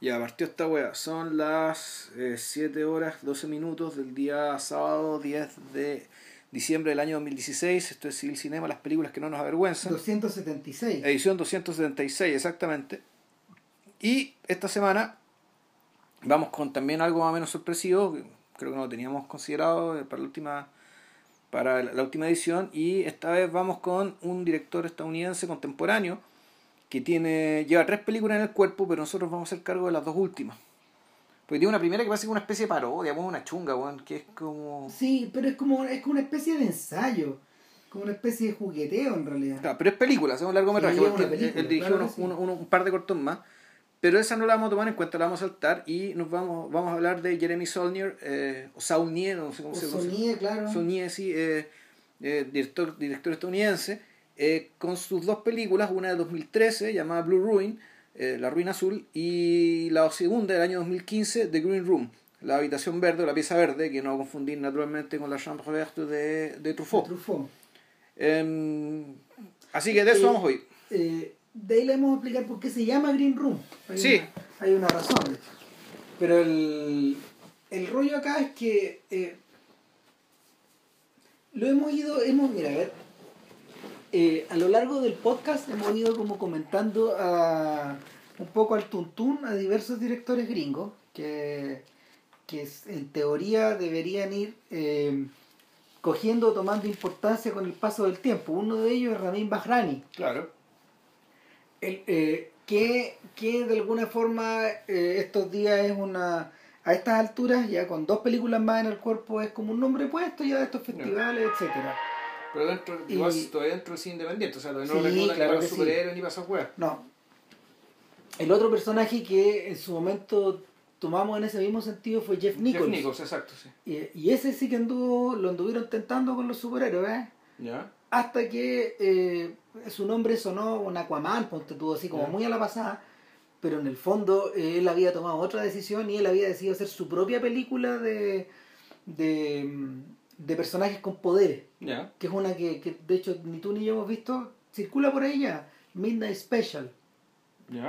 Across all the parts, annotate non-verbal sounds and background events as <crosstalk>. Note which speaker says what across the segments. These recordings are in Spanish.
Speaker 1: Ya partió esta wea. Son las 7 horas 12 minutos del día sábado 10 de diciembre del año 2016. Esto es Civil Cinema, las películas que no nos avergüenzan.
Speaker 2: 276.
Speaker 1: Edición 276, exactamente. Y esta semana vamos con también algo más o menos sorpresivo, que creo que no lo teníamos considerado para la última para la última edición y esta vez vamos con un director estadounidense contemporáneo que tiene lleva tres películas en el cuerpo, pero nosotros vamos a hacer cargo de las dos últimas. Porque tiene una primera que parece como una especie de parodia, una chunga, weón, que es como...
Speaker 2: Sí, pero es como, es como una especie de ensayo, como una especie de jugueteo en realidad.
Speaker 1: Claro, pero es película, es un largometraje,
Speaker 2: Sí, película,
Speaker 1: él dirigió
Speaker 2: claro
Speaker 1: unos-
Speaker 2: que sí.
Speaker 1: uno- uno- un par de cortos más, pero esa no la vamos a tomar en cuenta, la vamos a saltar y nos vamos, vamos a hablar de Jeremy Saulnier, eh, o Saulnier, no sé cómo
Speaker 2: O
Speaker 1: se pronuncia.
Speaker 2: Sonie, claro.
Speaker 1: Saulnier, sí, eh, eh, director, director estadounidense, eh, con sus dos películas, una de 2013 llamada Blue Ruin, eh, La Ruina Azul, y la segunda del año 2015, The Green Room, La Habitación Verde o La Pieza Verde, que no confundir naturalmente con La Chambre Verte de, de Truffaut.
Speaker 2: Truffaut.
Speaker 1: Em, así que de eso
Speaker 2: Eh,
Speaker 1: vamos hoy.
Speaker 2: De ahí le vamos a explicar por qué se llama Green Room. Hay
Speaker 1: Sí.
Speaker 2: Una, hay una razón. Pero el, el rollo acá es que lo hemos ido, hemos, mira, a ver, eh, a lo largo del podcast hemos ido como comentando a, un poco al tuntún a diversos directores gringos que, que en teoría deberían ir eh, cogiendo o tomando importancia con el paso del tiempo. Uno de ellos es Ramin Bahrani
Speaker 1: Claro.
Speaker 2: el, eh, que, que de alguna forma eh, estos días es una a estas alturas ya con dos películas más en el cuerpo es como un nombre puesto ya de estos festivales etcétera
Speaker 1: Pero dentro,
Speaker 2: Y-
Speaker 1: igual todavía dentro cine independiente, o sea, no
Speaker 2: Sí,
Speaker 1: lo reclutan
Speaker 2: claro
Speaker 1: para
Speaker 2: sí.
Speaker 1: superhéroes ni para esas weas.
Speaker 2: no el otro personaje que en su momento tomamos en ese mismo sentido fue Jeff Nichols,
Speaker 1: Jeff Nichols, exacto, sí.
Speaker 2: Y, y ese sí que anduvo lo anduvieron tentando con los superhéroes
Speaker 1: ¿Ya?
Speaker 2: hasta que eh, su nombre sonó un Aquaman, ponte tú así como
Speaker 1: Ya.
Speaker 2: muy a la pasada, pero en el fondo eh, él había tomado otra decisión y él había decidido hacer su propia película de, de, mm, de personajes con poderes, Que es una que, que de hecho ni tú ni yo hemos visto, circula por ahí ya, Midnight Special,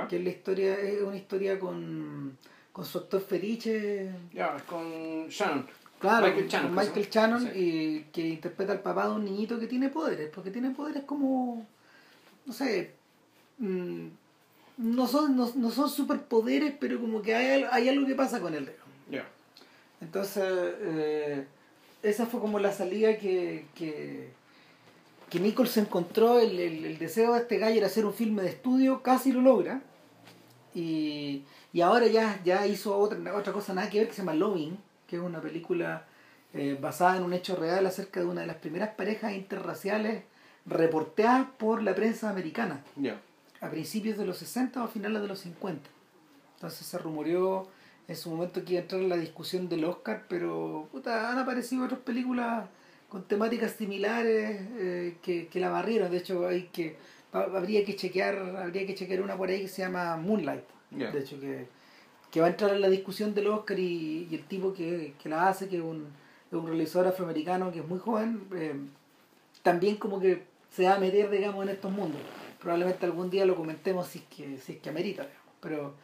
Speaker 2: que es la historia, es una historia con, con su actor fetiche,
Speaker 1: Ya, con Shannon.
Speaker 2: Claro,
Speaker 1: Michael Shannon,
Speaker 2: con Michael
Speaker 1: ¿no?
Speaker 2: Shannon,
Speaker 1: Sí.
Speaker 2: y que interpreta al papá de un niñito que tiene poderes, porque tiene poderes como, no sé, mm, no son no, no son superpoderes, pero como que hay, hay algo que pasa con él.
Speaker 1: Ya.
Speaker 2: Entonces, eh, esa fue como la salida que, que, que Nichols encontró, el, el, el deseo de este gallo era hacer un filme de estudio, casi lo logra, y, y ahora ya, ya hizo otra, otra cosa nada que ver que se llama Loving, que es una película eh, basada en un hecho real acerca de una de las primeras parejas interraciales reporteadas por la prensa americana
Speaker 1: Ya.
Speaker 2: a principios de los 60 o a finales de los 50. Entonces se rumoreó en su momento que iba a entrar en la discusión del Oscar, pero puta, han aparecido otras películas con temáticas similares eh, que, que la barrieron. De hecho, hay que ha- habría que chequear habría que chequear una por ahí que se llama Moonlight. De hecho, que, que va a entrar en la discusión del Oscar y, y el tipo que, que la hace, que es un, es un realizador afroamericano que es muy joven, eh, también como que se va a meter, digamos, en estos mundos. Probablemente algún día lo comentemos si es que, si es que amerita, digamos. pero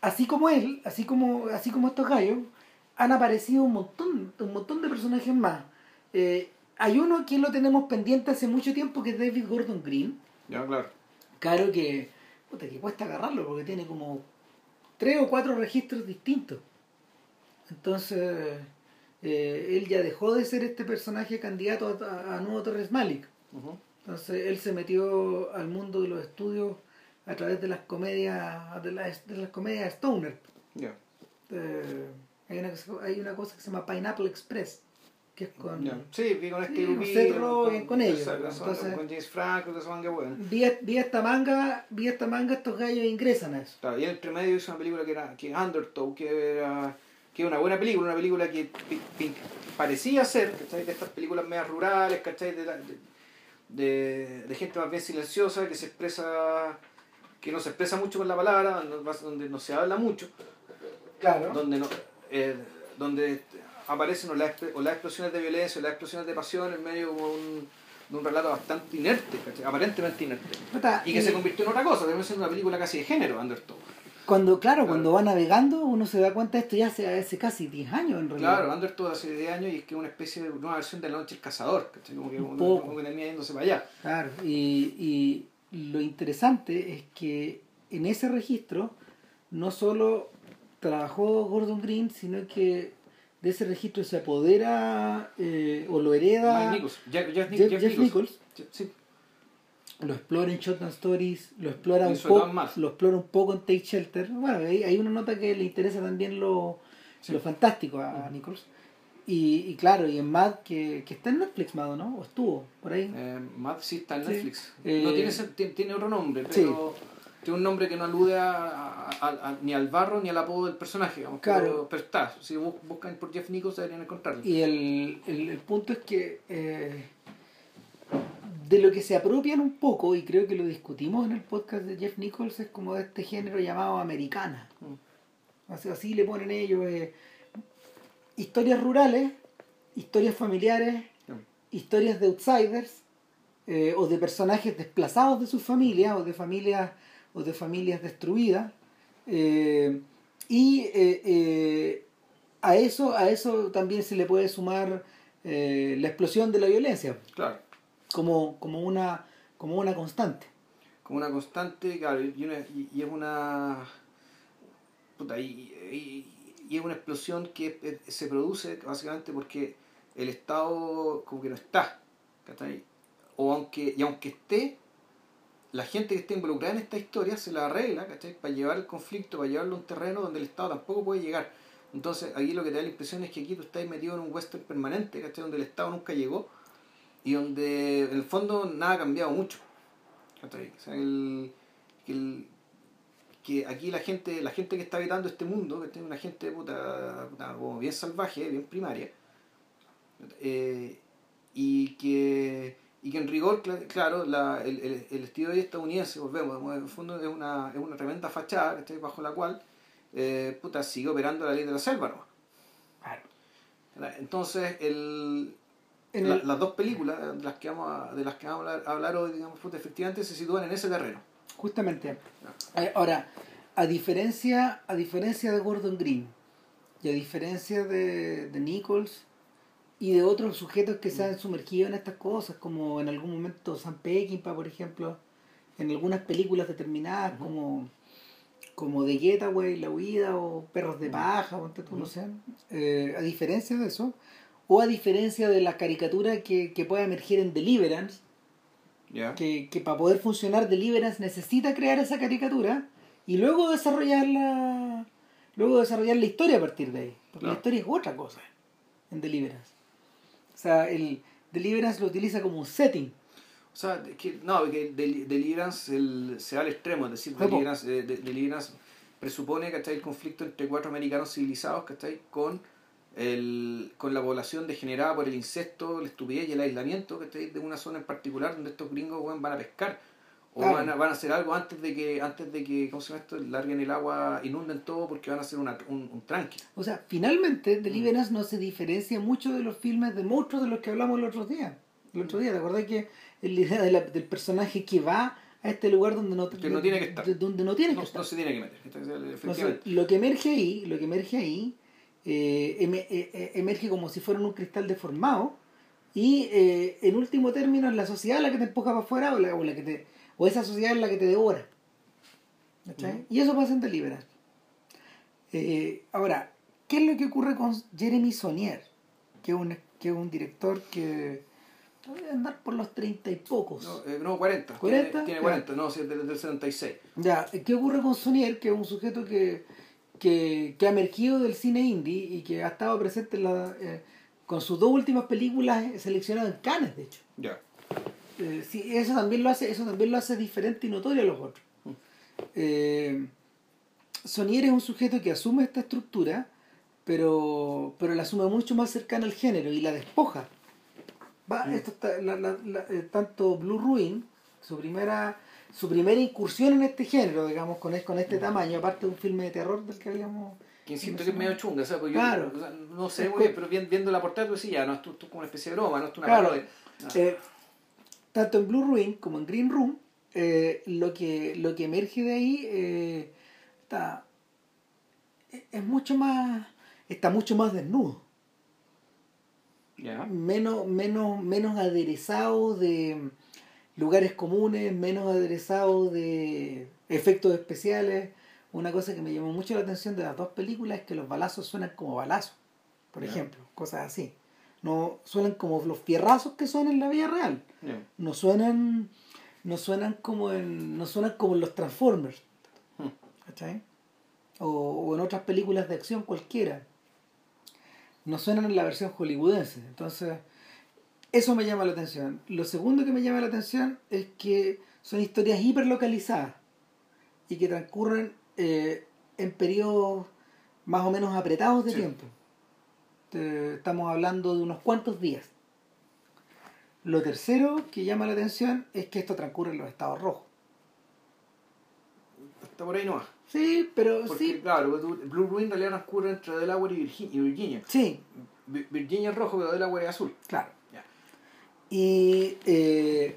Speaker 2: así como él, así como, así como estos gallos, han aparecido un montón, un montón de personajes más. Eh, hay uno que lo tenemos pendiente hace mucho tiempo, que es David Gordon Green.
Speaker 1: Ya, claro.
Speaker 2: Claro que, puta, que cuesta agarrarlo porque tiene como tres o cuatro registros distintos. Entonces, eh, él ya dejó de ser este personaje candidato a, a nuevo Torres Malik. Entonces, él se metió al mundo de los estudios a través de las comedias, de las, de las comedias Stoner. Eh, hay, una, hay una cosa que se llama Pineapple Express, que es con...
Speaker 1: Sí, vi con este
Speaker 2: Sí,
Speaker 1: grupito,
Speaker 2: Seth Rogen con ellos,
Speaker 1: exacto, son-
Speaker 2: entonces-
Speaker 1: con James Franco, son que bueno.
Speaker 2: Vía, vía esta manga, vía esta manga estos gallos ingresan a eso.
Speaker 1: Claro, y en el intermedio hizo una película que era que Undertow, que era que era una buena película, una película que parecía ser, ¿cachai? De estas películas medias rurales, ¿cachai? De, la- de, de, de gente más bien silenciosa, que se expresa, que no se expresa mucho con la palabra, donde, no se habla mucho,
Speaker 2: Claro.
Speaker 1: donde no, eh, donde aparecen o o las explosiones de violencia o las explosiones de pasión en medio como un, de un relato bastante inerte, ¿cachai? aparentemente inerte. Y que se convirtió en otra cosa, terminó siendo una película casi de género, Undertow.
Speaker 2: Cuando, claro, cuando va navegando, uno se da cuenta de esto ya hace, hace casi 10 años en realidad.
Speaker 1: Claro, estuvo hace 10 años y es que es una especie de nueva versión de La Noche del Cazador, ¿cachai? Como que, como, como que termina yéndose para allá.
Speaker 2: Claro, y, y lo interesante es que en ese registro no solo trabajó Gordon Green, sino que de ese registro se apodera eh, o lo hereda
Speaker 1: Mike Nichols, Jeff, Jeff,
Speaker 2: Jeff-
Speaker 1: Jeff
Speaker 2: Jeff
Speaker 1: Nichols.
Speaker 2: Nichols.
Speaker 1: Sí,
Speaker 2: lo explora en Shotgun Stories, lo explora un poco, lo explora un poco en Take Shelter. Bueno, ahí hay una nota que le interesa también lo,
Speaker 1: Sí.
Speaker 2: lo fantástico a Nichols. Y, y claro, y en Mad, que, que está en Netflix, Mad, ¿no? O estuvo por ahí.
Speaker 1: Eh, Matt sí está en. Netflix.
Speaker 2: Eh,
Speaker 1: no tiene, tiene, tiene otro nombre,
Speaker 2: Sí.
Speaker 1: pero tiene un nombre que no alude a, a- a- a- ni al barro ni al apodo del personaje. Digamos,
Speaker 2: Claro.
Speaker 1: pero, pero está. Si bus- buscan por Jeff Nichols deberían encontrarlo.
Speaker 2: Y el, el, el punto es que eh, de lo que se apropian un poco, y creo que lo discutimos en el podcast de Jeff Nichols, es como de este género llamado americana.
Speaker 1: Mm.
Speaker 2: Así, así le ponen ellos. eh, historias rurales, historias familiares, historias de outsiders, eh, o de personajes desplazados de sus familias, o de familias, o de familias destruidas. eh, y eh, a eso, a eso también se le puede sumar la explosión de la violencia,
Speaker 1: Claro.
Speaker 2: como, como una, como una constante.
Speaker 1: Como una constante, claro, y, una- y- y es una. Puta, y, y- y es una explosión que eh, se produce básicamente porque el Estado como que no está. ¿cachai? O aunque, y aunque esté, la gente que esté involucrada en esta historia se la arregla ¿cachai? para llevar el conflicto, para llevarlo a un terreno donde el Estado tampoco puede llegar. Entonces, aquí lo que te da la impresión es que aquí tú estás metido en un western permanente, ¿cachai? donde el Estado nunca llegó y donde en el fondo nada ha cambiado mucho. ¿cachai? O sea, el- el- que aquí la gente la gente que está habitando este mundo, que tiene una gente puta, puta, como bien salvaje, bien primaria, eh, y que y que en rigor, cla- claro, la, el, el, el estilo de estadounidense, volvemos, en el fondo es una, es una tremenda fachada ¿cachai? bajo la cual eh, puta, sigue operando la ley de la selva. ¿no? Entonces, el,
Speaker 2: En
Speaker 1: la- las dos películas de las que vamos a, de las que vamos a hablar, a hablar hoy, digamos, puta, efectivamente se sitúan en ese terreno.
Speaker 2: Justamente. Eh, Ahora, a diferencia, a diferencia de Gordon Green y a diferencia de, de Nichols y de otros sujetos que se han sumergido en estas cosas, como en algún momento Sam Peckinpah, por ejemplo, en algunas películas determinadas como, como The Getaway, La Huida o Perros de Paja, ponte tú, no sé. Eh, a diferencia de eso, o a diferencia de la caricatura que, que pueda emerger en Deliverance, Que, que para poder funcionar Deliverance necesita crear esa caricatura y luego desarrollar la luego desarrollar la historia a partir de ahí porque la historia es otra cosa en Deliverance o sea el Deliverance lo utiliza como un setting
Speaker 1: O sea, que, no, que del- Deliverance el, se va al extremo, es decir. Deliverance, eh, de- Deliverance presupone ¿cachai? el conflicto entre cuatro americanos civilizados ¿cachai? Con, el, con la población degenerada por el incesto, la estupidez y el aislamiento ¿cachai? de una zona en particular donde estos gringos van a pescar. O van, a, van a hacer algo antes de que, antes de que ¿cómo se llama esto? larguen el agua, inunden todo porque van a hacer una, un, un tranque.
Speaker 2: o sea finalmente Deliverance no se diferencia mucho de los filmes de monstruos de los que hablamos el otro día el otro día te acordás que la idea de del personaje que va a este lugar donde no,
Speaker 1: Que no tiene que estar.
Speaker 2: de- donde no tiene
Speaker 1: No,
Speaker 2: que estar
Speaker 1: no se tiene que meter. Efectivamente.
Speaker 2: lo que emerge ahí, lo que emerge ahí, eh, eme- eh, eh, emerge como si fuera un cristal deformado y eh, en último término es la sociedad la que te empuja para afuera o, la, o, la que te, o esa sociedad es la que te devora. ¿Cachai?
Speaker 1: Ujú.
Speaker 2: Y eso pasa en Deliverance. Eh, ahora, ¿qué es lo que ocurre con Jeremy Sonier? Que es un, que es un director que debe andar por los treinta y pocos.
Speaker 1: No, eh, no, 40.
Speaker 2: 40,
Speaker 1: Tiene, tiene
Speaker 2: ya.
Speaker 1: 40, no, sí, es del, del 76.
Speaker 2: Ya, ¿qué ocurre con Sonier? Que es un sujeto que, que, que ha emergido del cine indie y que ha estado presente en la, eh, con sus dos últimas películas seleccionadas en Cannes, de hecho.
Speaker 1: Ya.
Speaker 2: Eh, sí, eso también lo hace, eso también lo hace diferente y notorio a los otros.
Speaker 1: Mm.
Speaker 2: Eh, Sonier es un sujeto que asume esta estructura, pero, pero la asume mucho más cercana al género y la despoja. Va,
Speaker 1: Mm.
Speaker 2: esto está- la- la- la- tanto Blue Ruin, su primera, su primera incursión en este género, digamos, con, es- con este
Speaker 1: Mm.
Speaker 2: tamaño, aparte de un filme de terror del que habíamos
Speaker 1: Que insisto que es medio chunga, o sea, pues yo
Speaker 2: Claro.
Speaker 1: o sea, no sé, güey, pero vi- viendo la portada, pues sí, ya, no, esto, esto es como una especie de broma, no es una
Speaker 2: Claro.
Speaker 1: parodia. Ah,
Speaker 2: Eh, tanto en Blue Ruin como en Green Room, eh, lo, que, lo que emerge de ahí eh, está es mucho más. está mucho más desnudo. Menos, menos, menos aderezado de lugares comunes, menos aderezado de efectos especiales. Una cosa que me llamó mucho la atención de las dos películas es que los balazos suenan como balazos, por ejemplo, cosas así. No suenan como los fierrazos que son en la vida real. No suenan, no suenan como en, no suenan como en los Transformers,
Speaker 1: Hmm.
Speaker 2: ¿cachai? O, o en otras películas de acción cualquiera. No suenan en la versión hollywoodense. Entonces, eso me llama la atención. Lo segundo que me llama la atención es que son historias hiperlocalizadas y que transcurren eh, en periodos más o menos apretados de
Speaker 1: Sí.
Speaker 2: tiempo. Te- estamos hablando de unos cuantos días. Lo tercero que llama la atención es que esto transcurre en los estados rojos.
Speaker 1: Está por ahí nomás.
Speaker 2: Sí, pero
Speaker 1: Porque,
Speaker 2: sí.
Speaker 1: claro, Blue Ruin en realidad transcurre entre Delaware y Virgi- y Virginia.
Speaker 2: Sí,
Speaker 1: Vi- Virginia es rojo, pero Delaware es azul.
Speaker 2: claro. Y, eh,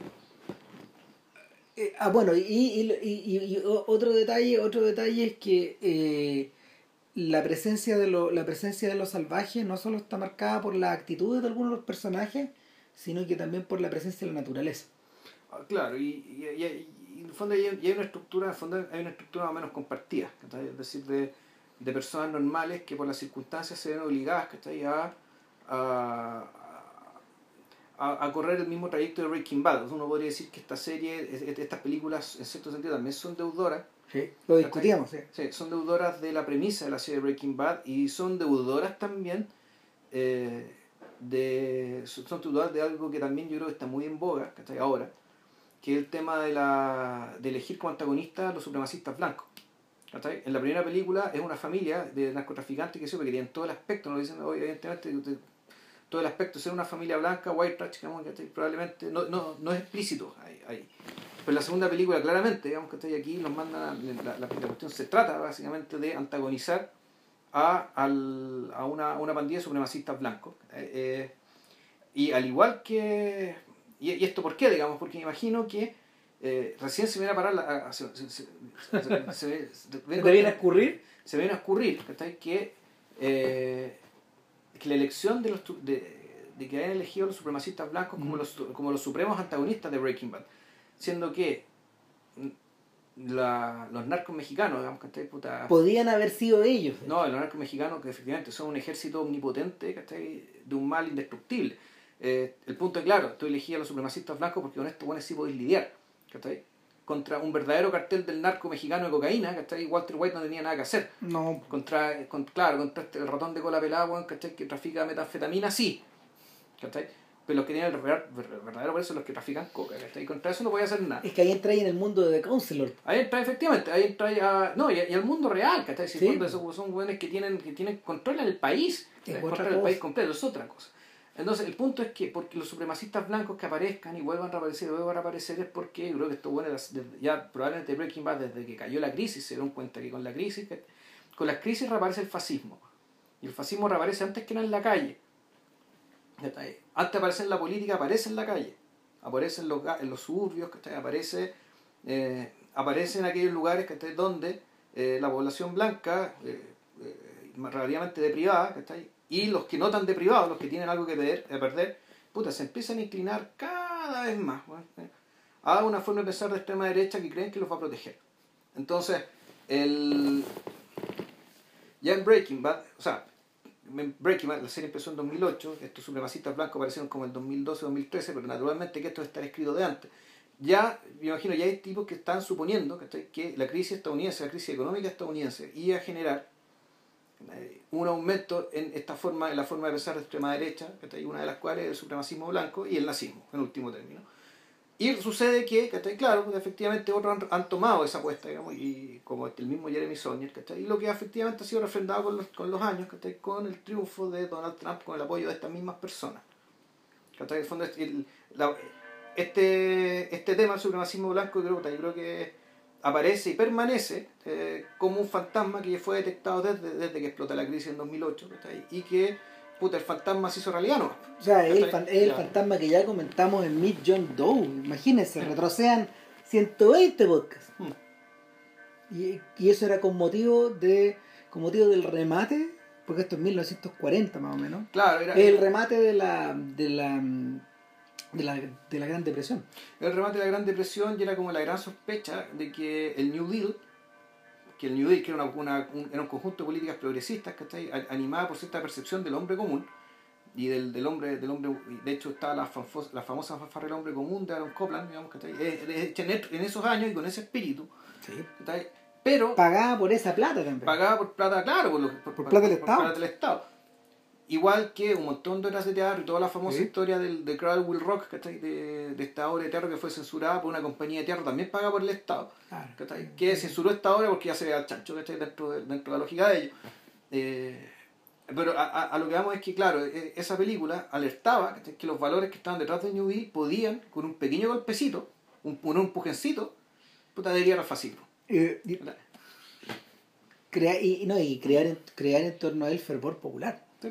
Speaker 2: eh, ah, bueno, y, y- y- y- otro detalle, otro detalle es que eh, la presencia de lo, la presencia de los salvajes no solo está marcada por las actitudes de algunos de los personajes, sino que también por la presencia de la naturaleza.
Speaker 1: Ah, Claro, y, en el fondo hay, una estructura, en fondo hay una estructura más o menos compartida, es decir, de, de personas normales que por las circunstancias se ven obligadas ¿cachai? a, a, a, a correr el mismo trayecto de Breaking Bad. Uno podría decir que esta serie, es- es- estas películas en cierto sentido también son deudoras,
Speaker 2: Lo discutíamos, sí.
Speaker 1: sí, son deudoras de la premisa de la serie Breaking Bad y son deudoras también eh, de son deudoras de algo que también yo creo que está muy en boga ¿cachai? ahora que es el tema de la de elegir como antagonista a los supremacistas blancos ¿cachai? en la primera película es una familia de narcotraficantes que siempre querían todo el aspecto no lo dicen hoy evidentemente de- todo el aspecto ser una familia blanca white trash digamos, ¿cachai? probablemente no, no, no es explícito ahí, ahí. Pero la segunda película, claramente, digamos que estoy aquí, nos mandan, la, la, cuestión se trata básicamente de antagonizar a, al, a una, una pandilla de supremacistas blancos. Eh, eh, y al igual que. Y, esto por qué, digamos? Porque me imagino que eh, recién se viene a parar. La, se, se, se, se- se- se-
Speaker 2: ¿Te viene a escurrir?
Speaker 1: se viene a escurrir que, eh, que la elección de, los, de, de que hayan elegido a los supremacistas blancos como,
Speaker 2: Mm.
Speaker 1: los, como los supremos antagonistas de Breaking Bad, siendo que mm, la, los narcos mexicanos, digamos, ¿cachai? Puta,
Speaker 2: Podían haber sido ellos.
Speaker 1: no, los narcos mexicanos que efectivamente son un ejército omnipotente, ¿cachai? De un mal indestructible. Eh, el punto es claro, tú elegías a los supremacistas blancos porque con estos buenos sí podéis lidiar, ¿cachai? Contra un verdadero cartel del narco mexicano de cocaína, ¿cachai? Walter White no tenía nada que hacer.
Speaker 2: No,
Speaker 1: Contra, con- claro, contra este, el ratón de cola pelada, weón, ¿cachai? Que trafica metanfetamina, sí. ¿Cachai? Pero los que tienen el ver- ver- verdadero poder son los que trafican coca, ¿cachai? Y contra eso no podía hacer nada.
Speaker 2: es que ahí entra ahí en el mundo de The Counselor.
Speaker 1: Ahí entra efectivamente, ahí entra a, no, y, al mundo real, ¿cachai? Si
Speaker 2: Sí.
Speaker 1: son weones que tienen, que tienen, controlan el país,
Speaker 2: Es
Speaker 1: controlan el país completo, es otra cosa. Entonces, el punto es que porque los supremacistas blancos que aparezcan y vuelvan a reaparecer y vuelvan a aparecer es porque yo creo que esto bueno ya probablemente Breaking Bad desde que cayó la crisis se dieron cuenta que con la crisis que- con las crisis reaparece el fascismo y el fascismo reaparece antes que nada en la calle ¿cachai? antes de aparecer en la política aparece en la calle aparece en los, en los suburbios aparece eh, aparece en aquellos lugares ¿cachai? donde eh, la población blanca eh, eh, relativamente deprivada ¿cachai? Y los que no tan deprivados los que tienen algo que perder, que perder puta, se empiezan a inclinar cada vez más. Eh, a una forma de pensar de extrema derecha que creen que los va a proteger entonces el ya en Breaking Bad o sea Breaking Bad, la serie empezó en 2008, estos supremacistas blancos aparecieron como en 2012-2013, pero naturalmente que esto está escrito de antes. Ya, me imagino, ya hay tipos que están suponiendo que la crisis estadounidense, la crisis económica estadounidense, iba a generar eh, un aumento en esta forma, en la forma de pensar de extrema derecha, una de las cuales es el supremacismo blanco y el nazismo, en último término. Y sucede que, ¿cachai? claro, pues, efectivamente otros han, han tomado esa apuesta, digamos, y como el mismo Jeremy Saunier, ¿cachai? y lo que efectivamente ha sido refrendado con los, con los años, ¿cachai? con el triunfo de Donald Trump, con el apoyo de estas mismas personas. ¿cachai? El fondo, el- la- este, este tema del supremacismo blanco, creo, yo creo que aparece y permanece eh, como un fantasma que fue detectado desde, desde que explota la crisis en 2008, ¿cachai? y que, puta, el fantasma se hizo realidad, ¿no?
Speaker 2: O sea, es el, fantasma que ya comentamos en Meet John Doe. Imagínense, retrocedan 120 podcasts.
Speaker 1: Hmm.
Speaker 2: Y, y eso era con motivo de con motivo del remate, porque esto es 1940 más o menos,
Speaker 1: Claro, era
Speaker 2: el remate de la, de la, de la, de la Gran Depresión.
Speaker 1: el remate de la Gran Depresión y era como la gran sospecha de que el New Deal, que el New Deal que era, una, una- un, era un conjunto de políticas progresistas, ¿cachai? Animada por cierta percepción del hombre común y del, del hombre, del hombre, de hecho está la, fanfos- la famosa fanfarra del hombre común de Aaron Copland, digamos, ¿cachai? En, esos años y con ese espíritu, ¿cachai? Pero
Speaker 2: Pagada por esa plata también.
Speaker 1: pagada por plata, claro, por, los-
Speaker 2: Por plata del Estado.
Speaker 1: plata del Estado. Igual que un montón de obras de teatro y toda la famosa
Speaker 2: Sí.
Speaker 1: historia del, de Cradle Will Rock, ¿cachai? De, de esta obra de teatro que fue censurada por una compañía de teatro también pagada por el Estado. Que censuró esta obra porque ya se ve al chancho, ¿cachai? Dentro de, dentro de la lógica de ellos. Eh, pero a, a- a lo que vamos es que, claro, e- esa película alertaba ¿cachai? que los valores que estaban detrás de New Deal podían, con un pequeño golpecito, un, un empujencito, puta, adherir al fascismo.
Speaker 2: Eh, y,
Speaker 1: ¿verdad?
Speaker 2: crea- y, no, y crear, crear en torno a él fervor popular.
Speaker 1: Sí.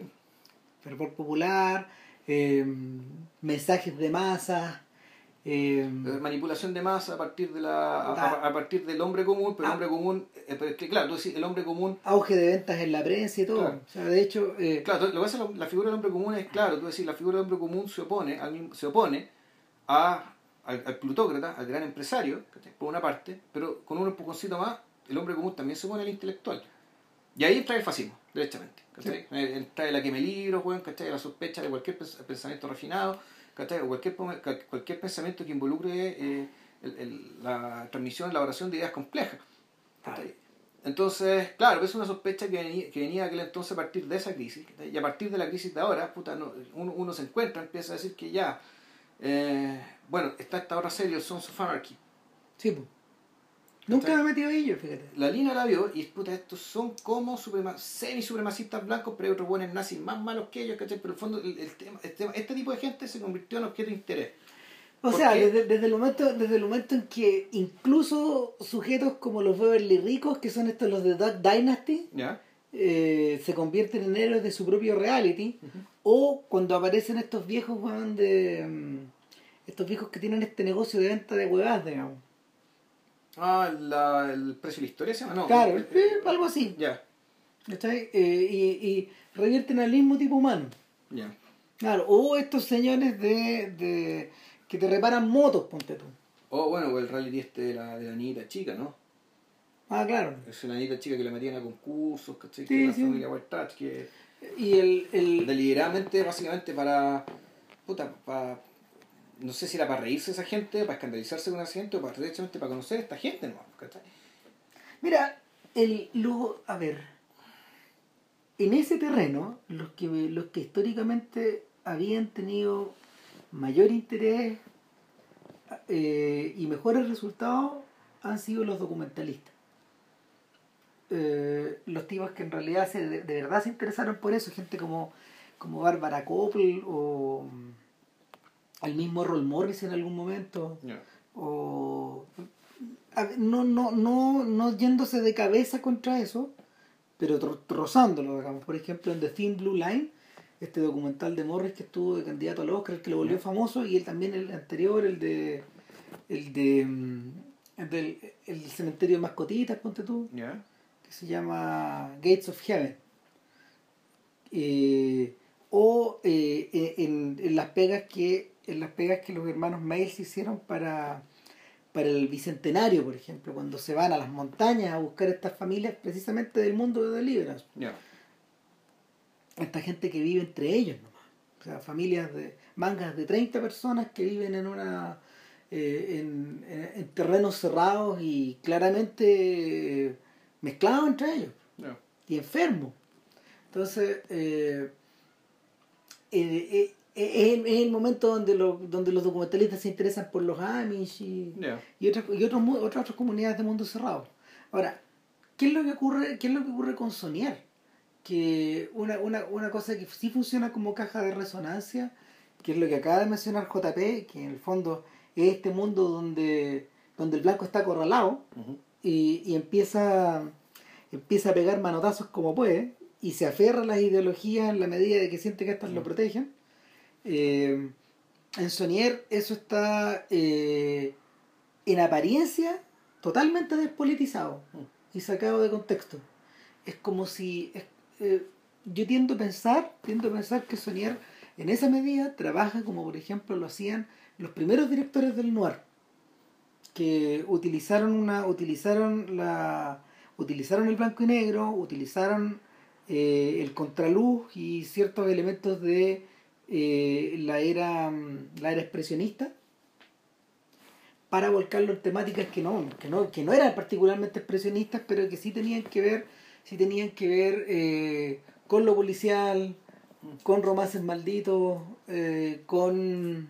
Speaker 2: Fervor popular, eh, mensajes de masa. eh,
Speaker 1: Eh, manipulación de masa a partir de la a, a- a partir del hombre común pero el
Speaker 2: Ah.
Speaker 1: hombre común eh, pero es que claro tú decís el hombre común
Speaker 2: auge de ventas en la prensa y todo.
Speaker 1: Claro.
Speaker 2: O sea, de hecho, eh,
Speaker 1: claro lo que es la, la figura del hombre común es claro tú decís la figura del hombre común se opone al mismo- se opone a al, al plutócrata al gran empresario por una parte pero con un empujoncito más el hombre común también se opone al intelectual y ahí entra el fascismo derechamente ¿cachai? Eh, entra la queme libros weón, ¿cachai? la sospecha de cualquier pens- pensamiento refinado ¿cachai? o cualquier cualquier pensamiento que involucre eh, el- el- la transmisión elaboración de ideas complejas ¿cachai? Entonces, claro, es una sospecha que venía, que venía aquel entonces a partir de esa crisis. ¿cachai? Y a partir de la crisis de ahora, puta, no, uno, uno se encuentra, empieza a decir que ya, eh, bueno, está esta otra serie, Sons of Anarchy.
Speaker 2: sí. Nunca me he metido ahí yo, fíjate.
Speaker 1: La línea la vio y puta, estos son como suprema, semi-supremacistas blancos, pero hay otros buenos nazis más malos que ellos, ¿cachai? Pero en el fondo, el, el tema, el tema- este tipo de gente se convirtió en objeto de interés.
Speaker 2: O
Speaker 1: ¿Por
Speaker 2: sea, desde, desde el momento, desde el momento en que incluso sujetos como los Beverly Ricos, que son estos los de Duck Dynasty,
Speaker 1: ¿Ya?
Speaker 2: eh, se convierten en héroes de su propio reality, o cuando aparecen estos viejos weón, de mm, estos viejos que tienen este negocio de venta de huevadas, digamos.
Speaker 1: Ah, la, el precio de la historia se llama, no.
Speaker 2: claro,
Speaker 1: eh,
Speaker 2: eh, algo así.
Speaker 1: Ya,
Speaker 2: ¿cachai? Eh, y, y revierten al mismo tipo humano.
Speaker 1: ya.
Speaker 2: Claro, o estos señores de, de que te reparan motos, ponte tú.
Speaker 1: O bueno, el reality este de la, de la niñita chica, ¿no?
Speaker 2: Ah, claro.
Speaker 1: Es una niñita chica que la metían a concursos, ¿cachai?
Speaker 2: Sí,
Speaker 1: que la
Speaker 2: sí.
Speaker 1: familia White Trash, que
Speaker 2: Y el, el,
Speaker 1: deliberadamente, básicamente para. Puta, para. No sé si era para reírse esa gente, para escandalizarse con esa gente, o para directamente para conocer a esta gente, ¿no? ¿cachai?
Speaker 2: Mira, el luego, a ver, en ese terreno, los que, los que históricamente habían tenido mayor interés eh, y mejores resultados han sido los documentalistas. Eh, los tipos que en realidad se, de, verdad se interesaron por eso, gente como, como Bárbara Koppel o el mismo Roll Morris en algún momento o a no, no, no, no yéndose de cabeza contra eso, pero tro- rozándolo, digamos. Por ejemplo, en The Thin Blue Line, este documental de Morris que estuvo de candidato al Oscar, el que lo volvió famoso, y él también el anterior, el de el de mm, el del el cementerio de mascotitas, ponte tú, que se llama Gates of Heaven. Eh, o eh, en, en las pegas que en las pegas que los hermanos Miles hicieron para para el bicentenario, por ejemplo, cuando se van a las montañas a buscar estas familias precisamente del mundo de Deliverance.
Speaker 1: Ya.
Speaker 2: Esta gente que vive entre ellos nomás. O sea, familias de mangas de 30 personas que viven en una eh, en, en- en terrenos cerrados y claramente mezclados entre ellos y enfermos. Entonces, eh, eh, es, el, es el momento donde, lo- donde los documentalistas se interesan por los Amish y, y otras y otros otras otras comunidades de mundo cerrado. Ahora, ¿qué es lo que ocurre, qué es lo que ocurre con soñar? Que una, una, una cosa que sí funciona como caja de resonancia, que es lo que acaba de mencionar JP, que en el fondo es este mundo donde, donde el blanco está acorralado y, y empieza, empieza a pegar manotazos como puede y se aferra a las ideologías en la medida de que siente que estas lo protegen. Eh, en Sonier eso está eh, en apariencia totalmente despolitizado y sacado de contexto. es como si eh, yo tiendo a pensar tiendo a pensar que Sonier en esa medida trabaja como por ejemplo lo hacían los primeros directores del noir que utilizaron una utilizaron la utilizaron el blanco y negro utilizaron el contraluz y ciertos elementos de eh, la era la era expresionista para volcarlo en temáticas que no, que no, que no eran particularmente expresionistas, pero que sí tenían que ver, sí tenían que ver eh, con lo policial, con romances malditos, eh, con,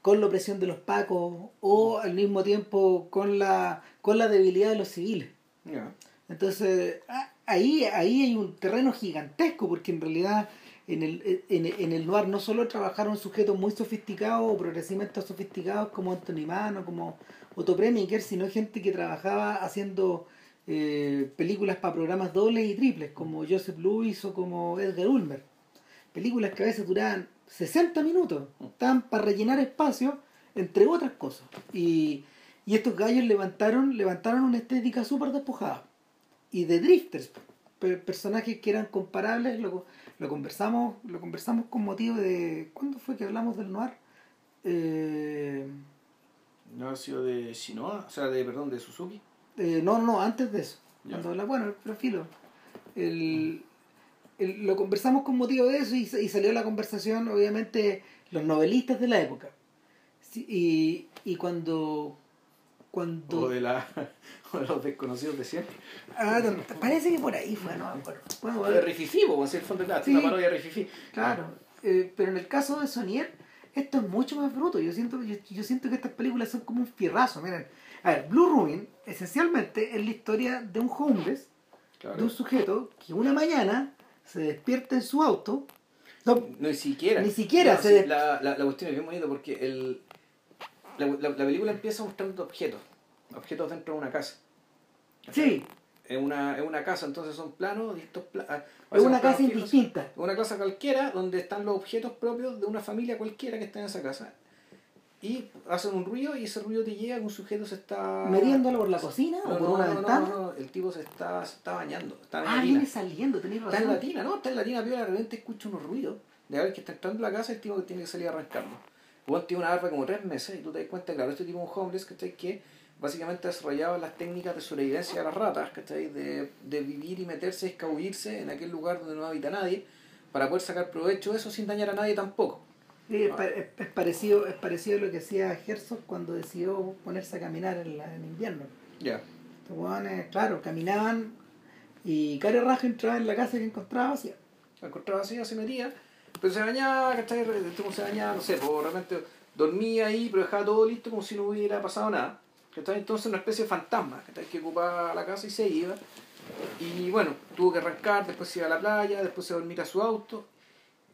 Speaker 2: con la opresión de los pacos, o al mismo tiempo con la, con la debilidad de los civiles. Entonces, ahí, ahí hay un terreno gigantesco, porque en realidad en el, en, en el noir no solo trabajaron sujetos muy sofisticados o progresivamente sofisticados como Anthony Mano, como Otto Preminger, sino gente que trabajaba haciendo eh, películas para programas dobles y triples, como Joseph Lewis o como Edgar Ulmer. Películas que a veces duraban 60 minutos, estaban para rellenar espacio, entre otras cosas. Y, y estos gallos levantaron, levantaron una estética súper despojada. Y de drifters, personajes que eran comparables, lo conversamos, lo conversamos con motivo de. ¿Cuándo fue que hablamos del noir? Eh,
Speaker 1: ¿No ha sido de Shinoa? O sea, de, perdón, de Suzuki.
Speaker 2: Eh, no, no, antes de eso. Cuando la, bueno, el filo. El, el, lo conversamos con motivo de eso y, y, salió la conversación, obviamente, los novelistas de la época. y, y cuando cuando...
Speaker 1: O de, la, <laughs> o de los desconocidos de siempre.
Speaker 2: Ah, parece que por ahí fue, no me acuerdo.
Speaker 1: Bueno, de Rififi, pues el fondo de sí, una parodia de Rififi.
Speaker 2: Claro, eh, pero en el caso de Sonier, esto es mucho más bruto. Yo siento, yo, yo, siento que estas películas son como un fierrazo. Miren, a ver, Blue Ruin esencialmente es la historia de un homeless, claro. de un sujeto que una mañana se despierta en su auto.
Speaker 1: No, no ni siquiera.
Speaker 2: Ni siquiera.
Speaker 1: No, se sí, la, la, la cuestión es bien bonita porque el la, la, la, película empieza mostrando objetos, objetos dentro de una casa.
Speaker 2: Sí.
Speaker 1: Es una, es una casa, entonces son planos, distintos planos.
Speaker 2: Es una casa indistinta.
Speaker 1: Es una casa cualquiera donde están los objetos propios de una familia cualquiera que está en esa casa. Y hacen un ruido y ese ruido te llega que un sujeto se está...
Speaker 2: ¿Metiéndolo por la cocina
Speaker 1: no,
Speaker 2: o por
Speaker 1: no,
Speaker 2: una
Speaker 1: no,
Speaker 2: ventana?
Speaker 1: No, no, el tipo se está, se está bañando. Está en
Speaker 2: ah, viene saliendo, tenés razón.
Speaker 1: Está en la tina, ¿no? Está en la tina, pero de repente escucha unos ruidos de ver que está entrando a la casa y el tipo que tiene que salir a arrancarlo. Juan tiene una barba como tres meses y tú te das cuenta, claro, este tipo es un homeless, ¿cachai? Que básicamente desarrollaba las técnicas de sobrevivencia de las ratas, ¿cachai? De, de vivir y meterse, escabullirse en aquel lugar donde no habita nadie, para poder sacar provecho de eso sin dañar a nadie tampoco.
Speaker 2: Sí, es, parecido, es parecido a lo que hacía Herzog cuando decidió ponerse a caminar en, la, en invierno.
Speaker 1: Ya.
Speaker 2: Yeah. claro, caminaban y Care Raja entraba en la casa que encontraba vacía.
Speaker 1: La encontraba vacía, se metía pero se bañaba, ¿cachai? Como se bañaba, no sé, pues realmente dormía ahí, pero dejaba todo listo como si no hubiera pasado nada. ¿cachai? Entonces una especie de fantasma, ¿cachai? Que ocupaba la casa y se iba. Y bueno, tuvo que arrancar, después se iba a la playa, después se dormir a su auto.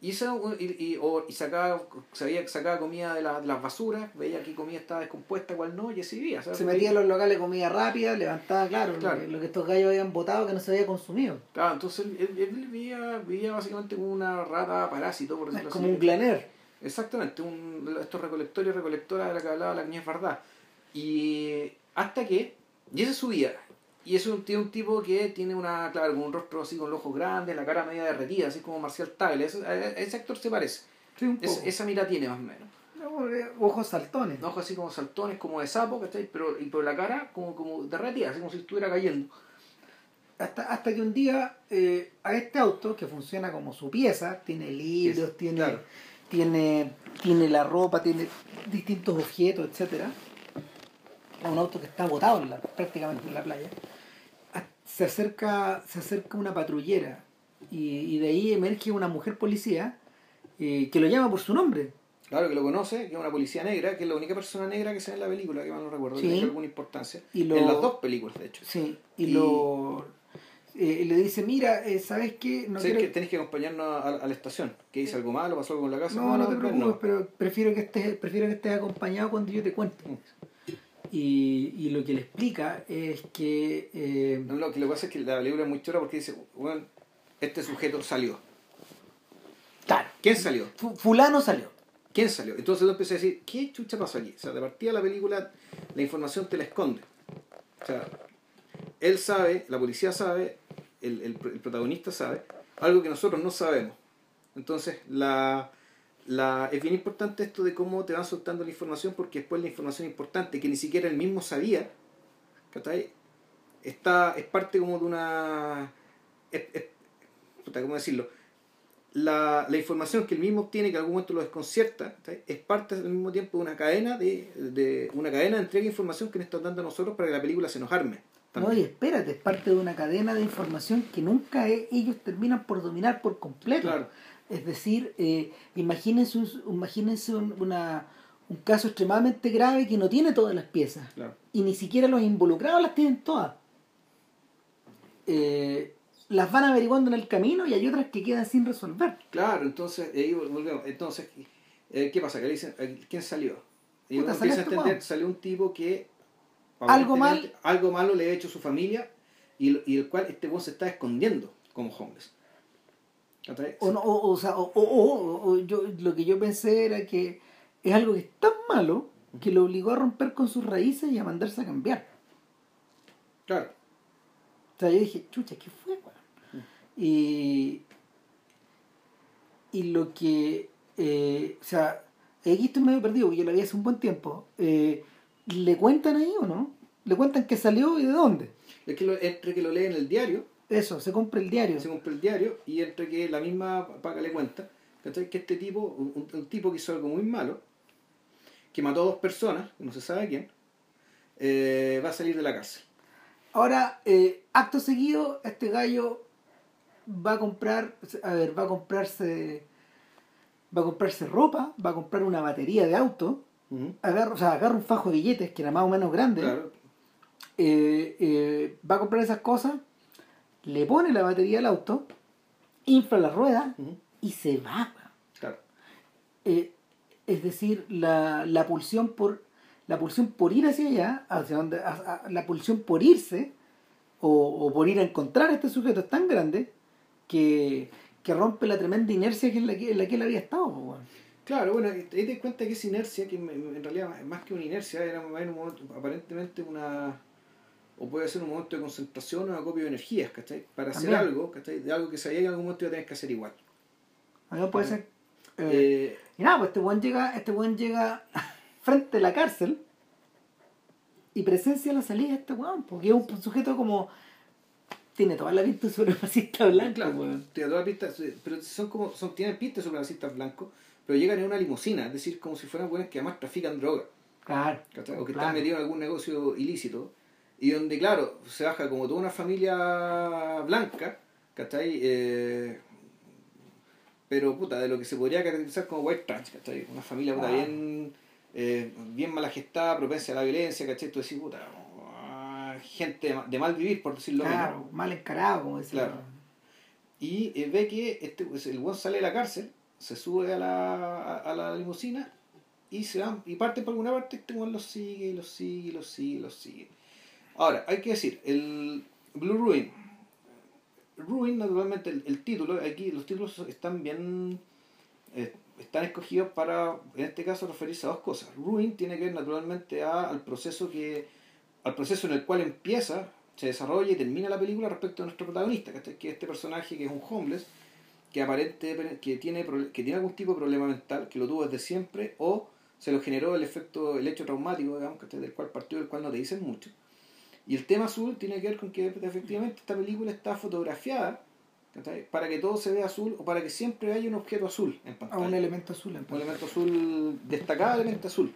Speaker 1: Y, eso, y, y, o, y sacaba, sabía, sacaba comida de, la, de las basuras, veía que comida estaba descompuesta, cual no, y así vivía.
Speaker 2: Se metía en los locales comida rápida, levantaba, claro, claro. Lo, que, lo, que, estos gallos habían botado que no se había consumido.
Speaker 1: Claro, entonces él, él, él vivía, vivía básicamente como una rata parásito, por decirlo
Speaker 2: como
Speaker 1: así.
Speaker 2: un glaner.
Speaker 1: Exactamente, un, estos recolectores y recolectoras de la que hablaba la niña Verdad. Y hasta que, y ese es su vida, y es un, tipo que tiene una, claro, con un rostro así con los ojos grandes, la cara media derretida, así como Marcial Tagle. Ese, ese actor se parece.
Speaker 2: Sí, un poco.
Speaker 1: Es, esa mira tiene más o menos.
Speaker 2: Ojos saltones.
Speaker 1: Ojos así como saltones, como de sapo, ¿cachai? Pero, y por la cara como, como derretida, así como si estuviera cayendo.
Speaker 2: Hasta, hasta que un día eh, a este auto, que funciona como su pieza, tiene libros, es, tiene, claro. tiene, tiene la ropa, tiene distintos objetos, etcétera un auto que está botado en la, prácticamente en la playa se acerca, se acerca una patrullera y, y de ahí emerge una mujer policía eh, que lo llama por su nombre.
Speaker 1: Claro, que lo conoce, que es una policía negra, que es la única persona negra que se ve en la película, que mal no recuerdo,
Speaker 2: sí.
Speaker 1: tiene alguna importancia.
Speaker 2: Y lo,
Speaker 1: en las dos películas, de hecho.
Speaker 2: Sí, y, y lo... Eh, le dice, mira, eh, ¿sabes qué?
Speaker 1: No quiero... que tenés que acompañarnos a, a, la estación. ¿Qué dice algo malo? ¿Pasó algo con la casa?
Speaker 2: No, no, no te preocupes, no. pero prefiero que, estés, prefiero que estés acompañado cuando yo te cuente. Mm. Y, y, lo que le explica es que... Eh,
Speaker 1: no, lo que le pasa es que la película es muy chora porque dice, bueno, este sujeto salió.
Speaker 2: Claro.
Speaker 1: ¿Quién salió?
Speaker 2: Fulano salió.
Speaker 1: ¿Quién salió? Entonces tú empiezas a decir, ¿qué chucha pasó aquí? O sea, de partida la película, la información te la esconde. O sea, él sabe, la policía sabe, el, el, el protagonista sabe, algo que nosotros no sabemos. Entonces, la, la, es bien importante esto de cómo te van soltando la información, porque después la información importante, que ni siquiera él mismo sabía. Está, es parte como de una... Es, es, ¿Cómo decirlo? La, la información que él mismo obtiene, que en algún momento lo desconcierta, es parte al mismo tiempo de una cadena de, de una cadena de entrega de información que nos están dando a nosotros para que la película se nos arme.
Speaker 2: No, y espérate, es parte de una cadena de información que nunca ellos terminan por dominar por completo.
Speaker 1: Claro.
Speaker 2: Es decir, eh, imagínense, un, imagínense un, una, un caso extremadamente grave que no tiene todas las piezas.
Speaker 1: Claro.
Speaker 2: Y ni siquiera los involucrados las tienen todas. Eh, las van averiguando en el camino y hay otras que quedan sin resolver.
Speaker 1: Claro, entonces, ahí volvemos. Entonces, eh, ¿qué pasa? Que le dicen, ¿quién salió? Y
Speaker 2: Puta,
Speaker 1: uno
Speaker 2: salió
Speaker 1: empieza a
Speaker 2: este
Speaker 1: entender, salió un tipo que
Speaker 2: Algo
Speaker 1: aparentemente, algo malo le ha hecho su familia y, y el cual este weón se está escondiendo como homeless.
Speaker 2: O, no, o, o sea, o, o- o- o yo, lo que yo pensé era que es algo que es tan malo que lo obligó a romper con sus raíces y a mandarse a cambiar.
Speaker 1: Claro.
Speaker 2: O sea, yo dije, chucha, ¿qué fue? Y, y lo que, eh, o sea, aquí estoy medio perdido, porque yo la vi hace un buen tiempo. Eh, ¿Le cuentan ahí o no? ¿Le cuentan que salió y de dónde?
Speaker 1: Es que lo, entre que lo lee en el diario,
Speaker 2: Eso, se compra el diario.
Speaker 1: se compra el diario, y entre que la misma paga le cuenta, ¿cachai? que este tipo, un, un tipo que hizo algo muy malo, que mató a dos personas, no se sabe quién, eh, va a salir de la cárcel.
Speaker 2: Ahora, eh, acto seguido, este gallo va a comprar, a ver, va a comprarse, va a comprarse ropa, va a comprar una batería de auto, Agarra, o sea, agarra un fajo de billetes que era más o menos grande,
Speaker 1: Claro,
Speaker 2: eh, eh, va a comprar esas cosas, le pone la batería al auto, infla la rueda
Speaker 1: ujú,
Speaker 2: y se va.
Speaker 1: claro.
Speaker 2: Eh, es decir, la, la pulsión por la pulsión por ir hacia allá, hacia donde, a- a- la pulsión por irse o, o por ir a encontrar a este sujeto es tan grande que, que rompe la tremenda inercia que en la que, en la que él había estado.
Speaker 1: Claro, bueno, te das cuenta que esa inercia, que en realidad más que una inercia, era más bien un momento, aparentemente una. o puede ser un momento de concentración o un acopio de energías, ¿cachai? Para hacer algo, ¿cachai? De algo que sabía que en algún momento iba a tener que hacer igual.
Speaker 2: A me puede ser. eh,
Speaker 1: Eh,
Speaker 2: y nada, pues este buen llega, este buen llega <laughs> frente a la cárcel y presencia la salida de este weón, porque es un sujeto como. Tiene toda la pinta de supremacista blanco,
Speaker 1: claro,
Speaker 2: weón.
Speaker 1: tiene todas las pistas, sí, pero son como, son, tienen pistas supremacistas blancos, pero llegan en una limusina, es decir, como si fueran buenos que además trafican droga.
Speaker 2: Claro.
Speaker 1: ¿cachai? o que
Speaker 2: claro.
Speaker 1: están metidos en algún negocio ilícito, y donde, claro, se baja como toda una familia blanca, ¿cachai? Eh, pero, puta, de lo que se podría caracterizar como white trash, ¿cachai? Una familia, puta,
Speaker 2: Ah.
Speaker 1: bien, eh, bien mala gestada, propensa a la violencia, ¿cachai? Tú decís, puta, ah, gente de ma- de mal vivir, por decirlo.
Speaker 2: Claro, mal encarado, como decía.
Speaker 1: Claro. Y eh, ve que este, pues, el buen sale de la cárcel, se sube a la, a, la limusina y se van, y parte por alguna parte, este buen lo sigue, y lo sigue, y lo sigue, y lo sigue. Ahora, hay que decir, el Blue Ruin. Ruin, naturalmente, el, el título, aquí los títulos están bien. eh, están escogidos para, en este caso, referirse a dos cosas. Ruin tiene que ver naturalmente a- al proceso que. al proceso en el cual empieza, se desarrolla y termina la película respecto a nuestro protagonista, que es este personaje que es un homeless, que aparente que tiene, que tiene algún tipo de problema mental, que lo tuvo desde siempre, o se lo generó el efecto, el hecho traumático, digamos, del cual partió, del cual no te dicen mucho. Y el tema azul tiene que ver con que efectivamente esta película está fotografiada para que todo se vea azul o para que siempre haya un objeto azul en
Speaker 2: A
Speaker 1: pantalla.
Speaker 2: un elemento azul en
Speaker 1: un
Speaker 2: pantalla.
Speaker 1: elemento azul, destacadamente azul.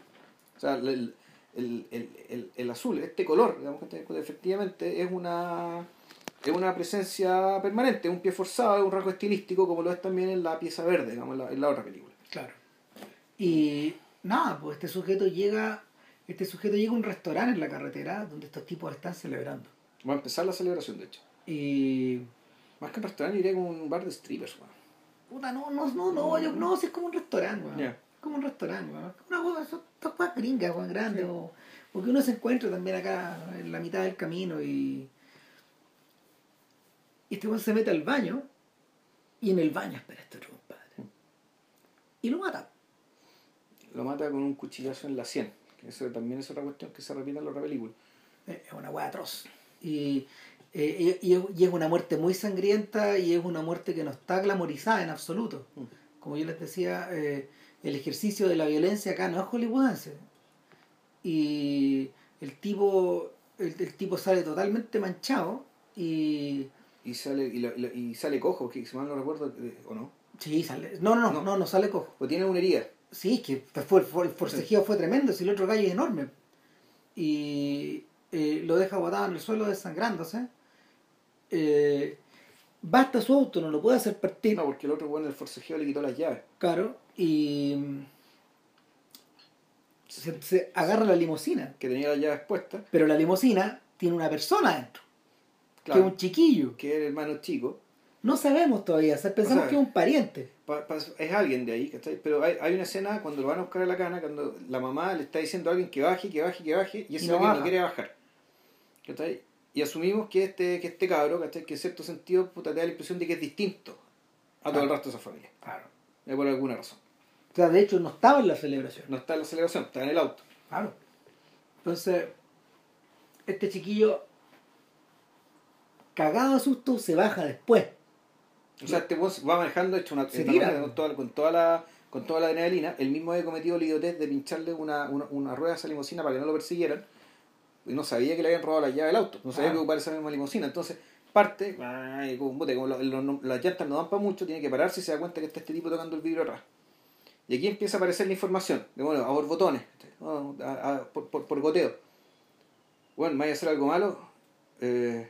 Speaker 1: O sea, el, el, el, el, el azul, este color, digamos que efectivamente es una es una presencia permanente, un pie forzado, un rasgo estilístico, como lo es también en la pieza verde, digamos, en la, en la otra película.
Speaker 2: Claro. Y nada, pues este sujeto llega, este sujeto llega a un restaurante en la carretera donde estos tipos están celebrando.
Speaker 1: Va a empezar la celebración, de hecho.
Speaker 2: Y
Speaker 1: Más que un restaurante, iría como un bar de strippers, weón.
Speaker 2: puta, no, no, no, no, yo no, si es como un restaurante, weón. Es como un restaurante, weón. Una cosa, son estas cosas gringas, weón, grandes. o- porque uno se encuentra también acá en la mitad del camino y. Y este weón se mete al baño y en el baño espera este otro compadre. Y lo mata.
Speaker 1: Lo mata con un cuchillazo en la sien. Eso también es otra cuestión que se repite en la otra película.
Speaker 2: Es una weá atroz. Y, Eh, y, y es- una muerte muy sangrienta y es una muerte que no está glamorizada en absoluto.
Speaker 1: Mm.
Speaker 2: Como yo les decía, eh, el ejercicio de la violencia acá no es hollywoodense. Y el tipo, el, el tipo sale totalmente manchado y...
Speaker 1: Y sale, y, lo- y sale cojo, que si mal no recuerdo, eh, ¿o no?
Speaker 2: Sí, sale. No, no, no,
Speaker 1: No.
Speaker 2: no, sale cojo.
Speaker 1: O tiene una herida.
Speaker 2: Sí, que fue, fue- el forcejeo fue tremendo, si el otro gallo es enorme. Y eh, lo deja botado en el suelo desangrándose. Eh, basta su auto, no lo puede hacer partir.
Speaker 1: No, porque el otro bueno el forcejeo le quitó las llaves.
Speaker 2: Claro, y mm, se, se agarra la limusina.
Speaker 1: Que tenía las llaves puestas.
Speaker 2: Pero la limusina tiene una persona dentro, que es un chiquillo.
Speaker 1: que es el hermano chico.
Speaker 2: No sabemos todavía, o sea, pensamos
Speaker 1: O sea,
Speaker 2: que es un pariente.
Speaker 1: Pa- pa- es alguien de ahí, ¿cachai? Pero hay, hay una escena cuando lo van a buscar a la cana, cuando la mamá le está diciendo a alguien que baje, que baje, que baje, y ese
Speaker 2: Y no
Speaker 1: alguien
Speaker 2: baja.
Speaker 1: no quiere bajar. ¿Cachai? Y asumimos que este, que este cabro, ¿cachai? Que en cierto sentido puta, te da la impresión de que es distinto a todo el resto de esa familia.
Speaker 2: Claro.
Speaker 1: Por alguna razón.
Speaker 2: O sea, de hecho no estaba en la celebración.
Speaker 1: No está en la celebración, está en el auto.
Speaker 2: Claro. Entonces, este chiquillo, cagado de susto, se baja después.
Speaker 1: O sea, este weón va manejando hecho una,
Speaker 2: Se tira.
Speaker 1: con toda, con toda la con toda la adrenalina, el mismo había cometido la idiotez de pincharle una, una, una rueda a esa limusina para que no lo persiguieran, y no sabía que le habían robado la llave del auto, no sabía
Speaker 2: Ah.
Speaker 1: que ocupar esa misma limusina, entonces parte, como, un bote, como lo- lo- las llantas no dan para mucho, tiene que pararse y se da cuenta que está este tipo tocando el vidrio atrás. Y aquí empieza a aparecer la información, de bueno, a borbotones, a- a- por, por, por goteo. Bueno, ¿me vaya a hacer algo malo? Eh,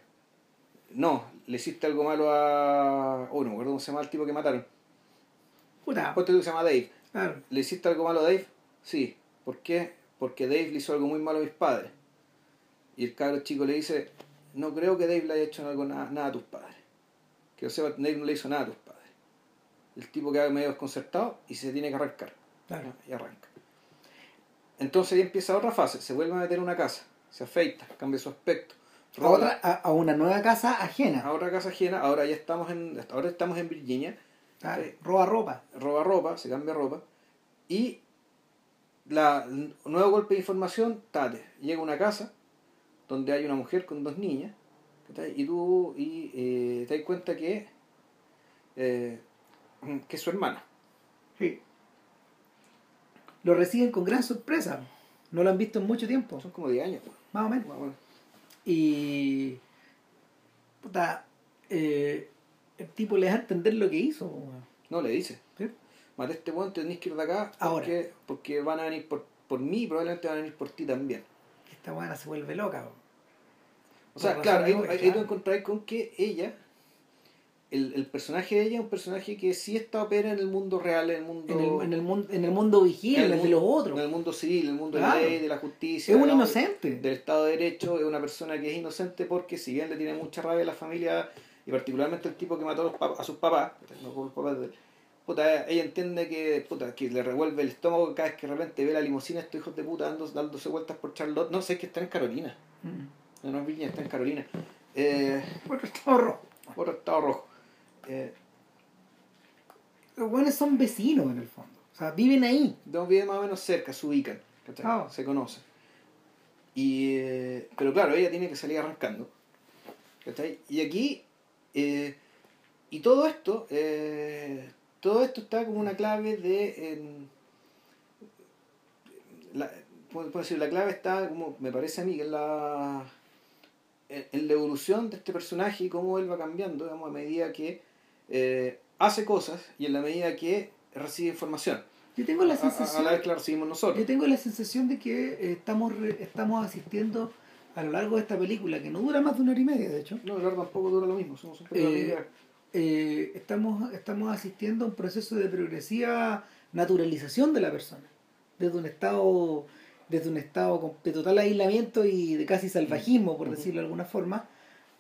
Speaker 1: no, le hiciste algo malo a. Oh, no me acuerdo cómo se llama el tipo que mataron.
Speaker 2: Puta.
Speaker 1: Ponte tú que se llama Dave.
Speaker 2: Claro.
Speaker 1: ¿Le hiciste algo malo a Dave? Sí. ¿Por qué? Porque Dave le hizo algo muy malo a mis padres. Y el cabro chico le dice: No creo que Dave le haya hecho algo, nada, nada a tus padres. Que yo sepa, Dave no le hizo nada a tus padres. El tipo queda medio desconcertado y se tiene que arrancar.
Speaker 2: Claro.
Speaker 1: Y arranca. Entonces ahí empieza otra fase. Se vuelve a meter en una casa. Se afeita, cambia su aspecto.
Speaker 2: A, otra, a, a una nueva casa ajena.
Speaker 1: a otra casa ajena, ahora ya estamos en, ahora estamos en Virginia. Sí.
Speaker 2: Roba ropa.
Speaker 1: roba ropa, se cambia ropa, y la el nuevo golpe de información, tate, llega a una casa donde hay una mujer con dos niñas, y tú y, eh, te das cuenta que, eh, que es su hermana.
Speaker 2: Sí. Lo reciben con gran sorpresa. No lo han visto en mucho tiempo.
Speaker 1: Son como 10 años.
Speaker 2: Más o menos.
Speaker 1: más o menos.
Speaker 2: Y. Puta. eh, el tipo le da a entender lo que hizo. weón.
Speaker 1: No, le dice,
Speaker 2: ¿Sí?
Speaker 1: mate este puente, tenés que ir de acá
Speaker 2: Ahora.
Speaker 1: porque, porque van a venir por, por mí y probablemente van a venir por ti también.
Speaker 2: Esta buena se vuelve loca. weón.
Speaker 1: O sea, claro, ahí, ahí tú con que ella, el, el personaje de ella es un personaje que sí está opera en el mundo real, en el mundo...
Speaker 2: En el, en el mundo, en el mundo vigil, en el de los otros.
Speaker 1: En el mundo civil, en el mundo
Speaker 2: Claro.
Speaker 1: de la ley, de la justicia.
Speaker 2: Es un
Speaker 1: de la-
Speaker 2: inocente.
Speaker 1: Del Estado de Derecho, es una persona que es inocente porque si bien le tiene mucha rabia a la familia, y particularmente el tipo que mató a, los pap- a sus papás, no los papás de puta, ella entiende que, puta, que le revuelve el estómago cada vez que de repente ve la limusina estos hijos de puta dando, dándose vueltas por Charlotte. No sé, es que está en Carolina.
Speaker 2: Mm.
Speaker 1: No, no es Virginia, está en Carolina. Eh,
Speaker 2: Otro estado rojo.
Speaker 1: otro estado rojo. Eh,
Speaker 2: Los buenos son vecinos en el fondo. O sea, viven ahí.
Speaker 1: dos viven más o menos cerca, se ubican.
Speaker 2: Ah.
Speaker 1: se conocen. Y, eh, pero claro, ella tiene que salir arrancando. ¿cachai? Y aquí, eh, y todo esto, eh, todo esto está como una clave de... la, puedo decir, la clave está, como me parece a mí, que en la, en, en la evolución de este personaje y cómo él va cambiando, digamos, a medida que eh, hace cosas y en la medida que recibe información.
Speaker 2: Yo tengo la
Speaker 1: A- a- A,
Speaker 2: sensación.
Speaker 1: la vez que la recibimos nosotros.
Speaker 2: Yo tengo la sensación de que eh, estamos, re- estamos asistiendo a lo largo de esta película, que no dura más de una hora y media, de hecho.
Speaker 1: No, tampoco dura lo mismo, somos un poco
Speaker 2: Eh, eh, estamos, estamos asistiendo a un proceso de progresiva naturalización de la persona. Desde un estado, desde un estado de total aislamiento y de casi salvajismo, por decirlo de alguna forma,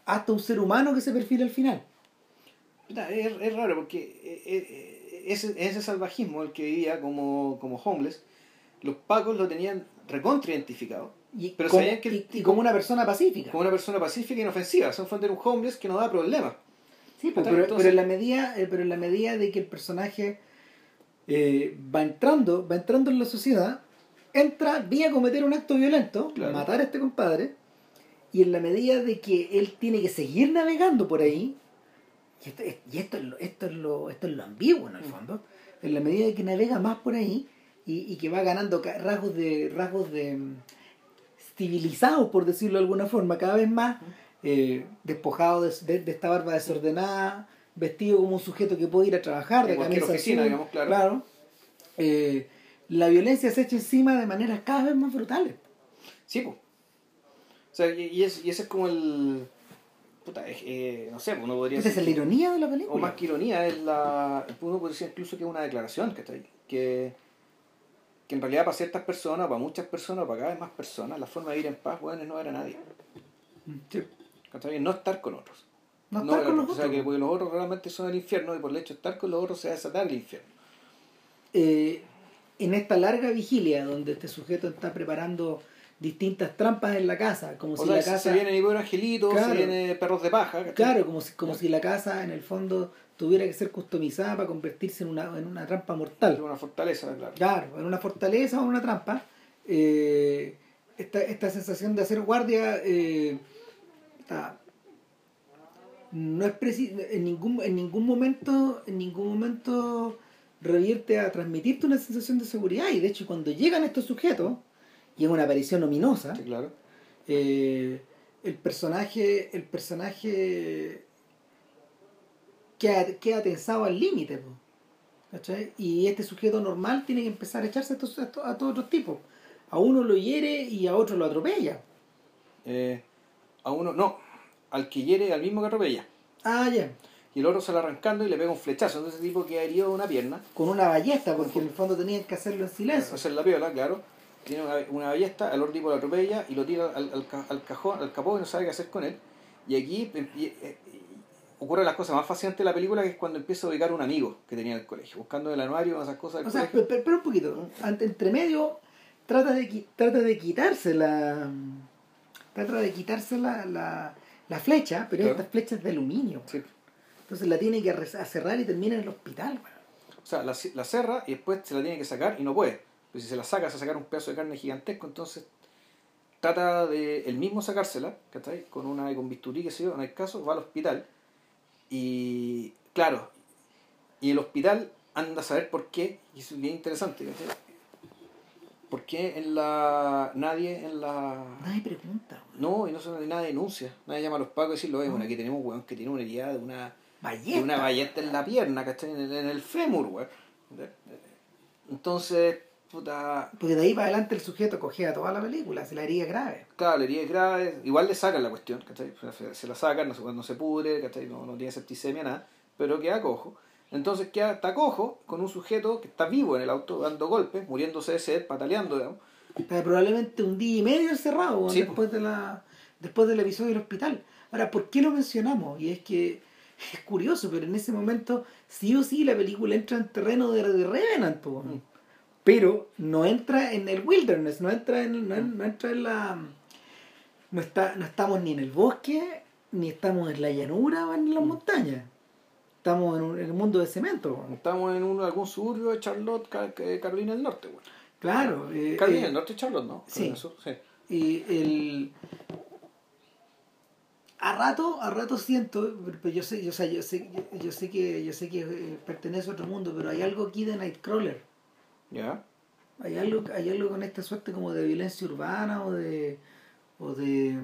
Speaker 2: hasta un ser humano que se perfila al final.
Speaker 1: Es, es raro porque eh, eh, ese, ese salvajismo el que vivía como, como homeless, los pacos lo tenían recontra identificado
Speaker 2: Y,
Speaker 1: Pero
Speaker 2: como,
Speaker 1: sabían que el
Speaker 2: y- y
Speaker 1: tipo-
Speaker 2: como una persona pacífica.
Speaker 1: como una persona pacífica e inofensiva. Son fuente de un homeless que no da problemas.
Speaker 2: Sí, pues, pero,
Speaker 1: Entonces-
Speaker 2: pero en la medida, eh, pero en la medida de que el personaje eh, va entrando, va entrando en la sociedad, entra, viene a cometer un acto violento,
Speaker 1: Claro.
Speaker 2: matar a este compadre, y en la medida de que él tiene que seguir navegando por ahí, y esto, y esto, es, lo, esto, es, lo, esto es lo ambiguo en el fondo, en la medida de que navega más por ahí y, y que va ganando rasgos de rasgos de mm, civilizados, por decirlo de alguna forma, cada vez más, eh, despojado de, de- de esta barba desordenada, vestido como un sujeto que puede ir a trabajar, de
Speaker 1: cualquier
Speaker 2: camisa
Speaker 1: oficina,
Speaker 2: azul,
Speaker 1: digamos, claro.
Speaker 2: eh, la violencia se echa encima de maneras cada vez más brutales.
Speaker 1: Sí, pues. O sea, y, y es- y ese es como el. Puta, eh, no sé, pues, uno podría
Speaker 2: Esa es la ironía de la película.
Speaker 1: O más que ironía, es la. Uno podría decir incluso que es una declaración que está ahí. Que, que en realidad para ciertas personas, para muchas personas, para cada vez más personas, la forma de vivir en paz, bueno, es no ver a nadie.
Speaker 2: Sí.
Speaker 1: No estar con otros.
Speaker 2: No estar con los
Speaker 1: O sea,
Speaker 2: otros.
Speaker 1: que porque los otros realmente son el infierno y por el hecho de estar con los otros se va a desatar el infierno.
Speaker 2: eh, en esta larga vigilia donde este sujeto está preparando distintas trampas en la casa, como
Speaker 1: O
Speaker 2: si
Speaker 1: sea,
Speaker 2: la casa
Speaker 1: se viene mi pobre angelito,
Speaker 2: Claro.
Speaker 1: se viene perros de paja. ¿cachai?
Speaker 2: claro, como si, como si la casa en el fondo tuviera que ser customizada para convertirse en una, en una trampa mortal.
Speaker 1: una fortaleza, claro.
Speaker 2: Claro, en una fortaleza o en una trampa. eh, esta, esta sensación de hacer guardia eh, está- no es en ningún en ningún momento en ningún momento revierte a transmitirte una sensación de seguridad y de hecho cuando llegan estos sujetos y es una aparición ominosa
Speaker 1: Sí, claro.
Speaker 2: eh, el personaje el personaje queda, queda tensado al límite y este sujeto normal tiene que empezar a echarse a, estos, a, estos- a todos otros tipos a uno lo hiere y a otro lo atropella
Speaker 1: Eh, a uno, no, al que hiere, al mismo que atropella.
Speaker 2: ah ya
Speaker 1: Y el otro sale arrancando y le pega un flechazo. Entonces, ese tipo que herido de una pierna,
Speaker 2: con una ballesta porque en el fondo tenían que hacerlo en silencio
Speaker 1: hacer la piola, claro. Tiene una, una ballesta, al otro tipo lo atropella y lo tira al, al, ca- al cajón, al capó y no sabe qué hacer con él. Y aquí em- y- eh, ocurren las cosas más fascinantes de la película, que es cuando empieza a ubicar un amigo que tenía en el colegio, buscando en el anuario esas cosas del
Speaker 2: o sea pero, pero un poquito ante, entre medio trata de trata de quitarse la trata de quitarse la, la, la flecha pero
Speaker 1: Claro.
Speaker 2: esta flecha es de aluminio
Speaker 1: Sí.
Speaker 2: entonces la tiene que cerrar y termina en el hospital.
Speaker 1: O sea, la, la cerra y después se la tiene que sacar y no puede. Pues si se la saca, se va a sacar un pedazo de carne gigantesco, entonces trata de él mismo sacársela, ¿cachai? Con una con bisturí, que sé yo, en el caso, va al hospital y claro, y el hospital anda a saber por qué, y eso es bien interesante, ¿cachai? ¿Por qué en la nadie en la
Speaker 2: nadie pregunta weón.
Speaker 1: no, y no se nadie denuncia, nadie llama a los pacos y decirlo, oye, bueno, aquí tenemos un weón que tiene una herida de una
Speaker 2: Ballesta.
Speaker 1: y una ballesta en la pierna, ¿cachai? En el, en el fémur, güey. Entonces, puta,
Speaker 2: porque de ahí para adelante el sujeto cogea toda la película si la herida es grave
Speaker 1: claro, la herida es grave, igual le sacan la cuestión, ¿cachai? Se, la sacan, no se, no se pudre, ¿cachai? No, no tiene septicemia, nada, pero queda cojo. Entonces queda, está cojo con un sujeto que está vivo en el auto, dando golpes, muriéndose de sed, pataleando, digamos.
Speaker 2: Está probablemente un día y medio encerrado
Speaker 1: Sí,
Speaker 2: después de la después del episodio del hospital ahora ¿por qué lo mencionamos? y es que es curioso pero en ese momento sí o sí la película entra en terreno de, de Revenant.
Speaker 1: Mm.
Speaker 2: Pero no entra en el wilderness no entra en no, no entra en la no está no estamos ni en el bosque ni estamos en la llanura o en las
Speaker 1: Mm.
Speaker 2: montañas estamos en, un- en el mundo de cemento.
Speaker 1: Estamos en un, algún suburbio de Charlotte, Ca- Carolina del Norte, güey.
Speaker 2: claro eh,
Speaker 1: Carolina
Speaker 2: eh,
Speaker 1: del Norte, Charlotte, ¿no?
Speaker 2: sí.
Speaker 1: Sur.
Speaker 2: Y el a rato, a rato siento, pero yo sé, yo, o sea, yo sé, yo, yo sé que yo sé que eh, pertenece a otro mundo, pero hay algo aquí de Nightcrawler.
Speaker 1: ¿Ya?
Speaker 2: Hay algo, hay algo con esta suerte como de violencia urbana o de o de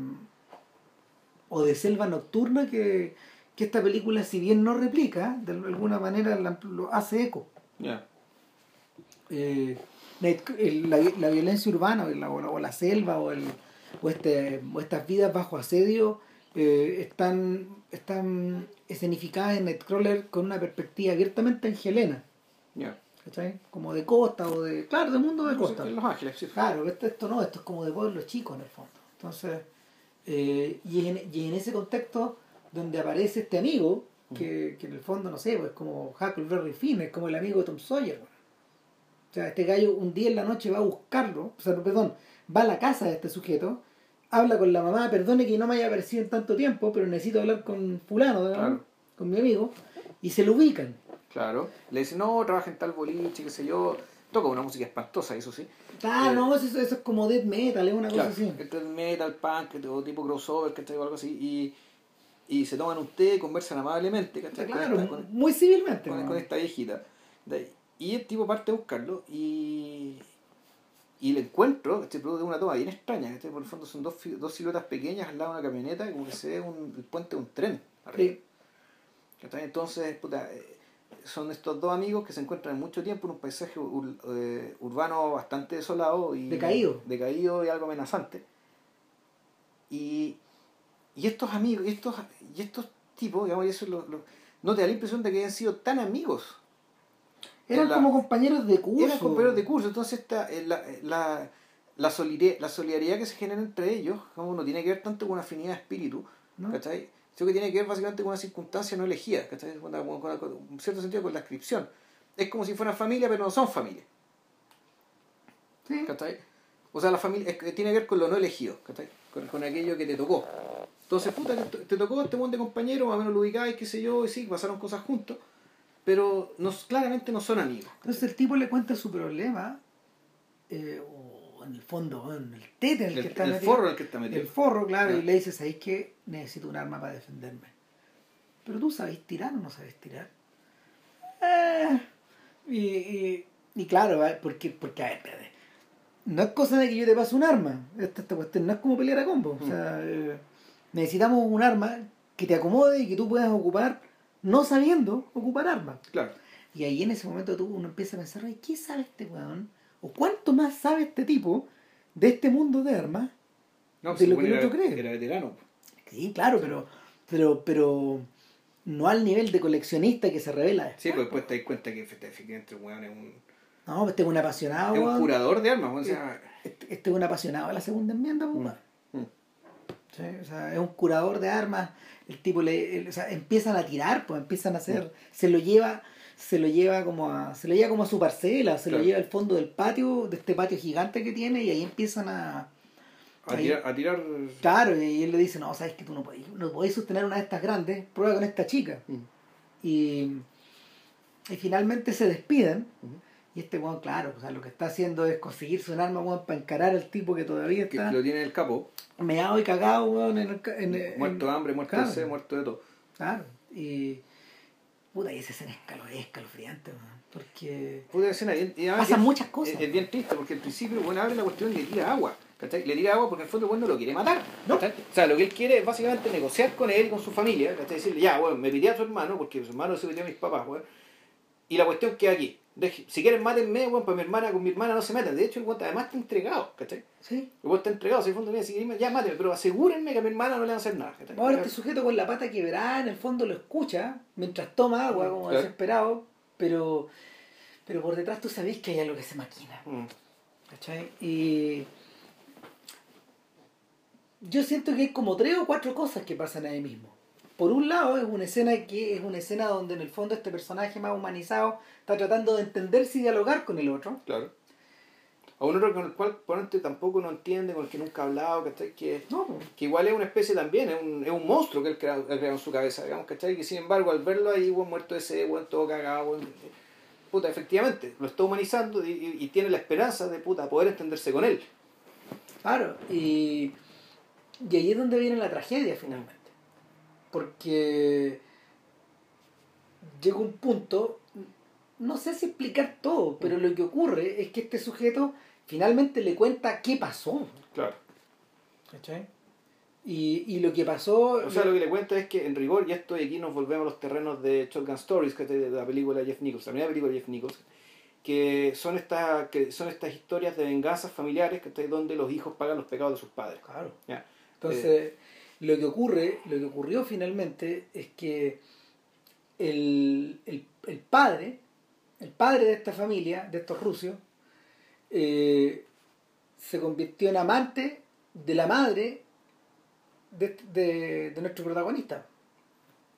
Speaker 2: o de selva nocturna que, que esta película si bien no replica, de alguna manera la- lo hace eco.
Speaker 1: Ya.
Speaker 2: eh, la, la violencia urbana o la, o la- selva o, el, o, este, o estas vidas bajo asedio eh, están, están escenificadas en Nightcrawler con una perspectiva abiertamente angelena,
Speaker 1: Ya.
Speaker 2: ¿Cachai? Como de costa o de... Claro, de mundo de costa.
Speaker 1: En Los Ángeles, sí.
Speaker 2: Claro, esto, esto no, esto es como de pueblos chicos en el fondo. Entonces, eh, y, en, y en ese contexto donde aparece este amigo, que, que en el fondo, no sé, pues como Huckleberry Finn, es como el amigo de Tom Sawyer. O sea, este gallo un día en la noche va a buscarlo, o sea, perdón, va a la casa de este sujeto, habla con la mamá, perdone que no me haya aparecido en tanto tiempo, pero necesito hablar con fulano,
Speaker 1: Claro.
Speaker 2: con mi amigo, y se lo ubican.
Speaker 1: Claro. Le dice, no, trabaja en tal boliche, qué sé yo. toca una música espantosa, eso sí.
Speaker 2: Ah,
Speaker 1: Eh,
Speaker 2: no, eso, eso es como death metal, es una cosa así.
Speaker 1: este es metal, punk, o tipo crossover. O algo así. Y, y se toman té, conversan amablemente, ¿cachai?
Speaker 2: Claro,
Speaker 1: esta- con-
Speaker 2: muy civilmente.
Speaker 1: con, esta viejita. Y el tipo parte a buscarlo y, y le encuentro, este producto de una toma bien extraña, este por el fondo son dos, dos siluetas pequeñas al lado de una camioneta y como que se ve un, el puente de un tren. arriba.
Speaker 2: Sí.
Speaker 1: Entonces, puta, son estos dos amigos que se encuentran en mucho tiempo en un paisaje ur- eh, urbano bastante desolado y
Speaker 2: Decaído.
Speaker 1: decaído y algo amenazante. Y, y estos amigos, y estos, y estos tipos, digamos, y eso es lo- lo- no te da la impresión de que hayan sido tan amigos.
Speaker 2: Eran
Speaker 1: la-
Speaker 2: como compañeros de curso.
Speaker 1: Eran compañeros de curso, entonces esta, eh, la, eh, la, la, solidaridad, la solidaridad que se genera entre ellos, como no tiene que ver tanto con una afinidad de espíritu,
Speaker 2: ¿no?
Speaker 1: ¿cachai? Sino que tiene que ver básicamente con una circunstancia no elegida, ¿cachai? Con, con- con- con- en cierto sentido con la inscripción. Es como si fueran familia, pero no son familia,
Speaker 2: Sí.
Speaker 1: ¿cachai? O sea, la familia es tiene que ver con lo no elegido, ¿cachai? Con, con aquello que te tocó. Entonces, puta, te, te tocó este montón de compañeros, más o menos lo ubicáis, qué sé yo, y sí, pasaron cosas juntos, pero no, claramente no son amigos.
Speaker 2: Entonces el tipo le cuenta su problema, eh, o en el fondo, en el tete en el,
Speaker 1: El,
Speaker 2: que está
Speaker 1: el
Speaker 2: metido.
Speaker 1: forro en el que está metido.
Speaker 2: El forro, claro, y le dice, ¿sabéis que necesito un arma para defenderme? Pero tú sabes tirar o no sabes tirar. Eh, y, y, y claro, ¿vale? porque, porque, a ver, espérate. No es cosa de que yo te pase un arma. Esta, esta cuestión no es como pelear a combo. O sea, eh, necesitamos un arma que te acomode y que tú puedas ocupar, no sabiendo ocupar armas.
Speaker 1: Claro.
Speaker 2: Y ahí en ese momento tú uno empieza a pensar, "Oye, ¿qué sabe este weón? ¿O cuánto más sabe este tipo de este mundo de armas?
Speaker 1: No,
Speaker 2: De lo que el otro cree.
Speaker 1: Era veterano.
Speaker 2: Sí, claro, pero, pero, pero no al nivel de coleccionista que se revela.
Speaker 1: Sí, pues después te das cuenta que efectivamente el weón es un,
Speaker 2: No, pues este es un apasionado,
Speaker 1: es un curador de armas. O sea,
Speaker 2: Este, este es un apasionado de la segunda enmienda, pues, weón.
Speaker 1: mm.
Speaker 2: Sí, o sea, es un curador de armas. El tipo le, el- o sea, empiezan a tirar, pues empiezan a hacer, se lo lleva, se lo lleva como a, se lo lleva como a su parcela, se
Speaker 1: Claro.
Speaker 2: lo lleva al fondo del patio, de este patio gigante que tiene, y ahí empiezan a,
Speaker 1: a,
Speaker 2: Ahí.
Speaker 1: tirar, a tirar.
Speaker 2: claro, y él le dice, no, sabes que tú no podés, no podés sostener una de estas grandes, prueba con esta chica.
Speaker 1: Mm.
Speaker 2: Y, y finalmente se despiden. Y este weón, claro, o sea, lo que está haciendo es conseguirse un arma, weón, para encarar al tipo que todavía
Speaker 1: Que
Speaker 2: está
Speaker 1: lo tiene en el capo.
Speaker 2: meado y cagado, weón, en el, en,
Speaker 1: muerto de hambre, muerto de sed, muerto de todo.
Speaker 2: Claro, y. Puta, y esa escena es escalo- es escalofriante, weón. Porque.
Speaker 1: Puta escena. Y,
Speaker 2: Pasan
Speaker 1: es-
Speaker 2: muchas cosas.
Speaker 1: Es, es bien triste porque al principio, bueno, abre la cuestión y le tira agua. ¿cachai? Le tira agua porque en el fondo el weón no lo quiere matar.
Speaker 2: No.
Speaker 1: O sea, lo que él quiere es básicamente negociar con él y con su familia. ¿cachai? Decirle, ya, weón, me pité a su hermano porque su hermano se pidió a mis papás, weón. Y la cuestión queda aquí. Si quieren, mátenme, pues mi hermana con mi hermana no se metan. De hecho, el además está entregado, ¿cachai?
Speaker 2: Sí.
Speaker 1: El está entregado. El fondo, si quieren, ya mátenme, pero asegúrenme que a mi hermana no le van a hacer nada. ¿cachai?
Speaker 2: Ahora este sujeto con la pata quebrada en el fondo lo escucha mientras toma agua, como
Speaker 1: Claro.
Speaker 2: desesperado, pero. Pero por detrás tú sabes que hay algo que se maquina.
Speaker 1: Mm.
Speaker 2: ¿Cachai? Y. Yo siento que hay como tres o cuatro cosas que pasan ahí mismo. Por un lado, es una escena que es una escena donde en el fondo este personaje más humanizado está tratando de entenderse y dialogar con el otro.
Speaker 1: Claro. A un otro con el cual ponente tampoco no entiende, con el que nunca ha hablado, ¿cachai? Que,
Speaker 2: No,
Speaker 1: que igual es una especie también, es un, es un monstruo que él crea, creado en su cabeza, digamos, ¿cachai? Que sin embargo al verlo ahí, weón, muerto sed, weón, todo cagado, weón, puta, efectivamente, lo está humanizando y, y- y tiene la esperanza de, puta, poder entenderse con él.
Speaker 2: Claro, y, y ahí es donde viene la tragedia finalmente. Porque llega un punto, no sé si explicar todo, pero lo que ocurre es que este sujeto finalmente le cuenta qué pasó.
Speaker 1: Claro.
Speaker 2: ¿Cachai? Y, y lo que pasó...
Speaker 1: O sea, lo que le cuento es que en rigor, y esto y aquí nos volvemos a los terrenos de Shotgun Stories, que es de la película de Jeff Nichols, la primera película de Jeff Nichols, que son estas, que son estas historias de venganzas familiares, que donde los hijos pagan los pecados de sus padres.
Speaker 2: Claro.
Speaker 1: Ya.
Speaker 2: Entonces, lo que ocurre, lo que ocurrió finalmente es que el, el, el padre, el padre de esta familia, de estos rusios, eh, se convirtió en amante de la madre de, de, de nuestro protagonista.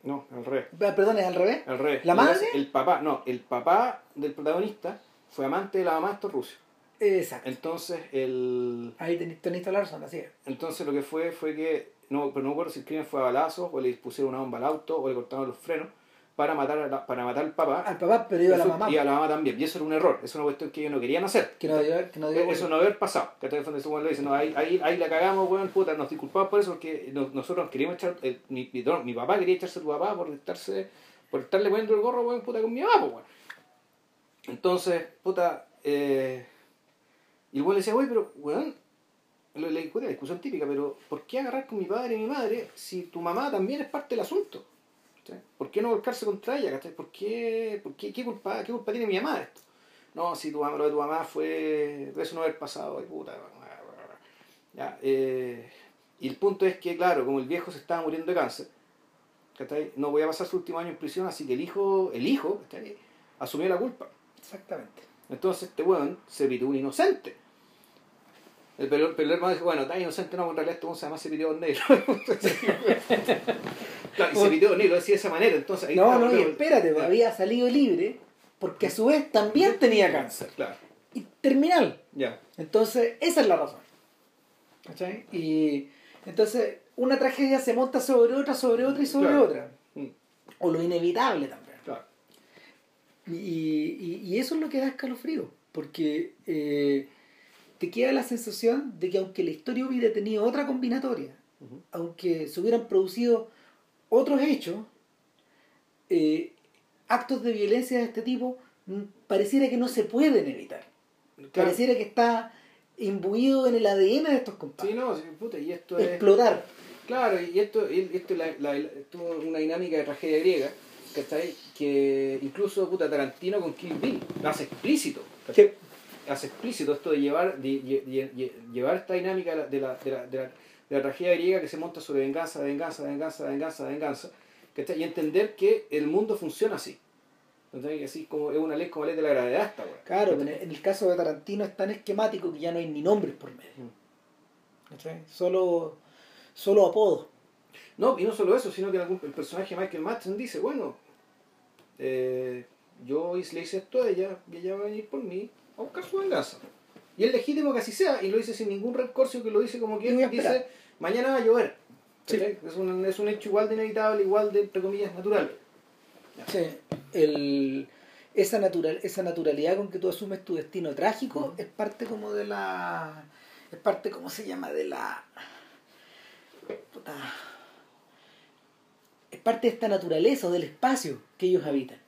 Speaker 1: No, al revés.
Speaker 2: Ah, Perdón, es al revés.
Speaker 1: Al revés.
Speaker 2: ¿La madre?
Speaker 1: El papá, no, el papá del protagonista fue amante de la mamá de estos rusos.
Speaker 2: Exacto.
Speaker 1: Entonces, el,
Speaker 2: Ahí tenéis tenéis toda la razón, así es.
Speaker 1: entonces lo que fue fue que, no, pero no me acuerdo si el crimen fue a balazos, o le pusieron una bomba al auto, o le cortaron los frenos, para matar, a la- para matar al papá.
Speaker 2: Al papá, pero iba a la mamá.
Speaker 1: Y a la mamá también. Y eso era un error. Es una cuestión que ellos no querían hacer.
Speaker 2: Que no que no dio
Speaker 1: Eso no debe haber pasado. Que en el fondo weón le dice, no, ahí, ahí, ahí la cagamos, weón, puta, nos disculpamos por eso porque no- nosotros queríamos echar, el- mi, mi, papá quería echarse a tu papá por estarse, por estarle poniendo el gorro, weón, puta, con mi mamá, weón. Entonces, puta, eh, y el weón le decía, weón, pero, weón, la, la, la discusión típica, pero ¿por qué agarrar con mi padre y mi madre si tu mamá también es parte del asunto? ¿Por qué no volcarse contra ella? ¿Por qué, por qué, qué, culpa, qué culpa tiene mi mamá de esto? No, si tu lo de tu mamá fue. Eso no haber pasado, ay puta. Ya, eh, y el punto es que, claro, como el viejo se estaba muriendo de cáncer, no voy a pasar su último año en prisión, así que el hijo, el hijo asumió la culpa.
Speaker 2: Exactamente.
Speaker 1: Entonces este weón se pitió un inocente. El pero el hermano dice, bueno, tan inocente no, en realidad este se llama se pitió negro. <laughs> claro, y se pitió negro, decía de esa manera, entonces ahí
Speaker 2: No,
Speaker 1: está,
Speaker 2: no, y espérate, pues, había salido libre porque a su vez también tenía cáncer.
Speaker 1: Claro,
Speaker 2: Y terminal.
Speaker 1: ya.
Speaker 2: Entonces, esa es la razón. ¿Cachai? Y entonces, una tragedia se monta sobre otra, sobre otra y sobre
Speaker 1: Claro.
Speaker 2: otra.
Speaker 1: Mm,
Speaker 2: O lo inevitable también.
Speaker 1: Claro.
Speaker 2: Y, y- y eso es lo que da escalofrío. Porque eh, te queda la sensación de que aunque la historia hubiera tenido otra combinatoria,
Speaker 1: Ujú.
Speaker 2: aunque se hubieran producido otros hechos, eh, actos de violencia de este tipo, mm, pareciera que no se pueden evitar.
Speaker 1: Claro.
Speaker 2: Pareciera que está imbuido en el ADN de estos
Speaker 1: Sí,
Speaker 2: compadres.
Speaker 1: no, sí, puta, y esto es...
Speaker 2: Explotar.
Speaker 1: Claro, y esto, y esto es la, la- esto es una dinámica de tragedia griega, ¿cachai? Que incluso puta Tarantino con Kill Bill lo hace explícito. Hace explícito esto de llevar, de, lle- lle- lle- llevar esta dinámica de la, de, la, de, la, tragedia griega que se monta sobre venganza, venganza, venganza, venganza, venganza, ¿cachai? Y entender que el mundo funciona así. ¿cachai? Así como es una ley como la ley de la gravedad esta.
Speaker 2: Claro, en el, en el caso de Tarantino es tan esquemático que ya no hay ni nombres por medio.
Speaker 1: Mm.
Speaker 2: ¿cachai? Solo, solo apodos.
Speaker 1: No, y no solo eso, sino que algún- el personaje Michael Madsen dice, bueno, eh, yo le hice esto a ella y ella va a venir por mí a buscar su venganza. Y es legítimo que así sea, y lo dice sin ningún rencor, sino que lo dice como que
Speaker 2: a
Speaker 1: dice, mañana va a llover. Es, un, es un hecho igual de inevitable, igual de, entre comillas, natural.
Speaker 2: Sí, el, esa, natural, esa naturalidad con que tú asumes tu destino trágico es parte como de la... Es parte, ¿cómo se llama? De la... puta, es parte de esta naturaleza o del espacio que ellos habitan.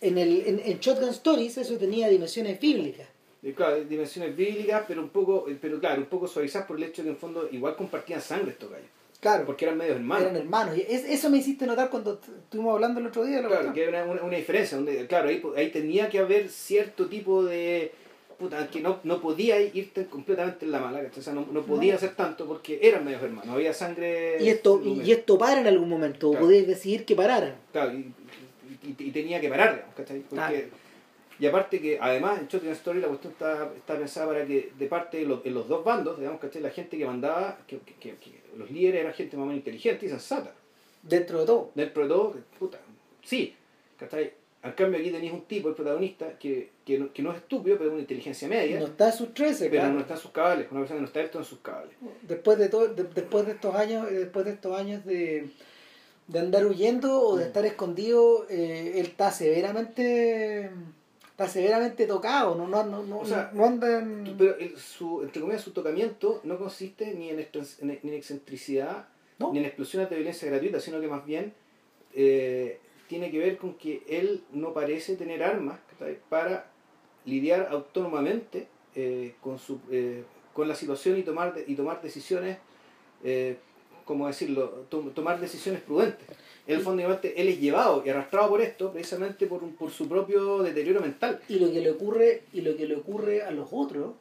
Speaker 2: En, el, en, en Shotgun Stories eso tenía dimensiones bíblicas.
Speaker 1: Y claro, dimensiones bíblicas, pero un poco, pero claro, un poco suavizadas por el hecho de que en fondo igual compartían sangre estos gallos.
Speaker 2: Claro,
Speaker 1: Porque eran medios hermanos.
Speaker 2: eran hermanos. Y es- eso me hiciste notar cuando estuvimos hablando el otro día.
Speaker 1: Claro,
Speaker 2: cuestión.
Speaker 1: que hay una, una, una diferencia, donde, claro, ahí, ahí tenía que haber cierto tipo de... Puta, que no, no podía irte completamente en la mala, o sea, no, no podía
Speaker 2: No.
Speaker 1: hacer tanto porque eran medios hermanos, había sangre...
Speaker 2: Y esto, y esto para en algún momento,
Speaker 1: Claro.
Speaker 2: podéis decidir que pararan.
Speaker 1: Claro, y, y- y tenía que parar, digamos, ¿cachai? Porque. Y aparte que, además, en Shotgun Story la cuestión está, está pensada para que, de parte de los, en los dos bandos, digamos, ¿cachai? La gente que mandaba, que, que, que- que los líderes eran gente más o menos inteligente y sensata.
Speaker 2: Dentro de todo.
Speaker 1: dentro de todo, puta, sí, ¿cachai? Al cambio aquí tenéis un tipo, el protagonista, que, que, no, que no es estúpido, pero es una inteligencia media,
Speaker 2: No está en sus 13,
Speaker 1: pero
Speaker 2: claro.
Speaker 1: no está en sus cabales, una persona que no está dentro en sus cabales.
Speaker 2: Después de todo, de- después de estos años, eh, después de estos años de, de andar huyendo o de estar escondido, eh, él está severamente está severamente tocado, no, no, no, no,
Speaker 1: O sea,
Speaker 2: no anda en-
Speaker 1: Pero el- su, entre comillas, su tocamiento no consiste ni en, ni en excentricidad,
Speaker 2: ¿no?
Speaker 1: ni en explosiones de violencia gratuita, sino que más bien eh, tiene que ver con que él no parece tener armas para lidiar autónomamente eh, con, su, con la situación y tomar, de- y tomar decisiones, ¿cómo decirlo?, To- tomar decisiones prudentes. Él, fundamentalmente, él es llevado y arrastrado por esto precisamente por, un- por su propio deterioro mental.
Speaker 2: Y lo que le ocurre, y lo que le ocurre a los otros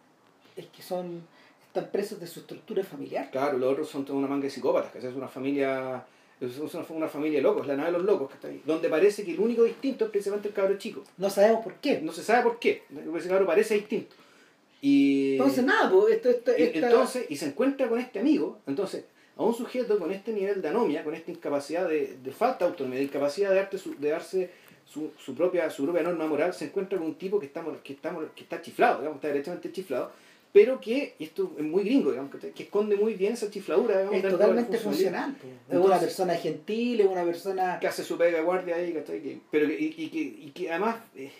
Speaker 2: es que son están presos de su estructura familiar.
Speaker 1: Claro, los otros son una manga de psicópatas, que es una familia, es una, una familia de locos, la nave de los locos, que está ahí, donde parece que el único distinto es precisamente el cabro chico.
Speaker 2: No sabemos por qué.
Speaker 1: No se sabe por qué, ese cabro parece distinto. Y
Speaker 2: Entonces nada, pues esto, esto, esta-
Speaker 1: entonces, y se encuentra con este amigo, entonces, a un sujeto con este nivel de anomia, con esta incapacidad de, de falta de autonomía, de incapacidad de, darte su- de darse su, su propia su propia norma moral, se encuentra con un tipo que está, que está, que está chiflado, digamos, está derechamente chiflado, pero que, y esto es muy gringo, digamos, que esconde muy bien esa chifladura. Digamos,
Speaker 2: Es totalmente funcional. es una persona gentil, es una persona...
Speaker 1: que hace su pega de guardia ahí, ¿cachai? Que- pero que, y, y que, y que además eh,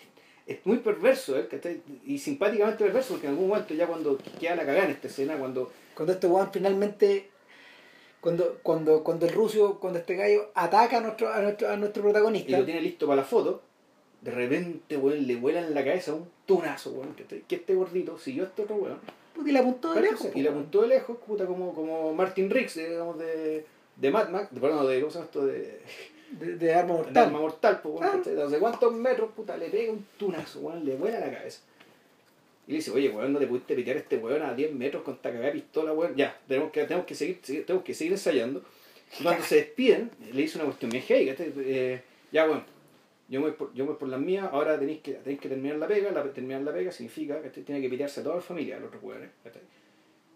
Speaker 1: es muy perverso, ¿eh? ¿cachai? Y simpáticamente perverso, porque en algún momento ya cuando queda la cagada en esta escena, cuando
Speaker 2: Cuando este weón finalmente... Cuando, cuando, cuando el ruso, cuando este gallo ataca a nuestro, a nuestro, a nuestro
Speaker 1: y
Speaker 2: protagonista,
Speaker 1: lo tiene listo para la foto, de repente, weón, le vuela en la cabeza un tunazo, weón, ¿cachai? Que este gordito siguió a este otro weón.
Speaker 2: y le apuntó de lejos.
Speaker 1: y le apuntó de lejos, puta, como, como Martin Riggs, digamos, de, de Mad Max, de, perdón, de, ¿cómo se llama esto? De,
Speaker 2: de, de arma
Speaker 1: de
Speaker 2: mortal.
Speaker 1: arma mortal, pues, weón,
Speaker 2: Ah.
Speaker 1: ¿cachai? No sé cuántos metros, puta, le pega un tunazo, weón, le vuela la cabeza. Y le dice, oye, weón, no te pudiste pitear a este weón a 10 metros con esta cagada de pistola, weón. Ya, tenemos que, tenemos que, seguir, tenemos que seguir ensayando. Y cuando se despiden, le dice una cuestión bien ¿cachai? Eh, ya, bueno, yo voy por, yo voy por las mías, ahora tenéis que, tenéis que terminar la pega, la, terminar la pega significa que tiene que pitearse a toda la familia, a los otros weones.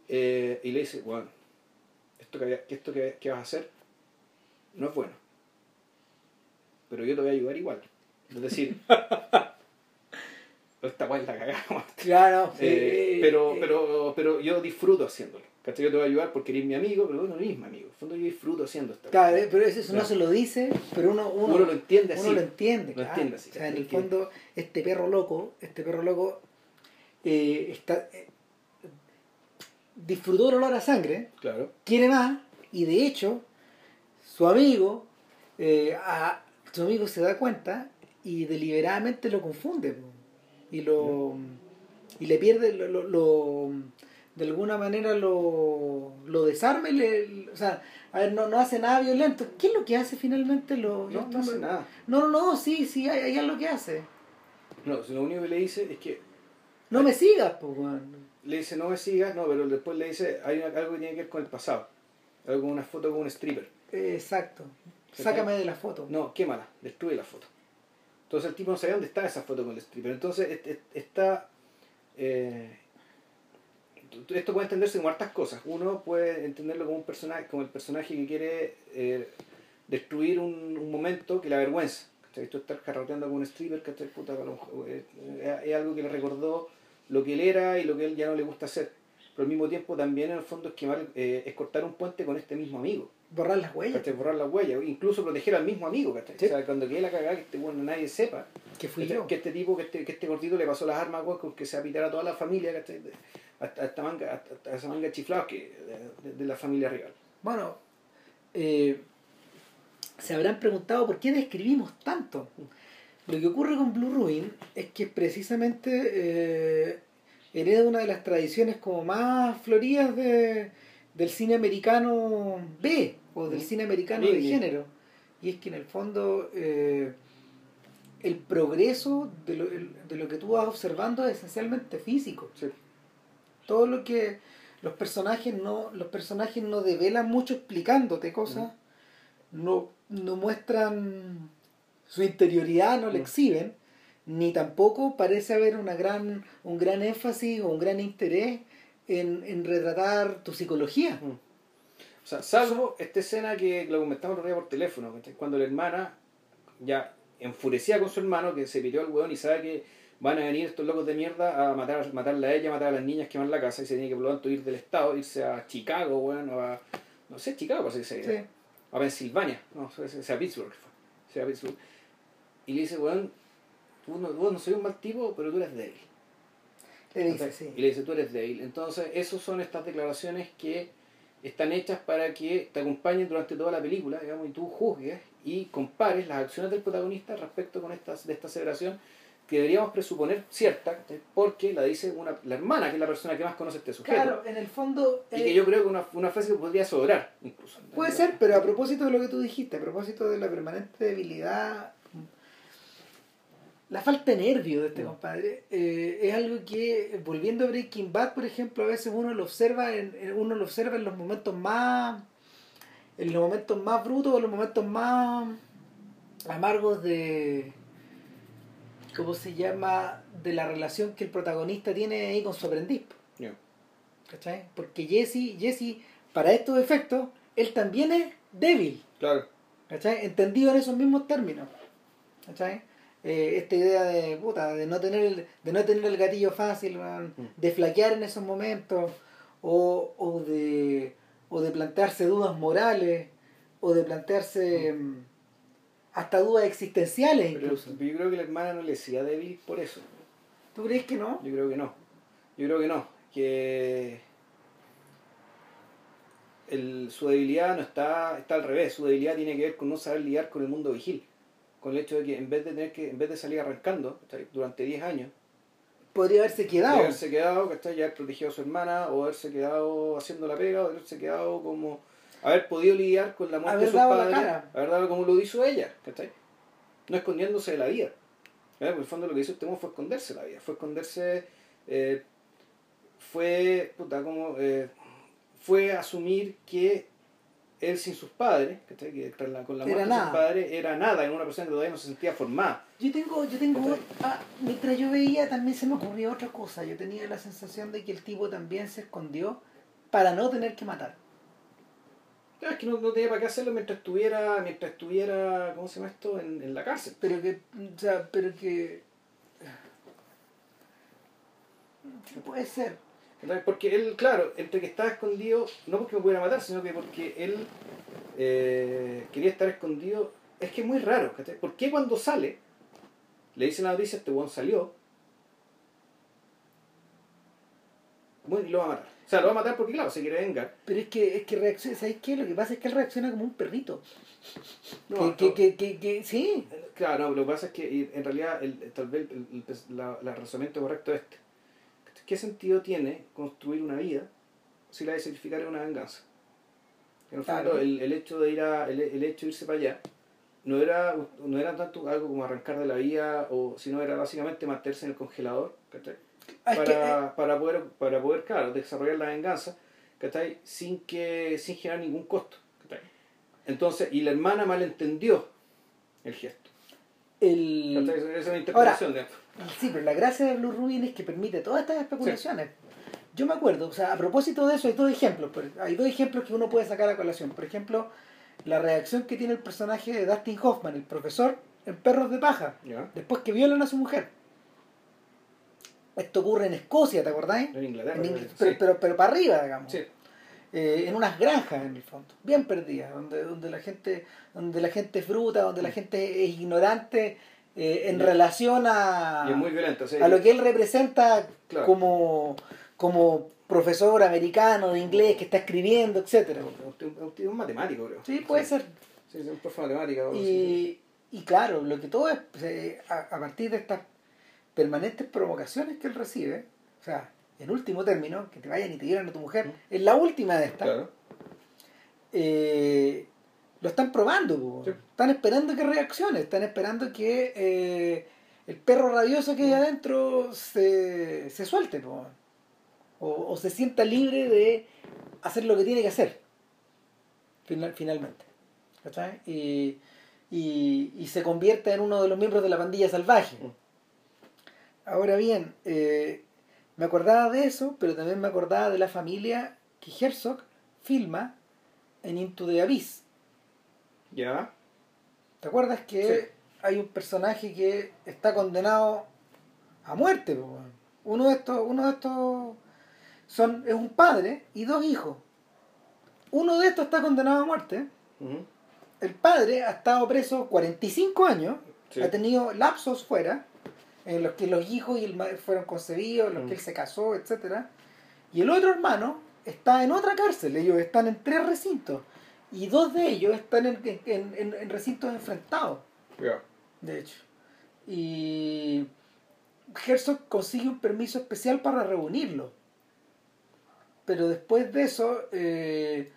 Speaker 1: Eh, y le dice, bueno, esto, que esto que, que vas a hacer no es bueno, pero yo te voy a ayudar igual. Es decir, <laughs> esta es la cagada.
Speaker 2: Claro, sí,
Speaker 1: Eh, pero, pero, pero yo disfruto haciéndolo. ¿Cachai? Yo te voy a ayudar porque eres mi amigo, pero bueno, no eres mi amigo. En el fondo yo disfruto haciendo esta
Speaker 2: Claro, eh, pero eso, eso no
Speaker 1: Claro.
Speaker 2: se lo dice, pero uno, uno,
Speaker 1: Uno lo entiende así.
Speaker 2: uno lo entiende,
Speaker 1: Lo
Speaker 2: claro.
Speaker 1: entiende así,
Speaker 2: O sea, en el fondo, este perro loco, este perro loco eh, está eh, disfrutó el olor a sangre,
Speaker 1: Claro.
Speaker 2: quiere más, y de hecho, su amigo, eh, a- su amigo se da cuenta y deliberadamente lo confunde po, y lo y le pierde lo, lo- lo- de alguna manera lo, lo desarma y le, o sea a ver no, no hace nada violento. ¿qué es lo que hace finalmente lo
Speaker 1: No, no hace nada.
Speaker 2: no no no sí sí hay, hay algo que hace.
Speaker 1: No, lo único que le dice es que
Speaker 2: no me sigas pues
Speaker 1: le dice no me sigas, no, pero después le dice hay una- algo que tiene que ver con el pasado. Algo con una foto con un stripper.
Speaker 2: Exacto. Sácame de la foto.
Speaker 1: No, quémala, destruye la foto. Entonces el tipo no sabía dónde estaba esa foto con el stripper. Entonces est- est- está... eh, esto puede entenderse como hartas cosas. Uno puede entenderlo como un personaje, como el personaje que quiere eh, destruir un, momento que le avergüenza. ¿cachai? Tú estar carroteando con un stripper, ¿cachai? Puta, eh, eh, es algo que le recordó lo que él era y lo que él ya no le gusta hacer. Pero al mismo tiempo también en el fondo es quemar, es cortar un puente con este mismo amigo.
Speaker 2: Borrar las huellas
Speaker 1: ¿cachai? Borrar la huella, incluso proteger al mismo amigo, ¿cachai?
Speaker 2: Sí.
Speaker 1: O sea, cuando quede la cagada que este bueno nadie sepa
Speaker 2: que fui
Speaker 1: ¿cachai?
Speaker 2: yo
Speaker 1: que este tipo, que este, que este gordito le pasó las armas con que se apitara a toda la familia, ¿cachai? Hasta, hasta, manga, hasta, hasta esa manga de chiflados que, de, de- de la familia rival.
Speaker 2: Bueno, eh, se habrán preguntado por qué describimos tanto. Lo que ocurre con Blue Ruin es que precisamente eh, hereda una de las tradiciones como más floridas de, del cine americano B o del cine americano de género. Y es que en el fondo eh, el progreso de lo, de lo que tú vas observando es esencialmente físico.
Speaker 1: Sí.
Speaker 2: todo lo que los personajes no los personajes no develan mucho explicándote cosas no no muestran su interioridad no la exhiben ni tampoco parece haber una gran un gran énfasis o un gran interés en, en retratar tu psicología
Speaker 1: O sea, salvo esta escena que lo comentamos el por teléfono, cuando la hermana ya enfurecida con su hermano, que se pidió al weón y sabe que van a venir estos locos de mierda a matar, matarla a ella, matar a las niñas que van a la casa y se tiene que por lo tanto ir del estado, irse a Chicago, weón, o a, no sé, Chicago parece que sería.
Speaker 2: Sí.
Speaker 1: a Pensilvania, no, o sea, a Pittsburgh, sea, a Pittsburgh. Y le dice, weón, tú no, vos no soy un mal tipo, pero tú eres débil.
Speaker 2: Le dice sí
Speaker 1: Y le dice, tú eres débil. Entonces, esas son estas declaraciones que están hechas para que te acompañen durante toda la película, digamos, y tú juzgues y compares las acciones del protagonista respecto con estas, de esta aseveración que deberíamos presuponer cierta, ¿cachai? porque la dice una, la hermana, que es la persona que más conoce este sujeto.
Speaker 2: claro en el fondo
Speaker 1: Y
Speaker 2: eh,
Speaker 1: que yo creo que una, una frase que podría sobrar, incluso.
Speaker 2: Puede ser, pero a propósito de lo que tú dijiste, a propósito de la permanente debilidad, la falta de nervio de este
Speaker 1: Mm.
Speaker 2: compadre, eh, es algo que, volviendo a Breaking Bad, por ejemplo, a veces uno lo observa en, uno lo observa en los momentos más en los momentos más brutos o en los momentos más amargos de ¿cómo se llama? de la relación que el protagonista tiene ahí con su aprendiz. ¿Cachai? Porque Jesse, Jesse, para estos efectos, él también es débil.
Speaker 1: Claro.
Speaker 2: ¿Cachai? Entendido en esos mismos términos. ¿Cachai? Eh, esta idea de puta, de no tener el, de no tener el gatillo fácil,
Speaker 1: Mm.
Speaker 2: de flaquear en esos momentos, o, o de o de plantearse dudas morales, o de plantearse mm, hasta dudas existenciales
Speaker 1: Pero
Speaker 2: incluso.
Speaker 1: yo creo que la hermana no le decía débil por eso.
Speaker 2: ¿Tú crees que no?
Speaker 1: Yo creo que no. Yo creo que no. Que el, su debilidad no está, está al revés. Su debilidad tiene que ver con no saber lidiar con el mundo vigil. Con el hecho de que en vez de tener que, en vez de salir arrancando ¿cachai? durante 10 años,
Speaker 2: Podría haberse quedado.
Speaker 1: haberse quedado, ¿cachai? ya haber protegido a su hermana, o haberse quedado haciendo la pega, o haberse quedado como haber podido lidiar con la muerte
Speaker 2: Haber
Speaker 1: de sus padres, haber dado como lo hizo ella, ¿cachai? No escondiéndose de la vida. ¿eh? Por el fondo lo que hizo este fue esconderse de la vida, fue esconderse, eh, fue, puta, como, eh, fue asumir que él sin sus padres, ¿cachai? Que la- con la
Speaker 2: Era
Speaker 1: muerte de
Speaker 2: nada.
Speaker 1: sus padres era nada, en una persona que todavía no se sentía formada.
Speaker 2: Yo tengo, yo tengo, ah, mientras yo veía también se me ocurrió otra cosa. Yo tenía la sensación de que el tipo también se escondió para no tener que matar.
Speaker 1: Ya, Es que no, no tenía para qué hacerlo mientras estuviera, mientras estuviera, ¿cómo se llama esto? En, en la cárcel.
Speaker 2: Pero que, o sea, pero que... Sí, puede ser.
Speaker 1: Porque él, claro, entre que estaba escondido, no porque me pudiera matar, sino que porque él eh, quería estar escondido. Es que es muy raro, ¿cachai? ¿Por qué cuando sale, le dicen la noticia, este weón salió, bueno, y lo va a matar? O sea, lo va a matar porque, claro, se quiere vengar.
Speaker 2: Pero es que, es que reacciona, ¿sabes qué? Lo que pasa es que él reacciona como un perrito.
Speaker 1: No,
Speaker 2: que,
Speaker 1: no.
Speaker 2: que, que, que, sí.
Speaker 1: Claro, no, lo que pasa es que en realidad el, tal vez el, el- la, la razonamiento correcto es este. ¿Qué sentido tiene construir una vida si la de sacrificar es una venganza? En el fondo,
Speaker 2: Claro.
Speaker 1: el, el hecho de ir a, el, el hecho de irse para allá no era, no era tanto algo como arrancar de la vida, o sino era básicamente mantenerse en el congelador, ¿cachai?
Speaker 2: Ah, que, eh,
Speaker 1: para, para poder, para poder, claro, desarrollar la venganza, ¿cachai? Sin que, sin generar ningún costo. ¿cachai? Entonces, y la hermana malentendió el gesto.
Speaker 2: el.
Speaker 1: Esa es una interpretación de
Speaker 2: Sí, pero la gracia de Blue Rubin es que permite todas estas especulaciones. Yo me acuerdo, o sea, a propósito de eso hay dos ejemplos, hay dos ejemplos que uno puede sacar a colación. Por ejemplo, la reacción que tiene el personaje de Dustin Hoffman, el profesor, en Perros de Paja, después que violan a su mujer. Esto ocurre en Escocia, ¿te acordáis?
Speaker 1: En Inglaterra.
Speaker 2: En Ingl-
Speaker 1: sí.
Speaker 2: pero, pero, pero para arriba, digamos.
Speaker 1: Sí.
Speaker 2: Eh, en unas granjas en el fondo, bien perdidas, donde, donde la gente, donde la gente es fruta, donde la gente es ignorante eh, en.
Speaker 1: Y-
Speaker 2: relación a,
Speaker 1: Y es muy violento. sí.
Speaker 2: a lo que él representa
Speaker 1: Claro.
Speaker 2: como, como profesor americano de inglés que está escribiendo, etcétera.
Speaker 1: Es un- es matemático, creo.
Speaker 2: Sí, puede ser.
Speaker 1: Sí, es un profe de matemática.
Speaker 2: Y, y claro, lo que todo es eh, a, a partir de estas permanentes provocaciones que él recibe, o sea, en último término, que te vayan y te lleven a tu mujer, es la última de estas.
Speaker 1: Claro.
Speaker 2: eh, lo están probando.
Speaker 1: Sí.
Speaker 2: Están esperando que reaccione, están esperando que eh, el perro rabioso que hay adentro se, se suelte, po. o, o se sienta libre de hacer lo que tiene que hacer, final- finalmente. ¿Cachai? Y, y, y se convierta en uno de los miembros de la pandilla salvaje.
Speaker 1: Mm.
Speaker 2: Ahora bien, eh, me acordaba de eso, pero también me acordaba de la familia que Herzog filma en Into the Abyss.
Speaker 1: Ya.
Speaker 2: ¿Te acuerdas que
Speaker 1: Sí.
Speaker 2: hay un personaje que está condenado a muerte? po? Uno de estos, uno de estos son, es un padre y dos hijos. Uno de estos está condenado a muerte. El padre ha estado preso 45 años,
Speaker 1: Sí.
Speaker 2: ha tenido lapsos fuera, en los que los hijos y el ma- fueron concebidos, en los
Speaker 1: Mm.
Speaker 2: que él se casó, etcétera Y el otro hermano está en otra cárcel, ellos están en tres recintos. Y dos de ellos están en, en- en- en recintos enfrentados,
Speaker 1: Ya.
Speaker 2: de hecho. Y Herzog consigue un permiso especial para reunirlos. Pero después de eso, eh,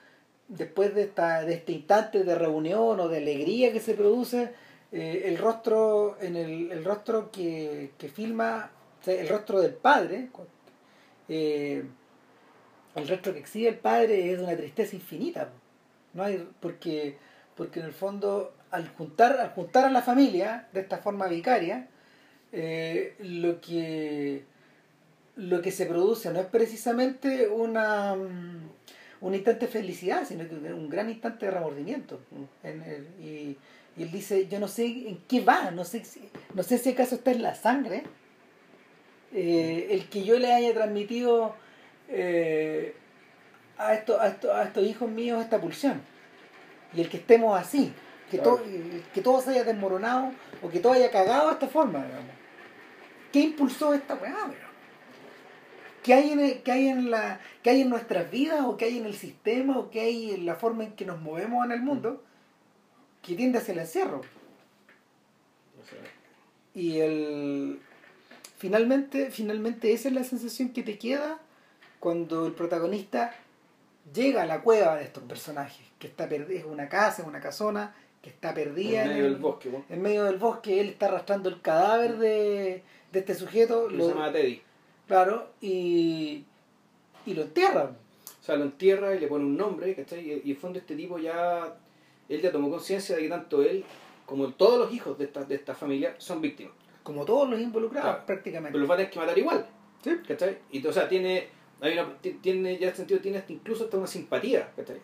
Speaker 2: después de, esta, de este instante de reunión o de alegría que se produce, eh, el rostro, en el, el rostro que, que filma, o sea, el rostro del padre, eh, el rostro que exhibe el padre es de una tristeza infinita. No hay, porque, porque en el fondo, al juntar, al juntar a la familia de esta forma vicaria, eh, lo que lo que se produce no es precisamente una mm, un instante de felicidad, sino que un gran instante de remordimiento. Y, él dice, yo no sé en qué va, no sé, no sé si acaso está en la sangre. eh, el que yo le haya transmitido eh, a, esto, a, esto- a estos hijos míos esta pulsión. Y el que estemos así, que,
Speaker 1: Claro.
Speaker 2: todo, que todo se haya desmoronado o que todo haya cagado de esta forma, digamos. ¿Qué impulsó esta weá? ¿Qué hay, en qué hay en la qué hay en nuestras vidas o qué hay en el sistema o qué hay en la forma en que nos movemos en el mundo que tiende hacia el encierro? Y el finalmente, finalmente esa es la sensación que te queda cuando el protagonista llega a la cueva de estos personajes, que está perdida, es una casa, es una casona, que está perdida
Speaker 1: en medio
Speaker 2: el-
Speaker 1: del bosque,
Speaker 2: en medio del bosque, él está arrastrando el cadáver de, de este sujeto, lo-
Speaker 1: se llama Teddy.
Speaker 2: claro, y, y lo entierran.
Speaker 1: O sea, lo entierra y le pone un nombre, ¿cachai? Y, y en el fondo este tipo ya, él ya tomó conciencia de que tanto él como todos los hijos de esta, de esta familia son víctimas.
Speaker 2: Como todos los involucrados,
Speaker 1: Claro.
Speaker 2: prácticamente.
Speaker 1: Pero los va a tener que matar igual,
Speaker 2: Sí.
Speaker 1: ¿cachai? Y, o sea, tiene, hay una- ti- tiene ya sentido, tiene hasta incluso hasta una simpatía, ¿cachai?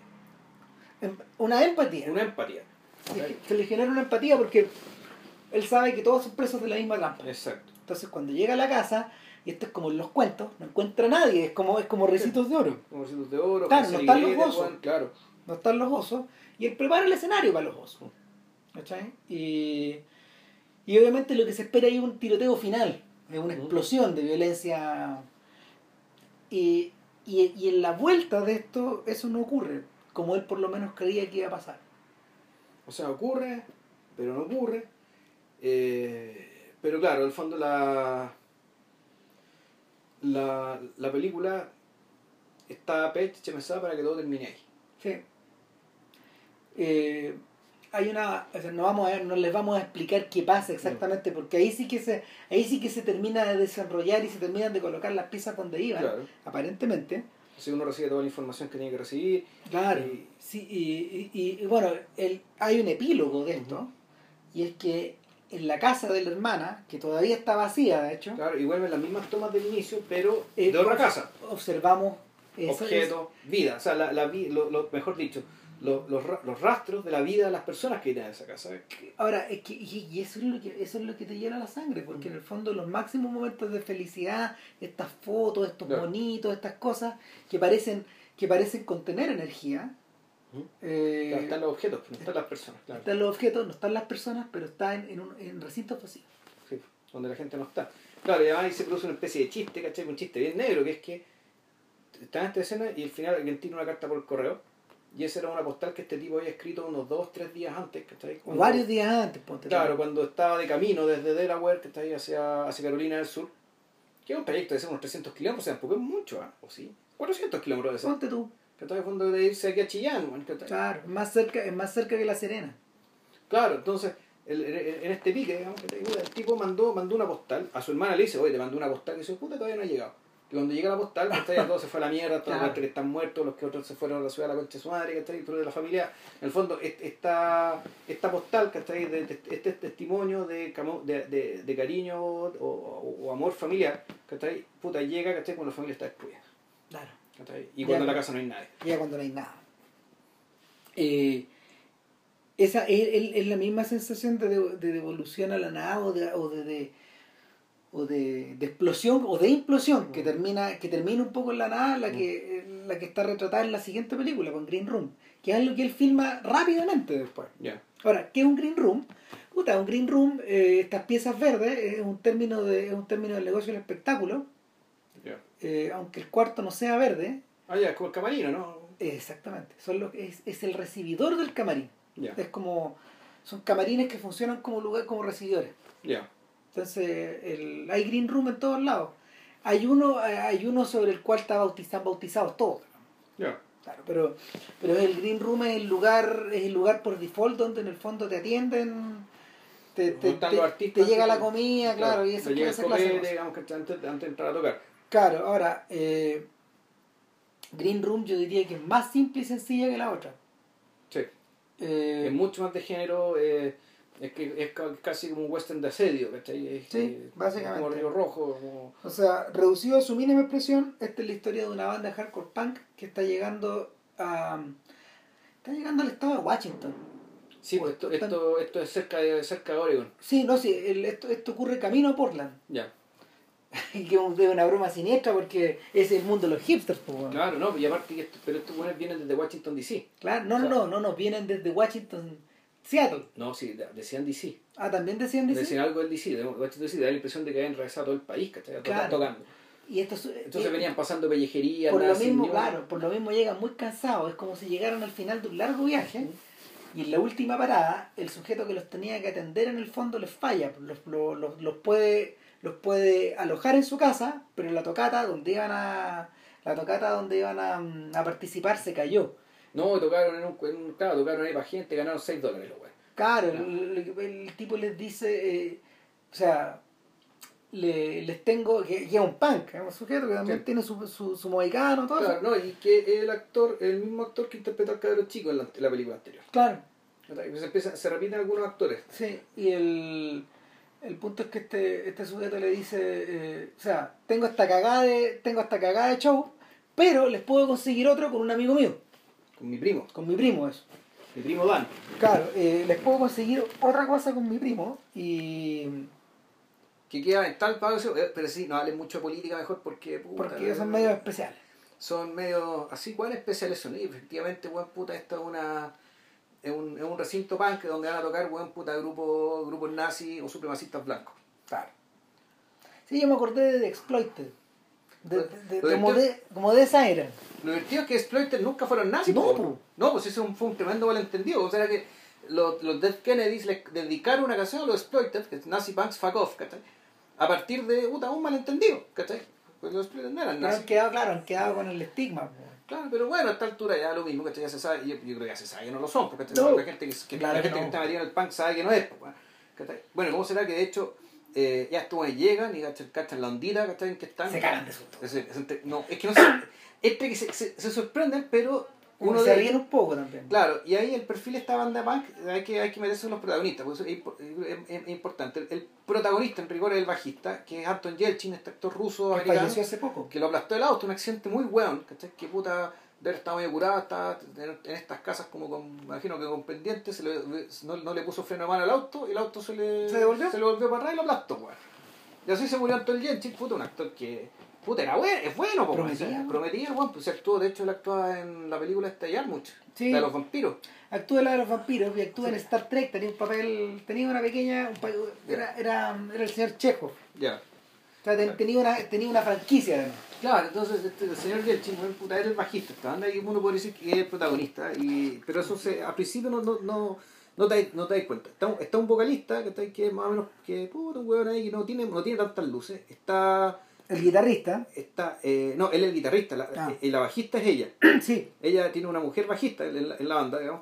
Speaker 2: Em- Una empatía.
Speaker 1: Una empatía.
Speaker 2: Se le- Se le genera una empatía porque él sabe que todos son presos de la misma trampa.
Speaker 1: Exacto.
Speaker 2: Entonces cuando llega a la casa, y esto es como en los cuentos, no encuentra a nadie, es como, es como recitos de oro.
Speaker 1: Como recitos de oro,
Speaker 2: Claro, no están los gozos.
Speaker 1: weón, Claro.
Speaker 2: No están los osos, y él prepara el escenario para los osos. ¿Cachai? Y, y obviamente lo que se espera ahí es un tiroteo final, es una explosión de violencia. Y, y, y en la vuelta de esto, eso no ocurre, como él por lo menos creía que iba a pasar.
Speaker 1: O sea, ocurre, pero no ocurre. Eh, pero claro, en el fondo la, la, la película está pensada para que todo termine ahí.
Speaker 2: Sí. Eh, hay una, o sea, no vamos a, no les vamos a explicar qué pasa exactamente, porque ahí sí que se, ahí sí que se termina de desarrollar y se terminan de colocar las piezas donde iban,
Speaker 1: Claro.
Speaker 2: aparentemente.
Speaker 1: Así uno recibe toda la información que tiene que recibir.
Speaker 2: Claro.
Speaker 1: Y-
Speaker 2: Sí, y, y- y, bueno, el, hay un epílogo de esto, y es que en la casa de la hermana, que todavía está vacía, de hecho,
Speaker 1: Claro, y vuelven las mismas tomas del inicio, pero
Speaker 2: eh,
Speaker 1: de otra casa.
Speaker 2: observamos
Speaker 1: Objetos, vida. O sea, la, la, lo, lo- mejor dicho, lo- los, ra- los rastros de la vida de las personas que viven en esa casa.
Speaker 2: Ahora, es que, y eso es lo que eso es lo que te llena la sangre, porque en el fondo los máximos momentos de felicidad, estas fotos, estos bonitos, estas cosas que parecen que parecen contener energía, eh,
Speaker 1: Claro, están los objetos, pero no están las personas. Claro.
Speaker 2: están los objetos, no están las personas, pero están en, un, en recintos vacíos.
Speaker 1: Sí, donde la gente no está. Claro, y además ahí se produce una especie de chiste, ¿cachai? Un chiste bien negro, que es que está en esta escena y al final alguien tiene una carta por el correo y esa era una postal que este tipo había escrito unos dos, tres días antes, ¿cachai? Cuando-
Speaker 2: varios días antes, ponte tú.
Speaker 1: Claro, cuando estaba de camino desde Delaware, que está ahí hacia, hacia Carolina del Sur, que es un trayecto de ser unos 300 kilómetros, o sea, tampoco es mucho, ¿ah? ¿O sí? 400 kilómetros de ser.
Speaker 2: Ponte tú.
Speaker 1: Que está de fondo de irse aquí a Chillán, ¿cachai?
Speaker 2: Claro, es más cerca, es más cerca que la Serena.
Speaker 1: Claro, entonces, el- el- en este pique, digamos, que el tipo mandó, mandó una postal, a su hermana le dice, oye, te mandó una postal, y dice, puta, todavía no ha llegado. Y cuando llega la postal, ¿cachai? Ya todo se fue a la mierda, todos
Speaker 2: Claro.
Speaker 1: los que están muertos, los que otros se fueron a la ciudad de la concha de su madre, ¿cachai? Pero de la familia, en el fondo, est- esta, esta postal, ¿cachai? De, de- este testimonio de, camo- de, de, cariño o, o- o amor familiar, ¿cachai? Puta, llega, ¿cachai? Cuando la familia está destruida,
Speaker 2: Claro.
Speaker 1: ¿cachai? Y
Speaker 2: Ya,
Speaker 1: cuando en la casa no hay nadie.
Speaker 2: ya cuando no hay nada. Eh, esa es, es- es la misma sensación de, de- de devolución a la nada o de, o o de, de explosión o de implosión que termina que termina un poco en la nada la que la que está retratada en la siguiente película con Green Room que es algo que él filma rápidamente después ahora ¿qué es un Green Room? Puta, un Green Room eh, estas piezas verdes es un término de es un término del negocio del espectáculo eh, aunque el cuarto no sea verde
Speaker 1: Ah, ya, es como el camarino, ¿no?
Speaker 2: Exactamente, son los, es, es el recibidor del camarín. Es como, son camarines que funcionan como lugar, como recibidores.
Speaker 1: Ya.
Speaker 2: Entonces, el, hay green room en todos lados. Hay uno, hay uno sobre el cual está bautizan, bautizados todos.
Speaker 1: Ya.
Speaker 2: Claro, pero, pero el green room es el lugar, es el lugar por default donde en el fondo te atienden, te, te, te- llega la comida, claro, y eso
Speaker 1: digamos que antes, antes de entrar a tocar.
Speaker 2: Claro, ahora, eh, Green Room yo diría que es más simple y sencilla que la otra.
Speaker 1: Sí.
Speaker 2: Eh,
Speaker 1: es mucho más de género, eh, es que es ca- casi como un western de asedio, ¿cachai? Es,
Speaker 2: Sí, básicamente.
Speaker 1: Como Río Rojo, como...
Speaker 2: O sea, reducido a su mínima expresión, esta es la historia de una banda de hardcore punk que está llegando a. está llegando al estado de Washington.
Speaker 1: Sí, pues esto, esto, esto es cerca de, cerca de Oregon.
Speaker 2: Sí, no, sí, el- esto, esto ocurre camino a Portland.
Speaker 1: Ya. <laughs>
Speaker 2: Y que es una broma siniestra porque es el mundo de los hipsters, pues, weón.
Speaker 1: Claro, no, y aparte pero estos buenos vienen desde Washington DC.
Speaker 2: Claro, no,
Speaker 1: O sea-
Speaker 2: no, no, no, vienen desde Washington, Seattle.
Speaker 1: No, sí, de- decían DC.
Speaker 2: Ah, también decían DC.
Speaker 1: Decían algo del DC, de DC, da la impresión de que habían regresado todo el país, ¿cachai?
Speaker 2: Claro.
Speaker 1: Tocando.
Speaker 2: Y estos,
Speaker 1: Entonces
Speaker 2: eh,
Speaker 1: venían pasando pellejería,
Speaker 2: por lo
Speaker 1: nada,
Speaker 2: mismo, claro, por lo mismo llegan muy cansados, es como si llegaran al final de un largo viaje y en la última parada el sujeto que los tenía que atender en el fondo les falla, los, los, los, los puede los puede alojar en su casa, pero en la tocata donde iban a la tocata donde iban a, mm, a participar se cayó.
Speaker 1: No, tocaron en un, en un claro, tocaron ahí para gente, ganaron 6 dólares los güeyes.
Speaker 2: Claro, el, el- el tipo les dice, eh, o sea, le, les tengo, que, que es un punk, es un sujeto que también
Speaker 1: Sí.
Speaker 2: tiene su, su, su mohicano, todo
Speaker 1: Claro,
Speaker 2: eso.
Speaker 1: no, y que el actor, el mismo actor que interpretó al cabrón chico en la, en la película anterior.
Speaker 2: Claro.
Speaker 1: Se, empieza, se repiten algunos actores.
Speaker 2: Sí, y el, el punto es que este, este sujeto le dice, eh, o sea, tengo esta cagada de, tengo esta cagada de show, pero les puedo conseguir otro con un amigo mío,
Speaker 1: Con mi primo,
Speaker 2: con mi primo eso.
Speaker 1: mi primo Dan.
Speaker 2: Claro, eh, les puedo conseguir otra cosa con mi primo y
Speaker 1: Que queda en tal pago, eh, pero sí, no hablen mucho de política mejor porque puta,
Speaker 2: porque son medios especiales.
Speaker 1: son medio así cuán especiales son y efectivamente buen puta esto es una es un, es un recinto punk donde van a tocar buen puta grupo grupos nazis o supremacistas blancos
Speaker 2: Claro. Sí, yo me acordé de The Exploited. De, de- de-
Speaker 1: Lo
Speaker 2: como, de, como de esa era.
Speaker 1: lo divertido es que Exploited nunca fueron nazis
Speaker 2: No,
Speaker 1: po.
Speaker 2: po.
Speaker 1: no pues eso fue un tremendo malentendido o sea que los, los Dead Kennedys les dedicaron una canción a los Exploited que es Nazi Punks Fuck Off ¿cachai? a partir de puta, un malentendido ¿cachai? pues los no eran
Speaker 2: Pero han
Speaker 1: nazis
Speaker 2: quedado, claro, han quedado con el estigma. po.
Speaker 1: Claro, pero bueno, a esta altura ya lo mismo, ¿cachai? Ya se sabe, yo, yo creo que ya se sabe que no lo son, porque
Speaker 2: No.
Speaker 1: la gente, que, que-
Speaker 2: Claro
Speaker 1: la
Speaker 2: que
Speaker 1: gente que
Speaker 2: no.
Speaker 1: está metida en el punk sabe que no es, pues, bueno, ¿cachai? Bueno, ¿cómo será que de hecho eh, ya estos llegan y cachan, cachan la ondita, ¿cachai? En que están.
Speaker 2: Se cagan de susto.
Speaker 1: Es- no, es que no se. Entre que se, se, se sorprenden, pero
Speaker 2: Uno se ríen un poco también.
Speaker 1: Claro, y ahí el perfil de esta banda punk hay que, hay que meterse en los protagonistas, porque eso es, impo- es- es- es importante. El, el protagonista en rigor es el bajista, que es Anton Yelchin, este actor ruso
Speaker 2: Que
Speaker 1: americano
Speaker 2: hace poco.
Speaker 1: que lo aplastó el auto, un accidente muy weón, ¿cachai? Que puta, de haber estado medio curado, estaba en, estas casas como con, imagino que con pendientes, se le- no, no le puso freno de mano al auto, y el auto se le,
Speaker 2: ¿Se devolvió?
Speaker 1: se le volvió para atrás y lo aplastó, weón. Y así se murió Anton Yelchin, puta, un actor que, puta, era bueno, es bueno, po,
Speaker 2: Prometía,
Speaker 1: pues se actuó, de hecho él actuaba en la película esta de Yarmouth,
Speaker 2: Sí.
Speaker 1: la de los vampiros.
Speaker 2: Actúa en la de los vampiros y actúa en Star Trek, tenía un papel, tenía una pequeña, un era, era, era el señor Chekhov.
Speaker 1: Ya.
Speaker 2: O sea, ten- tenía una, tenía una franquicia además.
Speaker 1: Claro, entonces este, el señor Yelchin, puta, era el bajista, esta banda y uno puede decir que es el protagonista, y, pero eso se, al principio no, no, no, no te, no te das cuenta. Está, un- está un vocalista que, está, que más o menos, que puta, un weón ahí que no tiene, no tiene tantas luces, está,
Speaker 2: El guitarrista,
Speaker 1: está eh, no, él es el guitarrista, la,
Speaker 2: Ah.
Speaker 1: y la bajista es ella. <clears throat>
Speaker 2: sí,
Speaker 1: Ella tiene una mujer bajista en la, en la banda, digamos.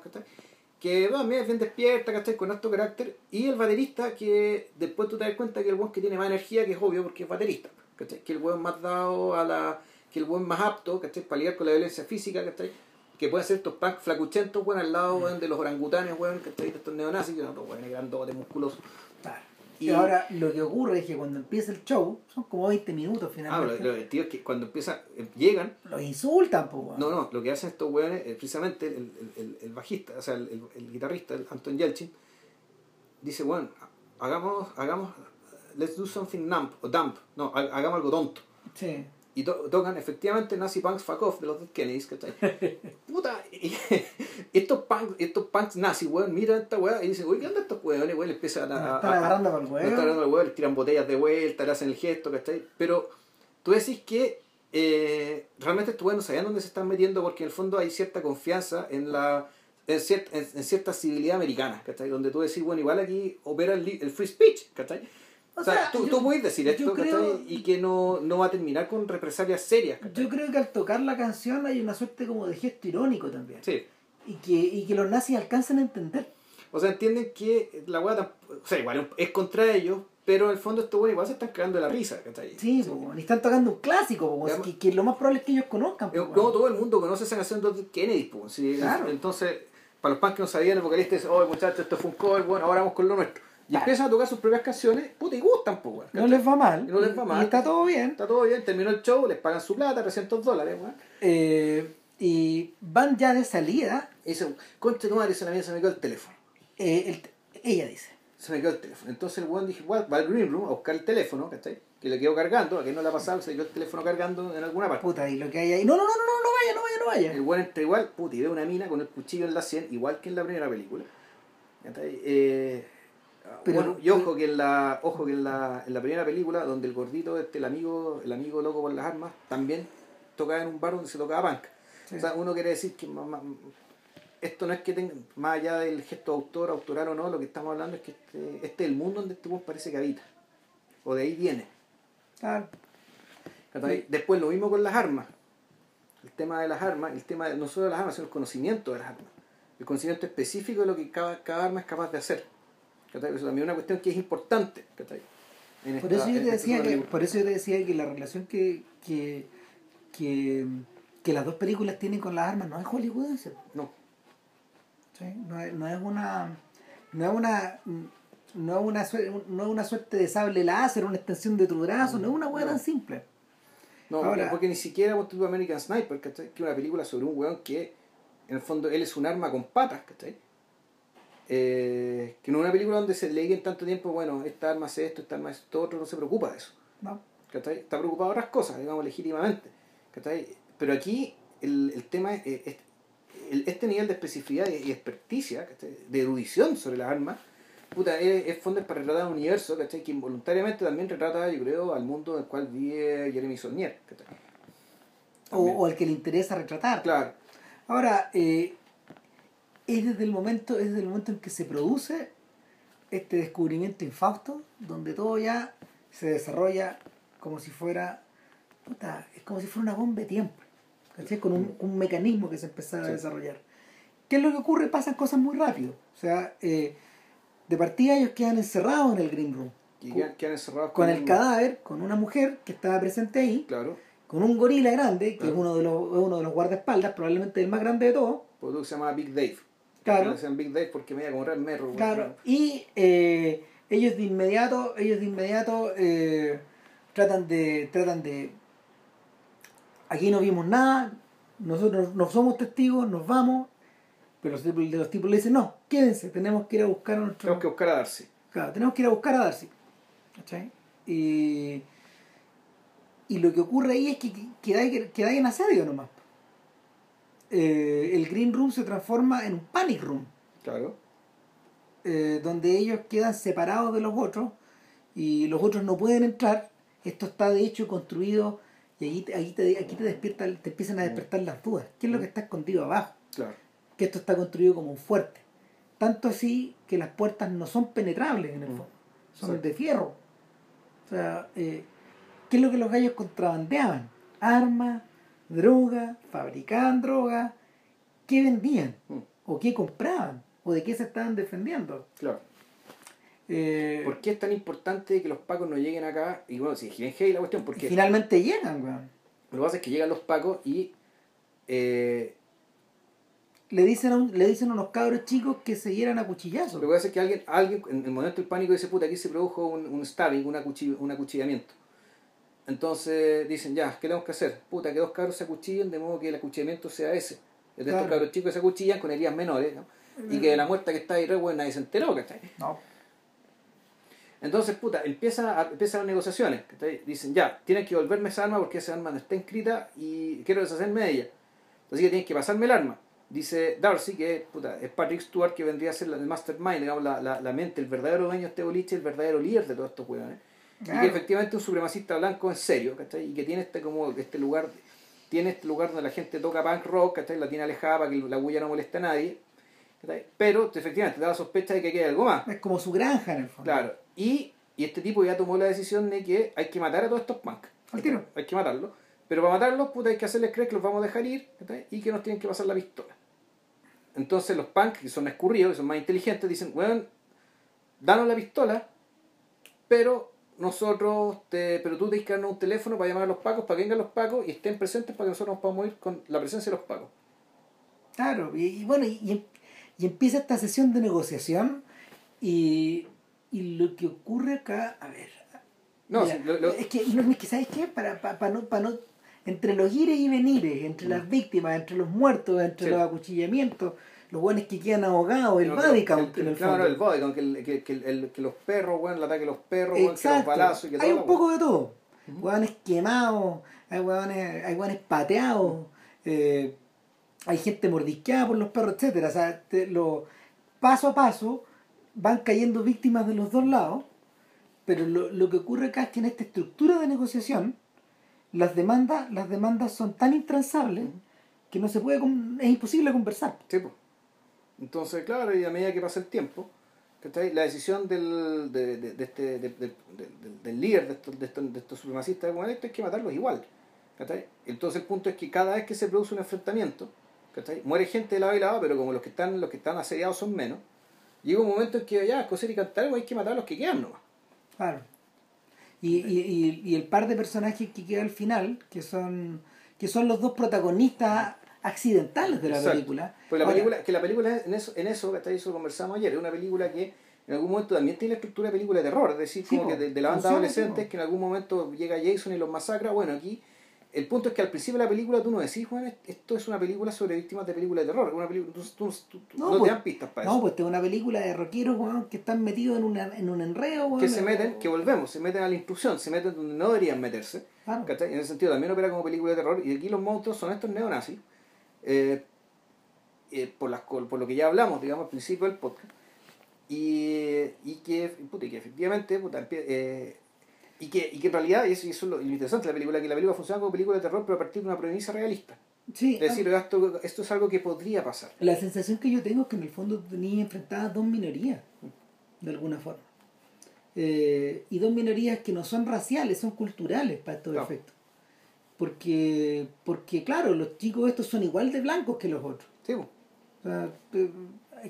Speaker 1: Que bueno, también es bien despierta, ¿cachai? Con alto carácter. Y el baterista que después tú te das cuenta que el weón que tiene más energía, que es obvio porque es baterista, ¿cachai? Que el weón más dado a la... que el weón más apto, ¿cachai? Para lidiar con la violencia física, ¿cachai? Que pueden ser estos punk flacuchentos, weón, al lado, weón, de los orangutanes, weón, ¿cachai? De estos neonazis, que otros weones grandotes, musculosos.
Speaker 2: claro.
Speaker 1: Y-
Speaker 2: ahora lo que ocurre es que cuando empieza el show, son como 20 minutos
Speaker 1: Ah,
Speaker 2: finalmente.
Speaker 1: lo, lo divertido es que cuando empieza, eh, llegan,
Speaker 2: Los insultan, pues.
Speaker 1: No, no, lo que hacen estos weones, precisamente el, el, el, bajista, o sea, el, el- el guitarrista, el Anton Yelchin, dice, bueno, hagamos, hagamos, let's do something dumb, o dumb, no, ha- hagamos algo tonto.
Speaker 2: Sí.
Speaker 1: Y to- tocan efectivamente Nazi Punks Fuck Off de los Dead Kennedys, ¿cachai? <laughs> Puta, y <laughs> estos punks, estos punks nazi, weón, miran esta weá y dicen, oye, ¿qué onda estos weones? Weón, le empiezan a,
Speaker 2: Están agarrando para el huevo.
Speaker 1: están agarrando al huevo, les tiran botellas de vuelta, le hacen el gesto, ¿cachai? Pero tú decís que eh, realmente estos weones no sabían dónde se están metiendo porque en el fondo hay cierta confianza en la en, cier- en, en cierta civilidad americana, ¿cachai? Donde tú decís, bueno, igual aquí opera el, el free speech, ¿cachai? O, sea,
Speaker 2: sea,
Speaker 1: tú,
Speaker 2: yo-
Speaker 1: tú puedes decir esto. Y que no, no va a terminar con represalias serias, ¿cachai?
Speaker 2: Yo creo que al tocar la canción hay una suerte como de gesto irónico también.
Speaker 1: Sí.
Speaker 2: Y, que, y que los nazis alcanzan a entender.
Speaker 1: O sea, entienden que la weá, o sea, igual es contra ellos, pero en el fondo estos weones igual se están cagando de la risa, ¿cachai?
Speaker 2: Sí, po, weón. y están tocando un clásico, po.
Speaker 1: Digamos-
Speaker 2: que, que lo más probable es que ellos conozcan. po,
Speaker 1: Eh, todo el mundo conoce esa canción de Kennedy, sí,
Speaker 2: Claro.
Speaker 1: Entonces, para los fans que no sabían, el vocalista dice, oh muchachos, esto fue un cover, bueno, ahora vamos con lo nuestro. Y empiezan a tocar sus propias canciones, puta, y gustan, pues, weón.
Speaker 2: No les va mal.
Speaker 1: Y no les va mal.
Speaker 2: Y está todo bien.
Speaker 1: Está todo bien, terminó el show, les pagan su plata, 300 dólares, weón.
Speaker 2: Eh, y van ya de salida.
Speaker 1: Y dicen, concha tu madre, se la mía se me quedó el teléfono.
Speaker 2: Eh, el- ella dice.
Speaker 1: Se me quedó el teléfono. Entonces el weón dije, "Bueno, va al green room a buscar el teléfono, ¿cachai? Que le quedó cargando, a que no le ha pasado, se le quedó el teléfono cargando en alguna parte.
Speaker 2: Puta, y lo que hay ahí. No, no, no, no, no, no vaya, no vaya, no vaya.
Speaker 1: El weón entra igual, puta, y ve una mina con el cuchillo en la sien, igual que en la primera película. ¿Cachai? Eh,
Speaker 2: Pero-
Speaker 1: bueno, y ojo que en la, ojo que en la, en la primera película, donde el gordito, este, el amigo, el amigo loco por las armas, también tocaba en un bar donde se tocaba punk.
Speaker 2: Sí.
Speaker 1: O sea, uno quiere decir que esto no es que tenga, más allá del gesto de autor, autoral o no, lo que estamos hablando es que este, este es el mundo donde este parece que habita. O de ahí viene.
Speaker 2: Claro.
Speaker 1: Después lo mismo con las armas. El tema de las armas, el tema de, no solo de las armas, sino el conocimiento de las armas. El conocimiento específico de lo que cada, cada arma es capaz de hacer. ¿Cachai? Eso también es una cuestión que es importante. ¿cachai? En
Speaker 2: Por
Speaker 1: esta-
Speaker 2: eso yo te
Speaker 1: esta
Speaker 2: decía que, por eso yo te decía que la relación que, que, que, que las dos películas tienen con las armas no es hollywoodense.
Speaker 1: No,
Speaker 2: ¿sí? No, es, no es una no es una no es una suerte, no es una suerte de sable láser, una extensión de tu brazo, no es una hueá
Speaker 1: No.
Speaker 2: tan simple.
Speaker 1: no porque,
Speaker 2: Ahora-
Speaker 1: porque ni siquiera vos American Sniper, ¿cachai? que es una película sobre un weón que en el fondo él es un arma con patas, ¿cachai? Eh, que no es una película donde se le en tanto tiempo, bueno, esta arma hace esto, esta arma hace esto otro, no se preocupa de eso.
Speaker 2: ¿no?
Speaker 1: ¿cachai? Está preocupado de otras cosas, digamos, legítimamente. ¿cachai? Pero aquí el, el tema es, eh, es- este nivel de especificidad y, experticia, ¿cachai? de erudición sobre las armas, puta, es, es fondo para retratar un universo ¿cachai? que involuntariamente también retrata, yo creo, al mundo en el cual vive Jeremy Saulnier. ¿cachai?
Speaker 2: O, o al que le interesa retratar.
Speaker 1: Claro,
Speaker 2: Ahora, eh, es desde el momento, es desde el momento en que se produce este descubrimiento infausto, donde todo ya se desarrolla como si fuera, puta, es como si fuera una bomba de tiempo, ¿cachai? Con un, un mecanismo que se empezara a desarrollar. ¿Qué es lo que ocurre? Pasan cosas muy rápido. O sea, eh, de partida ellos quedan encerrados en el Green Room,
Speaker 1: y quedan, quedan encerrados
Speaker 2: con el
Speaker 1: un-
Speaker 2: cadáver, con una mujer que estaba presente ahí,
Speaker 1: Claro,
Speaker 2: con un gorila grande, que
Speaker 1: Claro.
Speaker 2: es uno de los, uno de los guardaespaldas, probablemente el más grande de todos.
Speaker 1: porque se llama Big Dave.
Speaker 2: Claro.
Speaker 1: Decían Big porque me iba a comprar el metro.
Speaker 2: Claro, y eh, ellos de inmediato, ellos de inmediato eh, tratan de, tratan de, aquí no vimos nada, nosotros no somos testigos, nos vamos, pero los tipos, los tipos le dicen, no, quédense, tenemos que ir a buscar a nuestro...
Speaker 1: Tenemos que buscar a Darcy.
Speaker 2: Claro, tenemos que ir a buscar a Darcy. ¿Cachai? Y, y lo que ocurre ahí es que queda, queda en asedio nomás. Eh, el Green Room se transforma en un Panic Room.
Speaker 1: Claro.
Speaker 2: eh, donde ellos quedan separados de los otros y los otros no pueden entrar. Esto está de hecho construido y ahí, te- ahí te, aquí te despierta, te empiezan a despertar las dudas. ¿Qué es lo que está escondido abajo?
Speaker 1: Claro.
Speaker 2: Que esto está construido como un fuerte. Tanto así que las puertas no son penetrables en el
Speaker 1: Mm.
Speaker 2: fondo, son de fierro. O sea, eh, ¿qué es lo que los gallos contrabandeaban? Armas, droga, fabricaban droga. ¿Qué vendían?
Speaker 1: Mm.
Speaker 2: ¿O qué compraban? ¿O de qué se estaban defendiendo?
Speaker 1: Claro.
Speaker 2: Eh,
Speaker 1: ¿Por qué es tan importante que los pacos no lleguen acá? Y bueno, si es la cuestión, porque
Speaker 2: finalmente llegan, weón.
Speaker 1: lo que pasa es que llegan los pacos y eh,
Speaker 2: Le dicen, a un- le dicen a unos cabros chicos que se hieran a cuchillazos.
Speaker 1: lo que pasa es que alguien, alguien en el momento del pánico dice, puta, aquí se produjo un, un stabbing, un acuchillamiento. Entonces dicen, ya, ¿qué tenemos que hacer? Puta, que dos cabros se acuchillen de modo que el acuchillamiento sea ese. Es de
Speaker 2: Claro.
Speaker 1: estos cabros chicos que se acuchillan con heridas menores, ¿no? Y que de la muerta que está ahí, re bueno, nadie se enteró, ¿cachai?
Speaker 2: No.
Speaker 1: Entonces, puta, empieza a, empiezan las negociaciones. ¿cachai? Dicen, ya, tienen que devolverme esa arma porque esa arma no está inscrita y quiero deshacerme de ella. Así que tienen que pasarme el arma. Dice Darcy, que puta, es Patrick Stewart, que vendría a ser la- el mastermind, digamos, la, la, la mente, el verdadero dueño de este boliche, el verdadero líder de todos estos hueones. Y
Speaker 2: Claro.
Speaker 1: que efectivamente es un supremacista blanco en serio, ¿cachai? Y que tiene este como este lugar, tiene este lugar donde la gente toca punk rock, ¿cachai? La tiene alejada para que la bulla no moleste a nadie. ¿cachai? Pero efectivamente te da la sospecha de que hay algo más.
Speaker 2: Es como su granja en el fondo.
Speaker 1: Claro, y, y este tipo ya tomó la decisión de que hay que matar a todos estos punks.
Speaker 2: Al tiro.
Speaker 1: Hay que matarlos. Pero para matarlos, puta, hay que hacerles creer que los vamos a dejar ir ¿cachai? y que nos tienen que pasar la pistola. Entonces los punks, que son escurridos, que son más inteligentes, dicen, bueno, danos la pistola, pero nosotros, te, pero tú tienes que darnos un teléfono para llamar a los pacos, para que vengan los pacos y estén presentes para que nosotros nos podamos ir con la presencia de los pacos.
Speaker 2: Claro, y, y bueno, y, y- empieza esta sesión de negociación y, y lo que ocurre acá, a ver,
Speaker 1: No,
Speaker 2: mira,
Speaker 1: sí, lo- lo-
Speaker 2: es que, no, es que ¿sabes qué? Para, para, para no, para no, entre los ires y venires, entre las víctimas, entre los muertos, entre
Speaker 1: Sí.
Speaker 2: los acuchillamientos, los buenos que quedan ahogados, el body count el
Speaker 1: claro, el body count, que, que, que, los perros, weón, el ataque de los perros, weón, que los balazos que
Speaker 2: hay
Speaker 1: todo.
Speaker 2: un poco de todo. Hueones quemados, hay hueones, hay hueones pateados, eh, hay gente mordisqueada por los perros, etcétera. O sea, te- lo, paso a paso van cayendo víctimas de los dos lados, pero lo, lo que ocurre acá es que en esta estructura de negociación las demandas, las demandas son tan intransables que no se puede es imposible conversar.
Speaker 1: Sí, pues. Entonces, claro, y a medida que pasa el tiempo, ¿cachai? la decisión del, de, de- este, de- de- de- del- del líder de estos, de estos, de estos supremacistas bueno, esto es que matarlos igual. ¿cachai? Entonces el punto es que cada vez que se produce un enfrentamiento, ¿cachai? muere gente de lado y lado, pero como los que están, los que están asediados son menos, llega un momento en que ya, coser y cantar, hay que matar a los que quedan nomás.
Speaker 2: Claro. Y, y, y, y el par de personajes que queda al final, que son, que son los dos protagonistas accidentales de la
Speaker 1: Exacto.
Speaker 2: película.
Speaker 1: Pues la
Speaker 2: Ahora,
Speaker 1: película, que la película en eso, en eso, ¿cachai? Eso lo conversamos ayer, es una película que en algún momento también tiene la estructura de película de terror, es decir,
Speaker 2: Sí,
Speaker 1: como
Speaker 2: po,
Speaker 1: que de, de la banda
Speaker 2: funciona,
Speaker 1: adolescentes que en algún momento llega Jason y los masacra, bueno, aquí el punto es que al principio de la película tú no decís, Juan, esto es una película sobre víctimas de película de terror, una película, tú, tú- tú-
Speaker 2: No,
Speaker 1: no,
Speaker 2: pues,
Speaker 1: te dan pistas para
Speaker 2: No,
Speaker 1: eso.
Speaker 2: pues esta es una película de rockeros, weón, que están metidos en, una, en un enredo, weón.
Speaker 1: que se meten, que volvemos, se meten a la instrucción, se meten donde no deberían meterse. En ese sentido también opera como película de terror y aquí los monstruos son estos neonazis, eh, eh, por, las, por lo que ya hablamos, digamos, al principio del podcast, y, y, que, puta, y que efectivamente, puta, eh, y, que, y que en realidad, y eso, es lo, interesante de la película, que la película funciona como película de terror, pero a partir de una premisa realista.
Speaker 2: Sí,
Speaker 1: Es decir, esto, esto es algo que podría pasar.
Speaker 2: la sensación que yo tengo es que en el fondo tenía enfrentadas dos minorías, de alguna forma. Eh, y dos minorías que no son raciales, son culturales para estos
Speaker 1: Claro.
Speaker 2: efectos. Porque, porque, claro, los chicos estos son igual de blancos que los otros.
Speaker 1: Sí, po.
Speaker 2: O sea, eh,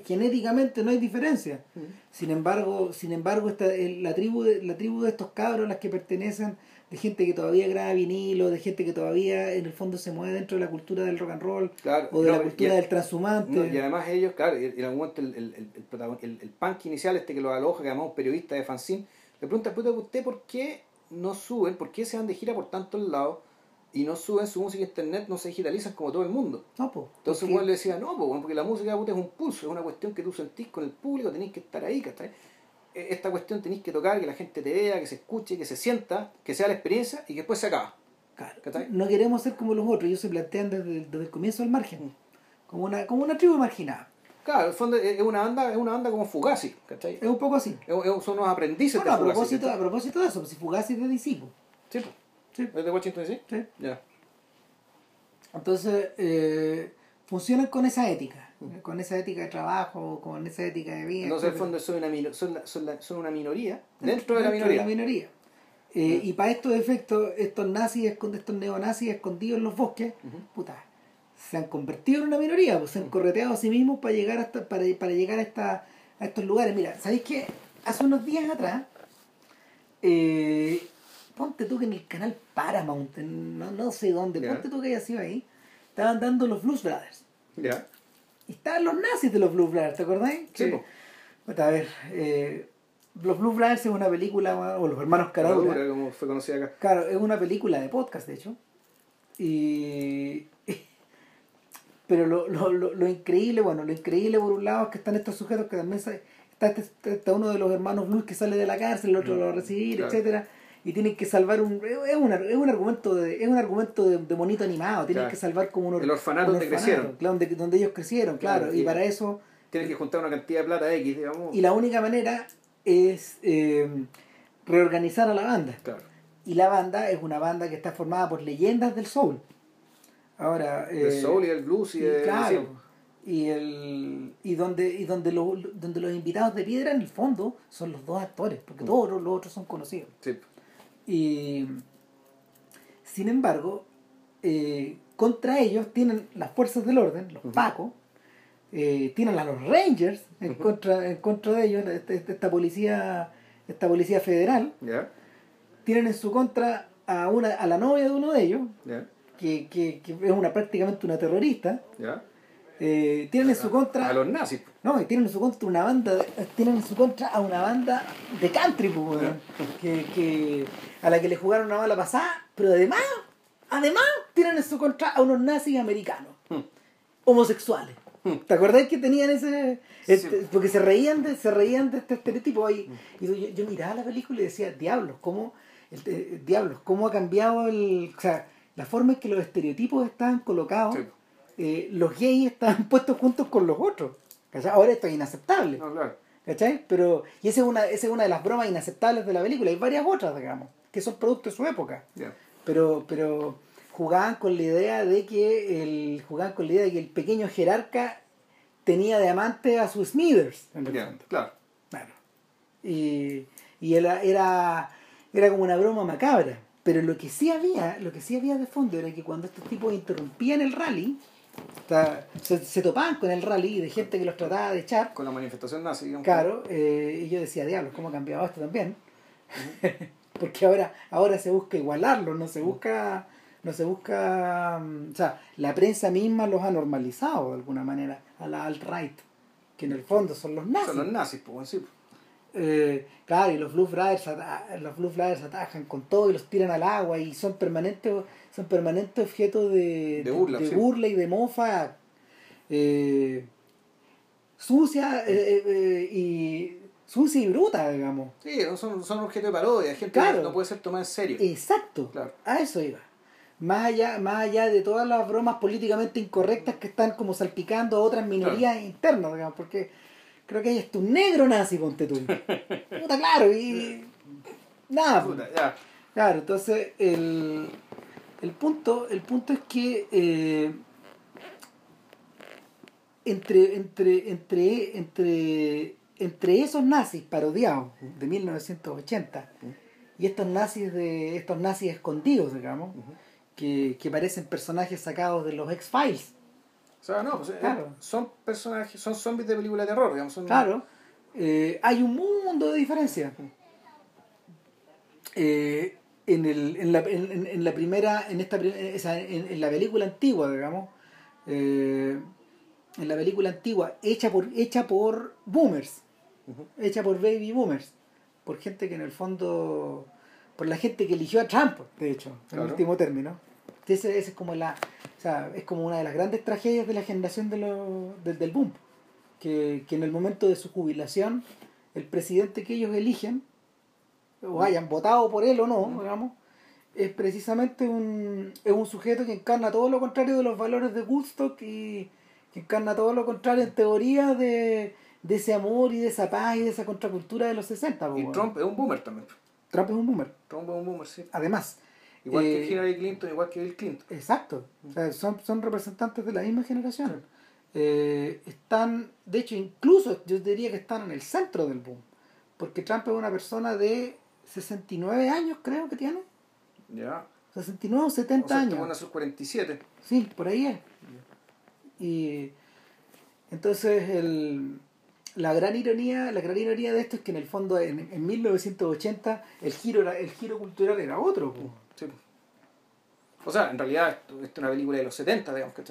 Speaker 2: genéticamente no hay diferencia.
Speaker 1: Mm.
Speaker 2: Sin embargo, sin embargo esta, el- la, tribu de, la tribu de estos cabros a las que pertenecen, de gente que todavía graba vinilo, de gente que todavía en el fondo se mueve dentro de la cultura del rock and roll
Speaker 1: Claro,
Speaker 2: o de
Speaker 1: no,
Speaker 2: la cultura
Speaker 1: y-
Speaker 2: del transhumante.
Speaker 1: No, y además ellos, claro, y en algún momento el, el, el, el, punk inicial, este que lo aloja, que además es un periodista de fanzine, le pregunta, puta, ¿usted por qué no suben, por qué se van de gira por tantos lados y no suben su música a internet, no se digitalizan como todo el mundo?
Speaker 2: No, po,
Speaker 1: Entonces
Speaker 2: porque-
Speaker 1: le decía, no, po, porque la música puta, es un pulso, es una cuestión que tú sentís con el público, tenés que estar ahí, ¿cachai? E- Esta cuestión tenéis que tocar, que la gente te vea, que se escuche, que se sienta, que sea la experiencia y que después se acaba.
Speaker 2: Claro, no queremos ser como los otros, ellos se plantean desde, desde el comienzo al margen,
Speaker 1: Mm.
Speaker 2: como una, como una tribu marginada.
Speaker 1: Claro, el fondo es una banda, es una banda como Fugazi, ¿cachai?
Speaker 2: Es un poco así.
Speaker 1: Es- es- son unos aprendices
Speaker 2: Bueno, a
Speaker 1: de Fugazi.
Speaker 2: propósito,
Speaker 1: ¿cachai?
Speaker 2: a propósito de eso, pues si Fugazi es de po.
Speaker 1: Sí, po.
Speaker 2: Sí.
Speaker 1: ¿Es de Washington DC?
Speaker 2: Sí.
Speaker 1: Ya.
Speaker 2: Entonces, eh, funcionan con esa ética, con esa ética de trabajo, con esa ética de vida.
Speaker 1: Entonces, en el fondo, son una, son, la- son, la- son una minoría dentro de la minoría.
Speaker 2: minoría. Eh,
Speaker 1: Mm.
Speaker 2: Y para estos efectos, estos nazis, escond- estos neonazis escondidos en los bosques,
Speaker 1: Ujú.
Speaker 2: puta, se han convertido en una minoría, pues se han correteado a sí mismos para llegar hasta, para, para llegar a, esta, a estos lugares. Mira, ¿sabéis qué? Hace unos días atrás, eh, ponte tú que en el canal Paramount, en no, no sé dónde, ponte tú que haya sido ahí, estaban dando los Blues Brothers.
Speaker 1: Ya.
Speaker 2: Y estaban los nazis de los Blues Brothers, ¿te acordáis?
Speaker 1: Sí.
Speaker 2: Puta, a ver, eh, los Blues Brothers es una película, o los hermanos Caradura.
Speaker 1: Caradura, como fue conocida acá.
Speaker 2: Claro, es una película de podcast, de hecho. Y. <laughs> Pero lo, lo, lo, lo increíble, bueno, lo increíble por un lado es que están estos sujetos que también está, este- está uno de los hermanos Blues que sale de la cárcel, el otro lo va a recibir,
Speaker 1: Claro.
Speaker 2: etcétera y tienen que salvar un es, una- es un argumento de es un argumento de, de monito animado tienen
Speaker 1: Claro.
Speaker 2: que salvar como un or-
Speaker 1: El orfanato
Speaker 2: un
Speaker 1: donde crecieron.
Speaker 2: claro, donde, donde ellos crecieron claro,
Speaker 1: Claro,
Speaker 2: y,
Speaker 1: y-
Speaker 2: para eso
Speaker 1: Tienes que juntar una cantidad de plata X, digamos.
Speaker 2: y la única manera es eh, reorganizar a la banda
Speaker 1: Claro.
Speaker 2: y la banda es una banda que está formada por leyendas del soul. Ahora, eh,
Speaker 1: soul y del blues y,
Speaker 2: y
Speaker 1: de.
Speaker 2: claro, y el y donde y donde los donde los invitados de piedra en el fondo son los dos actores, porque
Speaker 1: Mm.
Speaker 2: todos los, los otros son conocidos.
Speaker 1: Sí.
Speaker 2: Y sin embargo, eh, contra ellos tienen las fuerzas del orden, los pacos, eh, tienen a los Rangers en contra en contra de ellos, esta, esta- esta policía esta policía federal. Tienen en su contra a una a la novia de uno de ellos que, que, que es una prácticamente una terrorista. Eh, tienen en su contra
Speaker 1: A los nazis.
Speaker 2: no y tienen en su contra una banda de- tienen en su contra a una banda de country pues, que, que a la que le jugaron una mala pasada pero además además tienen en su contra a unos nazis americanos
Speaker 1: Hmm.
Speaker 2: homosexuales ¿Te acordás que tenían ese...? Este, porque se reían de, se reían de este estereotipo. Y, y yo, yo, miraba la película y decía, diablos, ¿cómo, el, diablos, cómo ha cambiado el... O sea, la forma en que los estereotipos estaban colocados, eh, los gays estaban <laughs> puestos juntos con los otros. Ahora esto es inaceptable. No, claro. ¿Cachai? Pero, y esa es, una, esa es una de las bromas inaceptables de la película. Hay varias otras, digamos, que son productos de su época. Pero, pero jugaban con la idea de que el, jugaban con la idea de que el pequeño jerarca tenía de amante a sus Smithers. claro. Claro. Y, y era, era, era como una broma macabra. Pero lo que sí había, lo que sí había de fondo era que cuando estos tipos interrumpían el rally, se, topaban con el rally de gente que los trataba de echar.
Speaker 1: Con la manifestación nazi, digamos.
Speaker 2: Claro, eh, y yo decía, diablos, ¿cómo ha cambiado esto también? <laughs> Porque ahora, ahora se busca igualarlo, no se busca, no se busca, mm, o sea, la prensa misma los ha normalizado de alguna manera a la alt-right, que en el fondo son los nazis.
Speaker 1: Son los nazis, pues, sí.
Speaker 2: Eh, claro, y los Blue Flyers, los Blue Flyers atajan con todo y los tiran al agua y son permanentes son permanentes objetos de, burla, de, burla, y de mofa eh, sucia eh, eh, y sucia y bruta, digamos.
Speaker 1: Sí, son, son objetos de parodia, gente que no puede ser tomada en serio.
Speaker 2: Exacto, a eso iba. Más allá, más allá de todas las bromas políticamente incorrectas que están como salpicando a otras minorías internas, digamos, porque creo que hay esto un negro nazi, ponte tú. <laughs> Puta, claro, y. Nada. Puta, ya. Claro, entonces el, el punto, el punto es que eh, entre, entre, entre, entre, entre esos nazis parodiados de 1980 y estos nazis de estos nazis escondidos, digamos, que, parecen personajes sacados de los X-Files.
Speaker 1: O sea, no, pues, eh, son personajes, son zombies de película de terror, digamos.
Speaker 2: Claro, eh, hay un mundo de diferencia. Eh, en, el, en, la, en, la primera, en esta en, la película antigua, digamos, eh, en la película antigua, hecha por, hecha por boomers, hecha por baby boomers, por gente que en el fondo, por la gente que eligió a Trump, de hecho, en el último término. Ese, es como la, o sea, es como una de las grandes tragedias de la generación de del boom, que, que en el momento de su jubilación, el presidente que ellos eligen o hayan votado por él o no, digamos, es precisamente un, es un sujeto que encarna todo lo contrario de los valores de Woodstock y que encarna todo lo contrario en teoría de, ese amor y de esa paz y de esa contracultura de los 60.
Speaker 1: Y Trump es un boomer también.
Speaker 2: Trump es un boomer.
Speaker 1: Trump es un boomer, sí.
Speaker 2: Además.
Speaker 1: Igual que eh, Hillary Clinton, igual que Bill Clinton.
Speaker 2: Exacto. O sea, son, son representantes de la misma generación. Eh, están, de hecho, incluso yo diría que están en el centro del boom. Porque Trump es una persona de 69 años creo que tiene. Ya. 69 o 70 años.
Speaker 1: Van a sus 47.
Speaker 2: Sí, por ahí es. Y entonces el, la gran ironía, la gran ironía de esto es que en el fondo en, en 1980 el giro era, el giro cultural era otro. Sí.
Speaker 1: O sea, en realidad esto, es una película de los 70, digamos que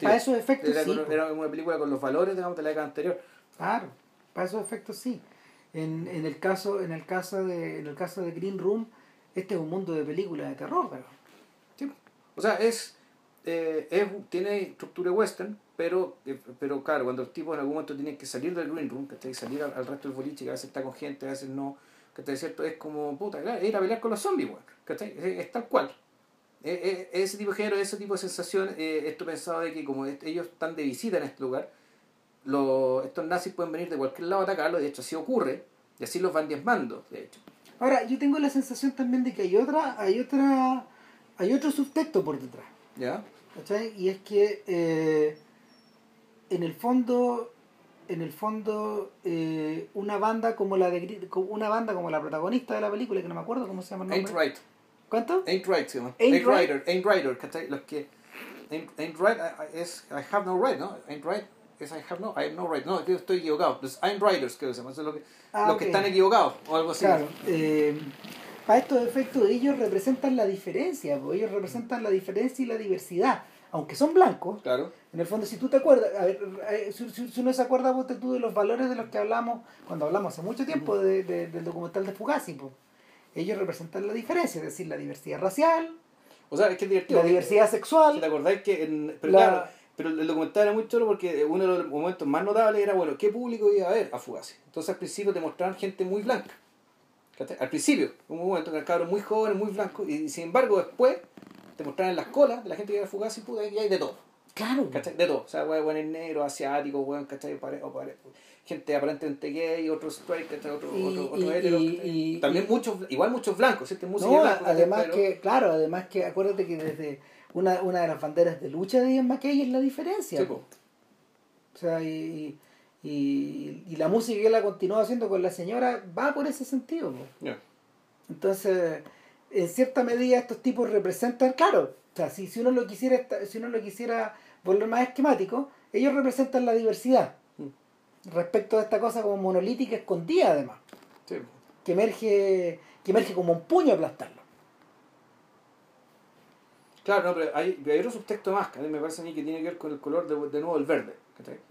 Speaker 2: para esos efectos
Speaker 1: era,
Speaker 2: sí.
Speaker 1: Era una película con los valores digamos, de la década anterior.
Speaker 2: Claro, para esos efectos sí. En, en, el caso, en, el caso de, en el caso de Green Room, este es un mundo de películas de terror,
Speaker 1: Sí. O sea, es, eh, es tiene estructura western, pero, eh, pero claro, cuando los tipos en algún momento tienen que salir del Green Room, que salir al, resto del boliche, que a veces está con gente, a veces no, que cierto es como, puta, claro, ir a pelear con los zombies, es, es, tal cual. Es, ese tipo de género, ese tipo de sensación, eh, esto pensado de que como ellos están de visita en este lugar, los, estos nazis pueden venir de cualquier lado a atacarlo, de hecho así ocurre, y así los van diezmando, de hecho.
Speaker 2: Ahora, yo tengo la sensación también de que hay otra, hay otra, hay otro subtexto por detrás. ¿Ya? ¿Cachai? Y es que eh, en el fondo, en el fondo, eh, una banda como la de una banda como la protagonista de la película, que no me acuerdo cómo se llama el
Speaker 1: nombre. Ain't Right.
Speaker 2: ¿Cuánto?
Speaker 1: Ain't Right se llama. Ain't, Rider, Ain't Rider, ¿cachai? Los que Ain't, ain't Right es I have no right, ¿no? Ain't Right es I have no, I have no right. No, estoy equivocado. Los I'm writers, que se llama. Eso es lo que, ah, los que están equivocados o algo así.
Speaker 2: Claro. Eh, para estos efectos, ellos representan la diferencia. Ellos representan la diferencia y la diversidad. Aunque son blancos, claro. en el fondo, si tú te acuerdas, a ver, eh, si, si, uno se acuerda vos tú de los valores de los que hablamos cuando hablamos hace mucho tiempo de, del documental de Fugazi, pues, ellos representan la diferencia, es decir, la diversidad racial,
Speaker 1: o sea, es que es divertido.
Speaker 2: La diversidad sexual.
Speaker 1: ¿Te acordáis que en, pero claro, Pero el documental era muy chulo porque uno de los momentos más notables era, bueno, ¿qué público iba a ver a Fugazi? Entonces al principio te mostraban gente muy blanca. Al principio, un momento que cabros muy jóvenes, muy blancos, y sin embargo después te mostraban las colas de la gente que iba a Fugazi, puta, y hay de todo.
Speaker 2: Claro.
Speaker 1: ¿cachai? De todo. O sea, weón negro, asiático, weón, ¿cachai? Pare- o pare- gente aparentemente gay, otros straight, ¿cachai? Otro,
Speaker 2: Y-
Speaker 1: otro, otro
Speaker 2: y- y-
Speaker 1: También muchos, igual muchos blancos, ¿cierto? Música
Speaker 2: No, además
Speaker 1: Pero-
Speaker 2: que, claro, además que acuérdate que desde una, una de las banderas de lucha de Ian McKay es la diferencia.
Speaker 1: Sí.
Speaker 2: O sea, y, y, y la música que él ha continuado haciendo con la señora va por ese sentido. Entonces, en cierta medida estos tipos representan, claro, o sea, si, si uno lo quisiera si uno lo quisiera volver más esquemático, ellos representan la diversidad
Speaker 1: Mm.
Speaker 2: respecto a esta cosa como monolítica escondida además,
Speaker 1: Sí,
Speaker 2: que emerge, que emerge como un puño aplastarlo.
Speaker 1: Claro, no, pero hay, hay otro subtexto más que a mí me parece a mí que tiene que ver con el color de, de nuevo el verde.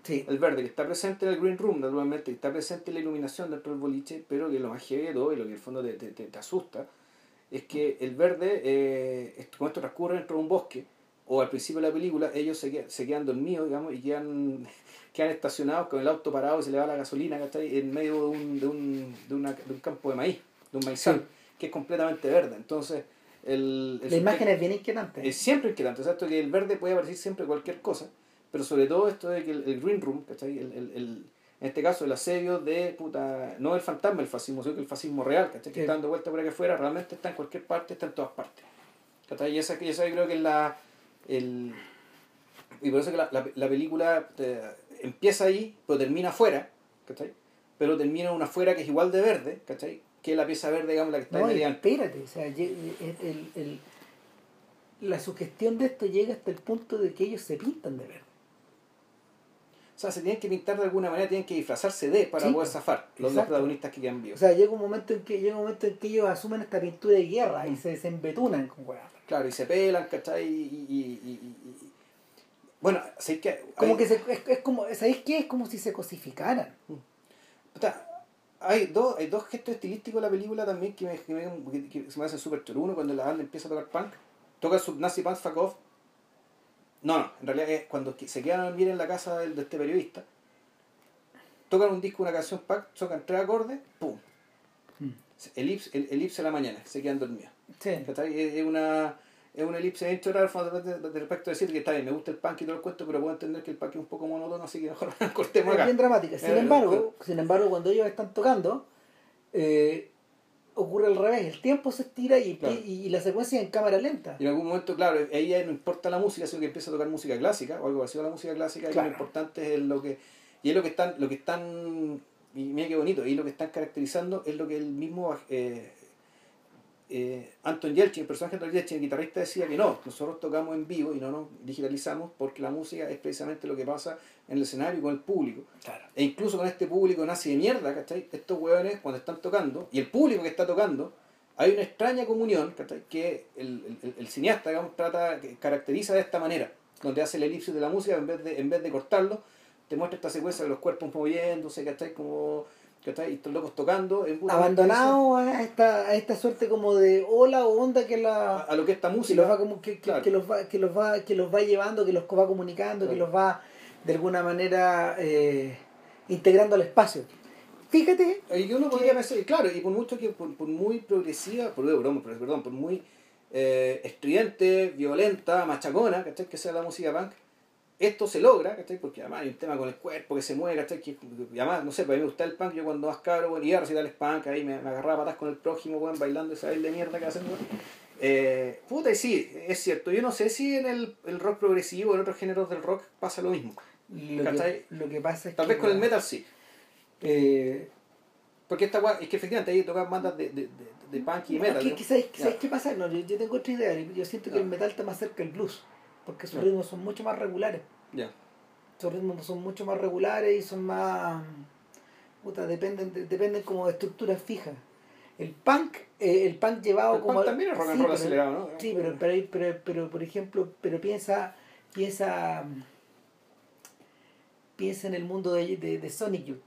Speaker 2: Sí.
Speaker 1: El verde que está presente en el green room, naturalmente, que está presente en la iluminación dentro del boliche, pero que lo más heavy de todo y lo que en el fondo te, te, te- te asusta es que el verde, eh, esto- como esto transcurre dentro de un bosque, o al principio de la película, ellos se, quedan- se quedan dormidos, digamos, y quedan, <laughs> quedan estacionados con el auto parado y se le va la gasolina, ¿cachai? En medio de un, de un, de una- de un campo de maíz, de un maizal,
Speaker 2: Sí.
Speaker 1: que es completamente verde. Entonces, el, el
Speaker 2: La imagen es bien inquietante.
Speaker 1: es siempre inquietante, exacto, que el verde puede aparecer siempre cualquier cosa, pero sobre todo esto de que el, el green room, ¿cachai? El, el, el- en este caso el asedio de, puta, no el fantasma del fascismo, sino que el fascismo real, ¿cachai? Que
Speaker 2: Sí.
Speaker 1: está dando vuelta por aquí afuera, realmente está en cualquier parte, está en todas partes. ¿cachai? Y esa, esa yo creo que es la... El, y por eso que la, la, la película te- empieza ahí, pero termina afuera, ¿cachai? Pero termina una afuera que es igual de verde, ¿cachai? Que la pieza verde, digamos, la que está
Speaker 2: No,
Speaker 1: en media
Speaker 2: espérate, o sea, el, el- el- la sugestión de esto llega hasta el punto de que ellos se pintan de verde.
Speaker 1: O sea, se tienen que pintar de alguna manera, tienen que disfrazarse de para
Speaker 2: Sí,
Speaker 1: poder zafar los, los protagonistas que quedan
Speaker 2: O
Speaker 1: vivos.
Speaker 2: sea, llega un momento en que llega un momento en que ellos asumen esta pintura de guerra y se, se embetunan con weas.
Speaker 1: claro, y se pelan, ¿cachai? Y, y, y- y- y- Bueno, ¿sabes qué?
Speaker 2: Como
Speaker 1: Hay-
Speaker 2: que se, es, es como, ¿sabéis qué? Es como si se cosificaran.
Speaker 1: puta, hay dos, hay dos gestos estilísticos de la película también que, me, que, me, que- se me hacen súper chulos. Uno, cuando la banda empieza a tocar punk, toca su Nazi Punk Fuck Off. No, no, en realidad es cuando se quedan a dormir en la casa de este periodista. Tocan un disco, una canción punk, tocan tres acordes, ¡pum! Elipse, el, elipse a la mañana, se quedan dormidos.
Speaker 2: Sí.
Speaker 1: Es una, es una elipse de, de respecto a decir que está bien, me gusta el punk y todo el cuento, pero puedo entender que el punk es un poco monótono, así que mejor <laughs> cortemos
Speaker 2: Es
Speaker 1: acá.
Speaker 2: bien dramática. Sin
Speaker 1: Eh,
Speaker 2: embargo, sin embargo, cuando ellos están tocando, eh, ocurre al revés. El tiempo se estira y,
Speaker 1: Claro.
Speaker 2: y, y la secuencia es en cámara lenta.
Speaker 1: Y en algún momento, claro, ella no importa la música, sino que empieza a tocar música clásica o algo parecido a la música clásica, y lo importante es lo que. Y es lo que están, lo que están, y mira qué bonito, y lo que están caracterizando es lo que el mismo eh, eh, Anton Yelchin, el personaje de Anton Yelchin, el guitarrista, decía que no, nosotros tocamos en vivo y no nos digitalizamos porque la música es precisamente lo que pasa en el escenario y con el público.
Speaker 2: Claro.
Speaker 1: E incluso con este público nazi de mierda, ¿cachai? Estos hueones cuando están tocando, y el público que está tocando, hay una extraña comunión, ¿cachai? Que el, el- el cineasta, digamos, trata, que caracteriza de esta manera, donde hace el elipsis de la música, en vez de, en vez de cortarlo, te muestra esta secuencia de los cuerpos moviéndose, ¿cachai? Como, ¿cachai? Y estos locos tocando. puta
Speaker 2: Abandonado a esta, a esta suerte como de ola o onda que la
Speaker 1: a lo que esta
Speaker 2: que
Speaker 1: música.
Speaker 2: los va como que, que-
Speaker 1: Claro.
Speaker 2: que los va que los va que los va llevando que los va comunicando que los va de alguna manera eh, integrando al espacio fíjate
Speaker 1: Y uno podría pensar, y claro, y por mucho que, por, por muy progresiva, por, broma, pero, perdón, por muy eh, estridente, violenta, machacona, ¿cachai? Que sea la música punk, esto se logra, ¿cachai? Porque además hay un tema con el cuerpo que se mueve, ¿cachai? Que, y además, no sé, para mí me gusta el punk, yo cuando más cabro, bueno, iba a recitar el punk, ahí me, me agarraba patas con el prójimo, weón, bailando esa baile de mierda que hacen, weón. Eh, puta, y sí, es cierto, yo no sé si en el, el rock progresivo, en otros géneros del rock, pasa lo mismo.
Speaker 2: lo que, lo que pasa es
Speaker 1: Tal
Speaker 2: que
Speaker 1: vez con el metal sí.
Speaker 2: eh,
Speaker 1: Porque esta es que efectivamente ahí tocan bandas de, de, de, de punk y metal.
Speaker 2: que-
Speaker 1: ¿no?
Speaker 2: que ¿sabes, qué pasa? No, yo, yo tengo otra idea. Yo siento que el metal está más cerca del blues. Porque sus
Speaker 1: Ya.
Speaker 2: ritmos son mucho más regulares.
Speaker 1: Ya.
Speaker 2: Sus ritmos son mucho más regulares y son más. Puta, dependen, de- dependen como de estructuras fijas. El punk, eh, el punk llevado
Speaker 1: El
Speaker 2: como.
Speaker 1: punk también es rock and roll acelerado, ¿no?
Speaker 2: Sí, pero, pero, pero, pero, por ejemplo, pero piensa, piensa, piensa en el mundo de, de, de Sonic Youth.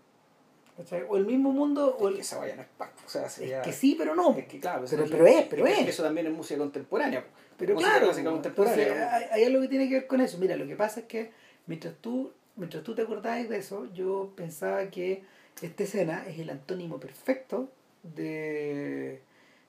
Speaker 2: O el mismo mundo, o
Speaker 1: Es
Speaker 2: el,
Speaker 1: que esa vaya no es punk. O sea, sería...
Speaker 2: es que sí, pero no.
Speaker 1: Es que claro,
Speaker 2: Pero- pero es, pero es.
Speaker 1: Eso también es música contemporánea.
Speaker 2: Pero
Speaker 1: música
Speaker 2: claro, entonces,
Speaker 1: contemporánea.
Speaker 2: hay, hay algo que tiene que ver con eso. Mira, lo que pasa es que Mientras tú, mientras tú te acordabas de eso, yo pensaba que esta escena es el antónimo perfecto de,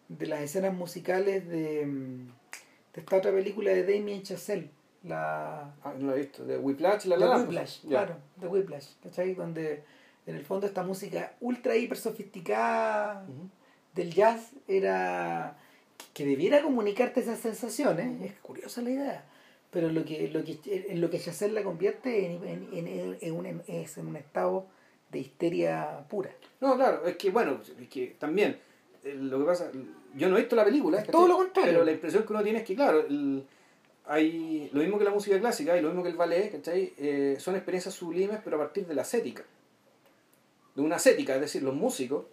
Speaker 2: de las escenas musicales de, de esta otra película de Damien Chazelle. La,
Speaker 1: Ah, no lo he visto. De Whiplash, la
Speaker 2: de
Speaker 1: La
Speaker 2: Whiplash,
Speaker 1: ya.
Speaker 2: claro, de Whiplash, ¿cachai? Donde en el fondo esta música ultra hiper sofisticada
Speaker 1: Ujú.
Speaker 2: del jazz era que debiera comunicarte esas sensaciones, es curiosa la idea, pero lo que lo que en lo que Chazelle la convierte en, en, en- en un, es en un estado de histeria pura.
Speaker 1: No, claro, es que bueno, es que también eh, lo que pasa, yo no he visto la película,
Speaker 2: todo lo contrario.
Speaker 1: Pero la impresión que uno tiene es que, claro, el- hay lo mismo que la música clásica y lo mismo que el ballet, ¿cachai? Eh, son experiencias sublimes, pero a partir de la ascética. De una ascética, es decir, los músicos,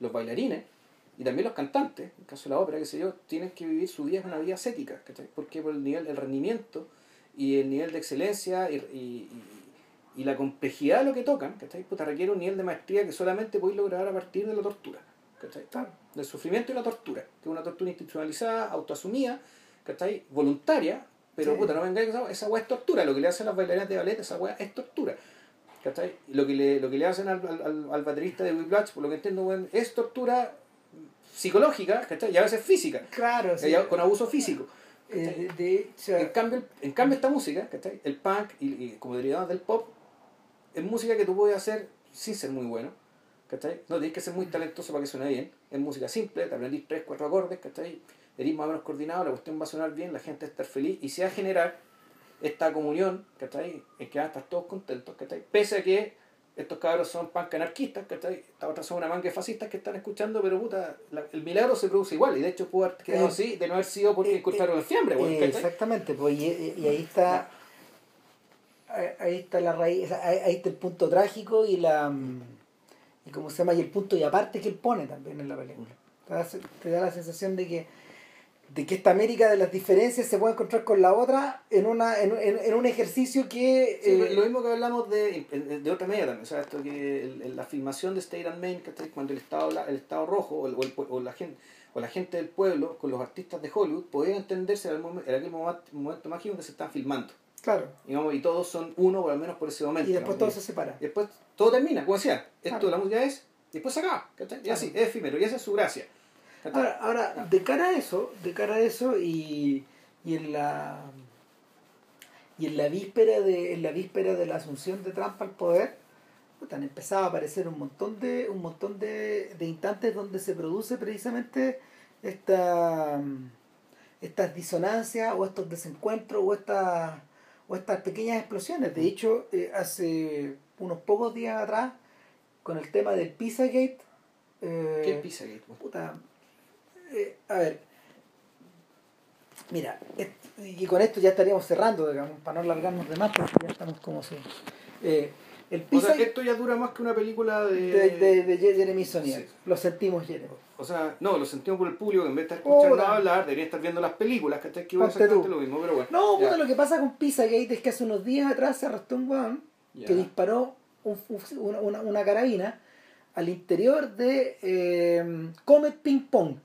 Speaker 1: los bailarines y también los cantantes, en el caso de la ópera, qué sé yo, tienen que vivir su vida es una vida ascética, ¿cachai? Porque por el nivel, el rendimiento y el nivel de excelencia y, y- y- y la complejidad de lo que tocan, ¿cachai? Puta, requiere un nivel de maestría que solamente podéis lograr a partir de la tortura, ¿cachai? Del sufrimiento y la tortura, que es una tortura institucionalizada, autoasumida, ¿cachai? Voluntaria, pero
Speaker 2: Sí.
Speaker 1: puta, no vengáis que esa, weá es tortura, lo que le hacen las bailarinas de ballet, esa weá es tortura. ¿Cachai? Lo que le, lo que le hacen al, al, al- baterista de Whiplash, por lo que entiendo, es tortura psicológica, ¿cachai? Y a veces física,
Speaker 2: Claro, sí.
Speaker 1: con abuso físico.
Speaker 2: Eh, de,
Speaker 1: En cambio, en cambio esta música, ¿cachai? El punk y, y como derivados del pop, es música que tú puedes hacer sin ser muy bueno, ¿cachai? No tienes que ser muy talentoso para que suene bien. Es música simple, te aprendís tres, cuatro acordes, ¿cachai? Eres más o menos coordinado, la cuestión va a sonar bien, la gente va a estar feliz y se va a generar esta comunión, ¿cachai? En que van a estar todos contentos, ¿cachai? Pese a que estos cabros son punk anarquistas, ¿cachai? Estas otras son una manga de fascistas que están escuchando, pero puta, la- el milagro se produce igual y de hecho pudo haber quedado
Speaker 2: Eh,
Speaker 1: así de no haber sido porque
Speaker 2: eh,
Speaker 1: encontraron el fiambre,
Speaker 2: Eh,
Speaker 1: ¿cachai?
Speaker 2: exactamente, pues, y, y ahí está ahí está la raíz, ahí, está el punto trágico y la mm, y cómo se llama y el punto y aparte que él pone también en la película. Te da, te da la sensación de que de que esta América de las diferencias se puede encontrar con la otra en una en, en- en un ejercicio que
Speaker 1: Sí,
Speaker 2: eh,
Speaker 1: lo mismo que hablamos de, de otra media también, o sea, esto que el- la filmación de State and Main, ¿cachai? cuando el Estado, el estado rojo o, el- o el o la gente o la gente del pueblo con los artistas de Hollywood podían entenderse en, el en aquel momento, momento mágico en que se están filmando.
Speaker 2: claro,
Speaker 1: Digamos, y todos son uno, por al menos por ese momento.
Speaker 2: y después
Speaker 1: digamos,
Speaker 2: todo se separa.
Speaker 1: y después todo termina, como decía, esto
Speaker 2: Claro.
Speaker 1: la música es, y después se acaba, ¿cachai? Y
Speaker 2: Claro.
Speaker 1: así, es efímero, y esa es su gracia.
Speaker 2: Ahora, ahora, de cara a eso, de cara a eso y, y en la y en la víspera de en la víspera de la asunción de Trump al poder, puta, han empezado a aparecer un montón de un montón de, de instantes donde se produce precisamente esta estas disonancias o estos desencuentros o estas o estas pequeñas explosiones. De hecho, eh, hace unos pocos días atrás, con el tema del Pizzagate, eh,
Speaker 1: ¿Qué que
Speaker 2: Puta, eh, a ver, mira, y con esto ya estaríamos cerrando, digamos, para no alargarnos de más, porque ya estamos como si. Eh, el
Speaker 1: O sea, que esto ya dura más que una película de...
Speaker 2: de, de, de Jeremy Sonier,
Speaker 1: Sí.
Speaker 2: lo sentimos, Jeremy.
Speaker 1: O sea, no, lo sentimos por el público que en vez de estar escuchando hablar, debería estar viendo las películas, ¿cachai? Que iba exactamente lo mismo, pero bueno.
Speaker 2: No, puta, lo que pasa con Pizzagate es que hace unos días atrás se arrestó un weón que disparó un una, una, una carabina al interior de eh, Comet Ping Pong,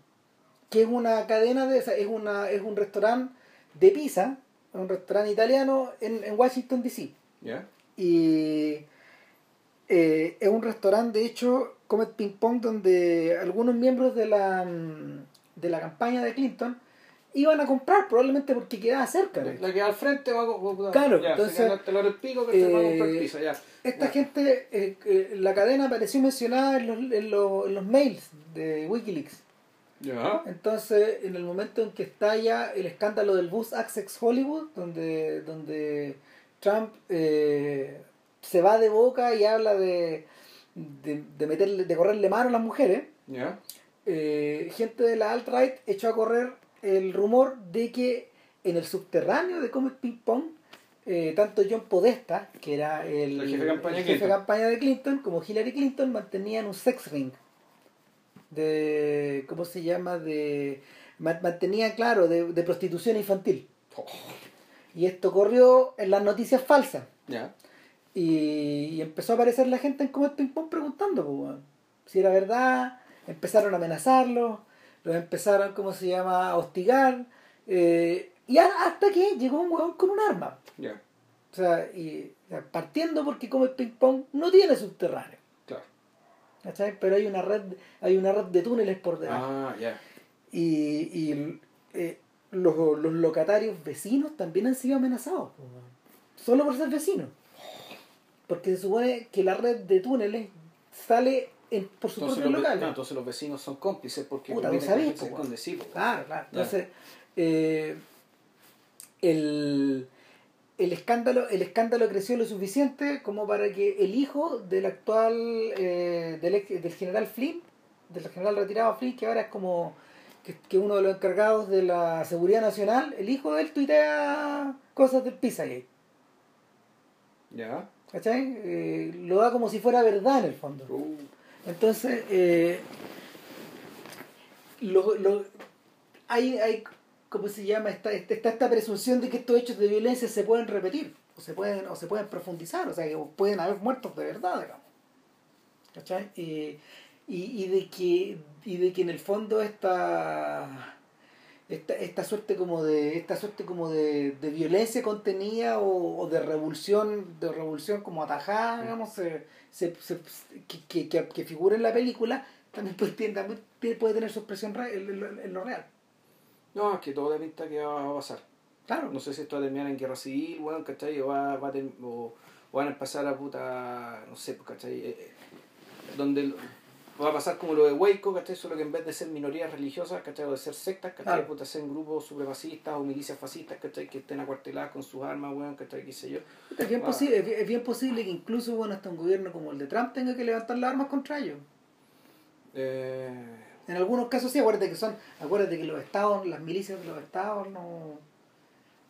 Speaker 2: que es una cadena de es una es un restaurante de pizza, un restaurante italiano en, en Washington DC.
Speaker 1: ¿Ya?
Speaker 2: Y eh, es un restaurante, de hecho, Comet Ping Pong, donde algunos miembros de la, mm, de la campaña de Clinton iban a comprar, probablemente porque quedaba cerca.
Speaker 1: La, la que al frente va a... va-
Speaker 2: Claro,
Speaker 1: ya,
Speaker 2: entonces,
Speaker 1: se el pico que se va a comprar
Speaker 2: eh,
Speaker 1: pizza, ya.
Speaker 2: Esta
Speaker 1: Ya.
Speaker 2: gente, eh, eh, la cadena apareció mencionada en los, en, los, en los mails de Wikileaks. Entonces, en el momento en que estalla el escándalo del bus Access Hollywood, donde, donde Trump eh, se va de boca y habla de, de, de meterle, de correrle mano a las mujeres, eh, gente de la alt-right echó a correr el rumor de que en el subterráneo de Comet Ping Pong, eh, tanto John Podesta, que era el,
Speaker 1: El jefe de campaña de
Speaker 2: el jefe de
Speaker 1: Clinton.
Speaker 2: campaña de Clinton, como Hillary Clinton, mantenían un sex ring. De, ¿cómo se llama? De, ma- mantenían, claro, de, de prostitución infantil.
Speaker 1: Oh,
Speaker 2: Y esto corrió en las noticias falsas.
Speaker 1: Ya.
Speaker 2: Y, y empezó a aparecer la gente en Comet Ping Pong preguntando pues, si era verdad. Empezaron a amenazarlos, los empezaron, ¿cómo se llama?, a hostigar. eh, y hasta que llegó un weón con un arma.
Speaker 1: Ya.
Speaker 2: O sea, y, partiendo porque como el ping pong no tiene subterráneo. Pero hay una red, hay una red de túneles por debajo.
Speaker 1: Ah, ya.
Speaker 2: Y, y eh, los, los locatarios vecinos también han sido amenazados. Solo por ser vecinos. Porque se supone que la red de túneles sale en- por su
Speaker 1: Entonces
Speaker 2: propio
Speaker 1: los, ve-
Speaker 2: local.
Speaker 1: no, entonces los vecinos son cómplices porque
Speaker 2: Puta,
Speaker 1: se
Speaker 2: po,
Speaker 1: sí, po.
Speaker 2: Claro, claro. Entonces, eh, el, el, escándalo, el escándalo creció lo suficiente como para que el hijo del actual, eh, del, ex- del general Flynn, del general retirado Flynn, que ahora es como que, que uno de los encargados de la seguridad nacional, el hijo de él tuitea cosas del Pizzagate.
Speaker 1: Ya.
Speaker 2: ¿Cachai? Eh, lo da como si fuera verdad en el fondo.
Speaker 1: Uh,
Speaker 2: Entonces, eh, lo, lo- hay, hay, ¿cómo se llama? Está, está esta presunción de que estos hechos de violencia se pueden repetir, o se pueden, o se pueden profundizar, o sea, que pueden haber muertos de verdad, digamos. ¿Cachai? Y, y, y de que, y de que en el fondo esta, esta, esta suerte como de, esta suerte como de, de violencia contenida o, o de revolución, de revolución como atajada, digamos, se, se, se- que, que, que, figura en la película, también puede, también puede tener su expresión re- en, en- en lo real.
Speaker 1: No, es que todo da pinta que va a pasar.
Speaker 2: Claro.
Speaker 1: No sé si esto va a terminar en guerra civil, weón, ¿cachai? O, va, va a o, o van a empezar a puta, no sé, pues, ¿cachai? Eh, eh, donde va a pasar como lo de Waco, ¿cachai? Solo que en vez de ser minorías religiosas, ¿cachai? O de ser sectas, ¿cachai?
Speaker 2: Claro.
Speaker 1: Puta, ser grupos supremacistas o milicias fascistas, ¿cachai? Que estén acuarteladas con sus armas, weón, ¿cachai? ¿Qué sé yo?
Speaker 2: Es bien, posible, es bien posible que incluso bueno, hasta un gobierno como el de Trump tenga que levantar las armas contra ellos.
Speaker 1: Eh,
Speaker 2: En algunos casos sí, acuérdate que son, acuérdate que los estados, las milicias de los estados no,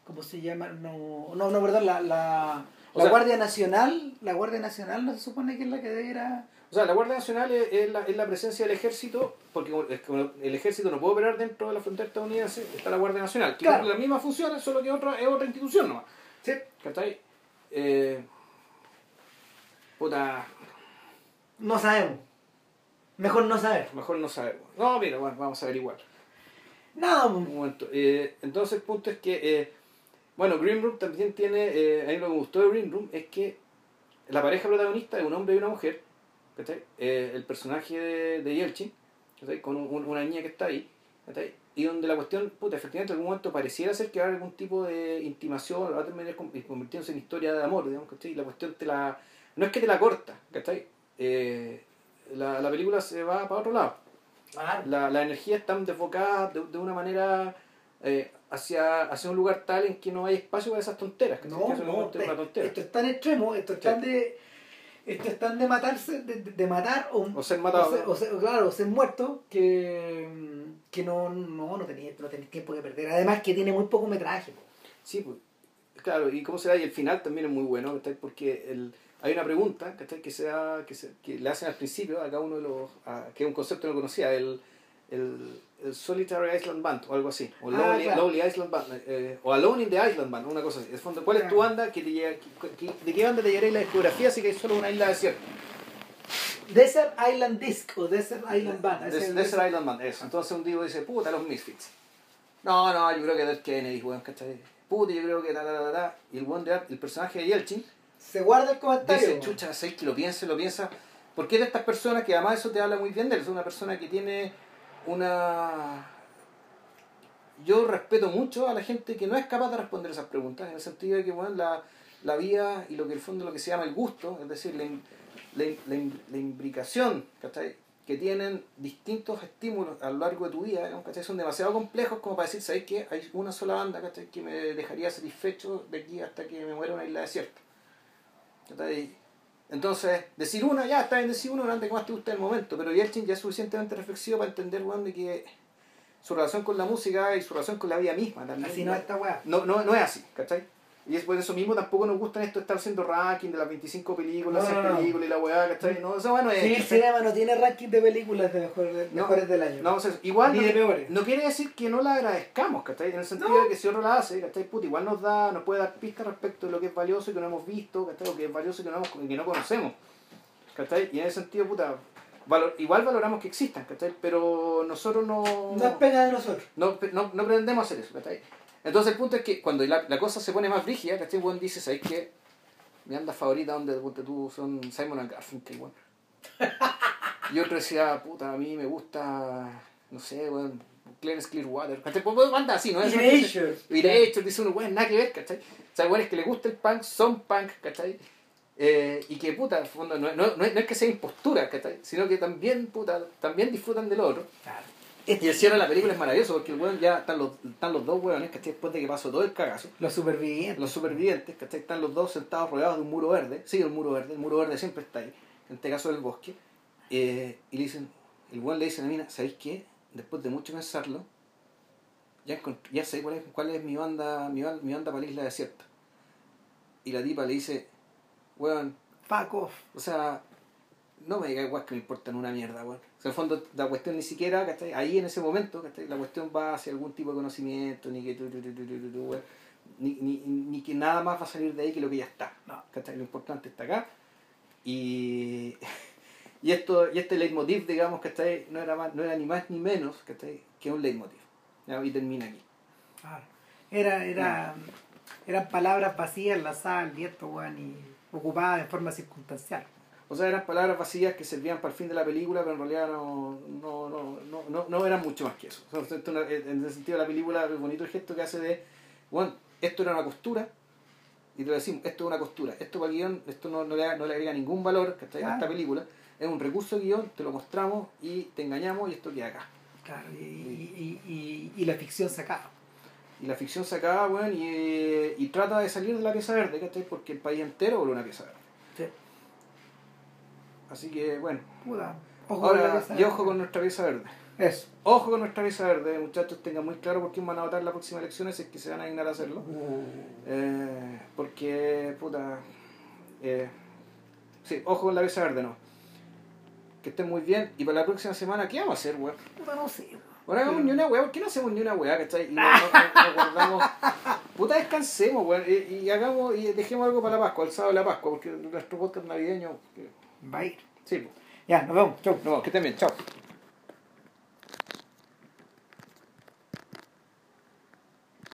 Speaker 2: ¿cómo se llama? No, no, no, perdón, la, la, la
Speaker 1: sea-
Speaker 2: Guardia Nacional, la Guardia Nacional no se supone que es la que debiera...
Speaker 1: O sea, la Guardia Nacional es, es la, es la presencia del ejército, porque el ejército no puede operar dentro de la frontera estadounidense, está la Guardia Nacional, que
Speaker 2: Claro.
Speaker 1: cumple las mismas funciones, solo que otra, es otra institución nomás.
Speaker 2: Sí.
Speaker 1: ¿Cachai? Eh, puta,
Speaker 2: No sabemos. Mejor no saber.
Speaker 1: mejor no sabemos. No, mira, bueno, vamos a ver igual.
Speaker 2: Nada,
Speaker 1: Un momento. Eh, entonces el punto es que, eh, bueno, Green Room también tiene, eh, a mí lo que me gustó de Green Room es que la pareja protagonista es un hombre y una mujer. Eh, el personaje de, de Yelchin. Con un- una niña que está ahí, ¿cachai? Y donde la cuestión, puta, efectivamente en algún momento pareciera ser que va a haber algún tipo de intimación, va a terminar con- convirtiéndose en historia de amor, digamos, ¿cachai? Y la cuestión te la... No es que te la corta, ¿cachai? Eh, la, la película se va para otro lado
Speaker 2: Claro.
Speaker 1: la, la energía está desbocada de, de una manera eh, hacia, hacia un lugar tal en que no hay espacio para esas tonteras. Que
Speaker 2: No, no,
Speaker 1: es tontera.
Speaker 2: esto es tan extremo, esto es tan de... Esto es tan de matarse, de, de- matar o,
Speaker 1: O ser matado.
Speaker 2: o ser, o ser- claro, o ser muerto que, que no, no, no tenía, no tenía tiempo que perder. Además que tiene muy poco metraje.
Speaker 1: Sí, pues, claro, y cómo será, y el final también es muy bueno, porque el, hay una pregunta ¿cachai? Que, se da- que, se, que le hacen al principio a cada uno de los, a- que es un concepto que no conocía, el, el, el Solitary Island Band o algo así, o
Speaker 2: Ah,
Speaker 1: Lonely,
Speaker 2: claro.
Speaker 1: Lonely Island Band, eh, o Alone in the Island Band, una cosa así. El fondo, ¿cuál es tu banda? Que te llega, que- ¿De qué banda te llegaría la discografía si que hay solo una isla desierta?
Speaker 2: Desert Island Disc o Desert Island Band.
Speaker 1: Des-
Speaker 2: ese-
Speaker 1: Desert Island Band, eso. Entonces un tipo dice, puta, los Misfits. No, no, yo creo que Dead Kennedy, weón, ¿cachai? Puta, yo creo que ta, ta, ta, ta. Y el, de- el personaje de Yelchin
Speaker 2: Se guarda el comentario.
Speaker 1: dice, chucha, sé que lo piensa, lo piensa. Porque es de estas personas que además eso te habla muy bien de él. Es una persona que tiene una... Yo respeto mucho a la gente que no es capaz de responder esas preguntas, en el sentido de que, bueno, la, la vida y lo que el fondo lo que se llama el gusto, es decir, la, la, la, la imbricación, ¿cachai? que tienen distintos estímulos a lo largo de tu vida, ¿cachai? son demasiado complejos como para decir, ¿sabes qué? Hay una sola banda ¿cachai? que me dejaría satisfecho de aquí hasta que me muera en una isla desierta. Entonces, decir una, ya está bien decir una durante que más te gusta el momento, pero Yelchin ya es suficientemente reflexivo para entender, weón, de que su relación con la música y su relación con la vida misma también.
Speaker 2: Así no es esta weá.
Speaker 1: no, no, no es así, ¿cachai? Y es por eso mismo tampoco nos gusta esto de estar haciendo ranking de las 25 películas,
Speaker 2: No,
Speaker 1: 6
Speaker 2: no, no.
Speaker 1: películas y la weá, ¿cachai? No, eso bueno es.
Speaker 2: Sí, el cinema no tiene ranking de películas de mejores, de- mejores del año.
Speaker 1: No, o sea, igual
Speaker 2: Ni
Speaker 1: no,
Speaker 2: de peores.
Speaker 1: no quiere decir que no la agradezcamos, ¿cachai? En el sentido de que si otro la hace, ¿cachai? Puta, igual nos da, nos puede dar pistas respecto de lo que es valioso y que no hemos visto, ¿cachai? O que es valioso y que no, hemos, que no conocemos, ¿cachai? Y en ese sentido, puta, valor- igual valoramos que existan, ¿cachai? Pero nosotros no...
Speaker 2: No es pega de nosotros.
Speaker 1: no, no, no pretendemos hacer eso, ¿cachai? Entonces el punto es que cuando la, la cosa se pone más rígida, ¿cachai? Weón dice, ¿sabes qué? Mi banda favorita donde ponte tú son Simon and Garfunkel, weón. <laughs> Y otro decía, puta, a mí me gusta, no sé, weón, Clarence Clearwater, ¿cachai? Pues banda así, ¿no?
Speaker 2: Erasure.
Speaker 1: Erasure, dice uno, weón, nada que ver, ¿cachai? O sea, weón, es que le gusta el punk, son punk, ¿cachai? Eh, y que, puta, en el fondo, no, no, no es que sea impostura, ¿cachai? Sino que también, puta, también disfrutan del otro.
Speaker 2: Claro. <laughs>
Speaker 1: Y el cierre de la película es maravilloso porque el weón ya están los, están los dos weones, ¿cachai? Después de que pasó todo el cagazo.
Speaker 2: Los supervivientes.
Speaker 1: Los supervivientes, ¿cachai? Están los dos sentados rodeados de un muro verde. Sí, el muro verde. El muro verde siempre está ahí. En este caso del bosque. Eh, y le dicen, el weón le dice a la mina, ¿sabéis qué? Después de mucho pensarlo, ya, ya sé cuál es, cuál es mi banda, mi, mi banda para la isla desierta. Y la tipa le dice, weón,
Speaker 2: Fuck off.
Speaker 1: o sea, no me digas igual que me importan una mierda, weón. O sea, en el fondo, la cuestión ni siquiera, ¿cachai? Ahí en ese momento, ¿cachai? La cuestión va hacia algún tipo de conocimiento, ni que tu, tu, tu. Ni, ni, ni que nada más va a salir de ahí que lo que ya está.
Speaker 2: No.
Speaker 1: ¿cachai? Lo importante está acá. Y, <laughs> y esto, y este leitmotiv, digamos, ¿cachai? No era más, no era ni más ni menos, ¿cachai? Que un leitmotiv. ¿ya? Y termina aquí.
Speaker 2: Claro. Era, era, eran palabras vacías lanzadas al viento, weón, y ocupadas de forma circunstancial.
Speaker 1: O sea, eran palabras vacías que servían para el fin de la película, pero en realidad no, no, no, no, no, eran mucho más que eso. O sea, en el sentido de la película, es bonito el gesto que hace de, bueno, esto era una costura, y te lo decimos, esto es una costura, esto para el guion, esto no, no, le, no le agrega ningún valor ¿cachai? a esta
Speaker 2: Claro.
Speaker 1: película, es un recurso de guion, te lo mostramos y te engañamos y esto queda acá.
Speaker 2: Claro, y, y, y, y la ficción se acaba.
Speaker 1: Y la ficción se acaba, weón, y, eh, y trata de salir de la pieza verde, ¿cachai? Porque el país entero vuelve una pieza verde.
Speaker 2: Sí.
Speaker 1: Así que, bueno,
Speaker 2: Puta. Ojo con
Speaker 1: ahora,
Speaker 2: pieza
Speaker 1: y ojo con nuestra pieza verde.
Speaker 2: Eso.
Speaker 1: Ojo con nuestra pieza verde, muchachos, tengan muy claro por quién van a votar las próximas elecciones, si es que se van a dignar a hacerlo. Eh, porque, puta. Eh, sí, ojo con la pieza verde, no. Que estén muy bien. Y para la próxima semana, ¿qué vamos a hacer, weón?
Speaker 2: Puta, no sé. weón.
Speaker 1: Ahora hagamos ni una weá, ¿por qué no hacemos ni una weá, cachai? Y no, no- no- no <laughs> guardamos. Puta, descansemos, weón. Y, y hagamos, y dejemos algo para la Pascua, el sábado de la Pascua, porque nuestro podcast navideño.
Speaker 2: Va a ir.
Speaker 1: Sí.
Speaker 2: Ya, nos vemos. Chau.
Speaker 1: No, que estén bien, chao.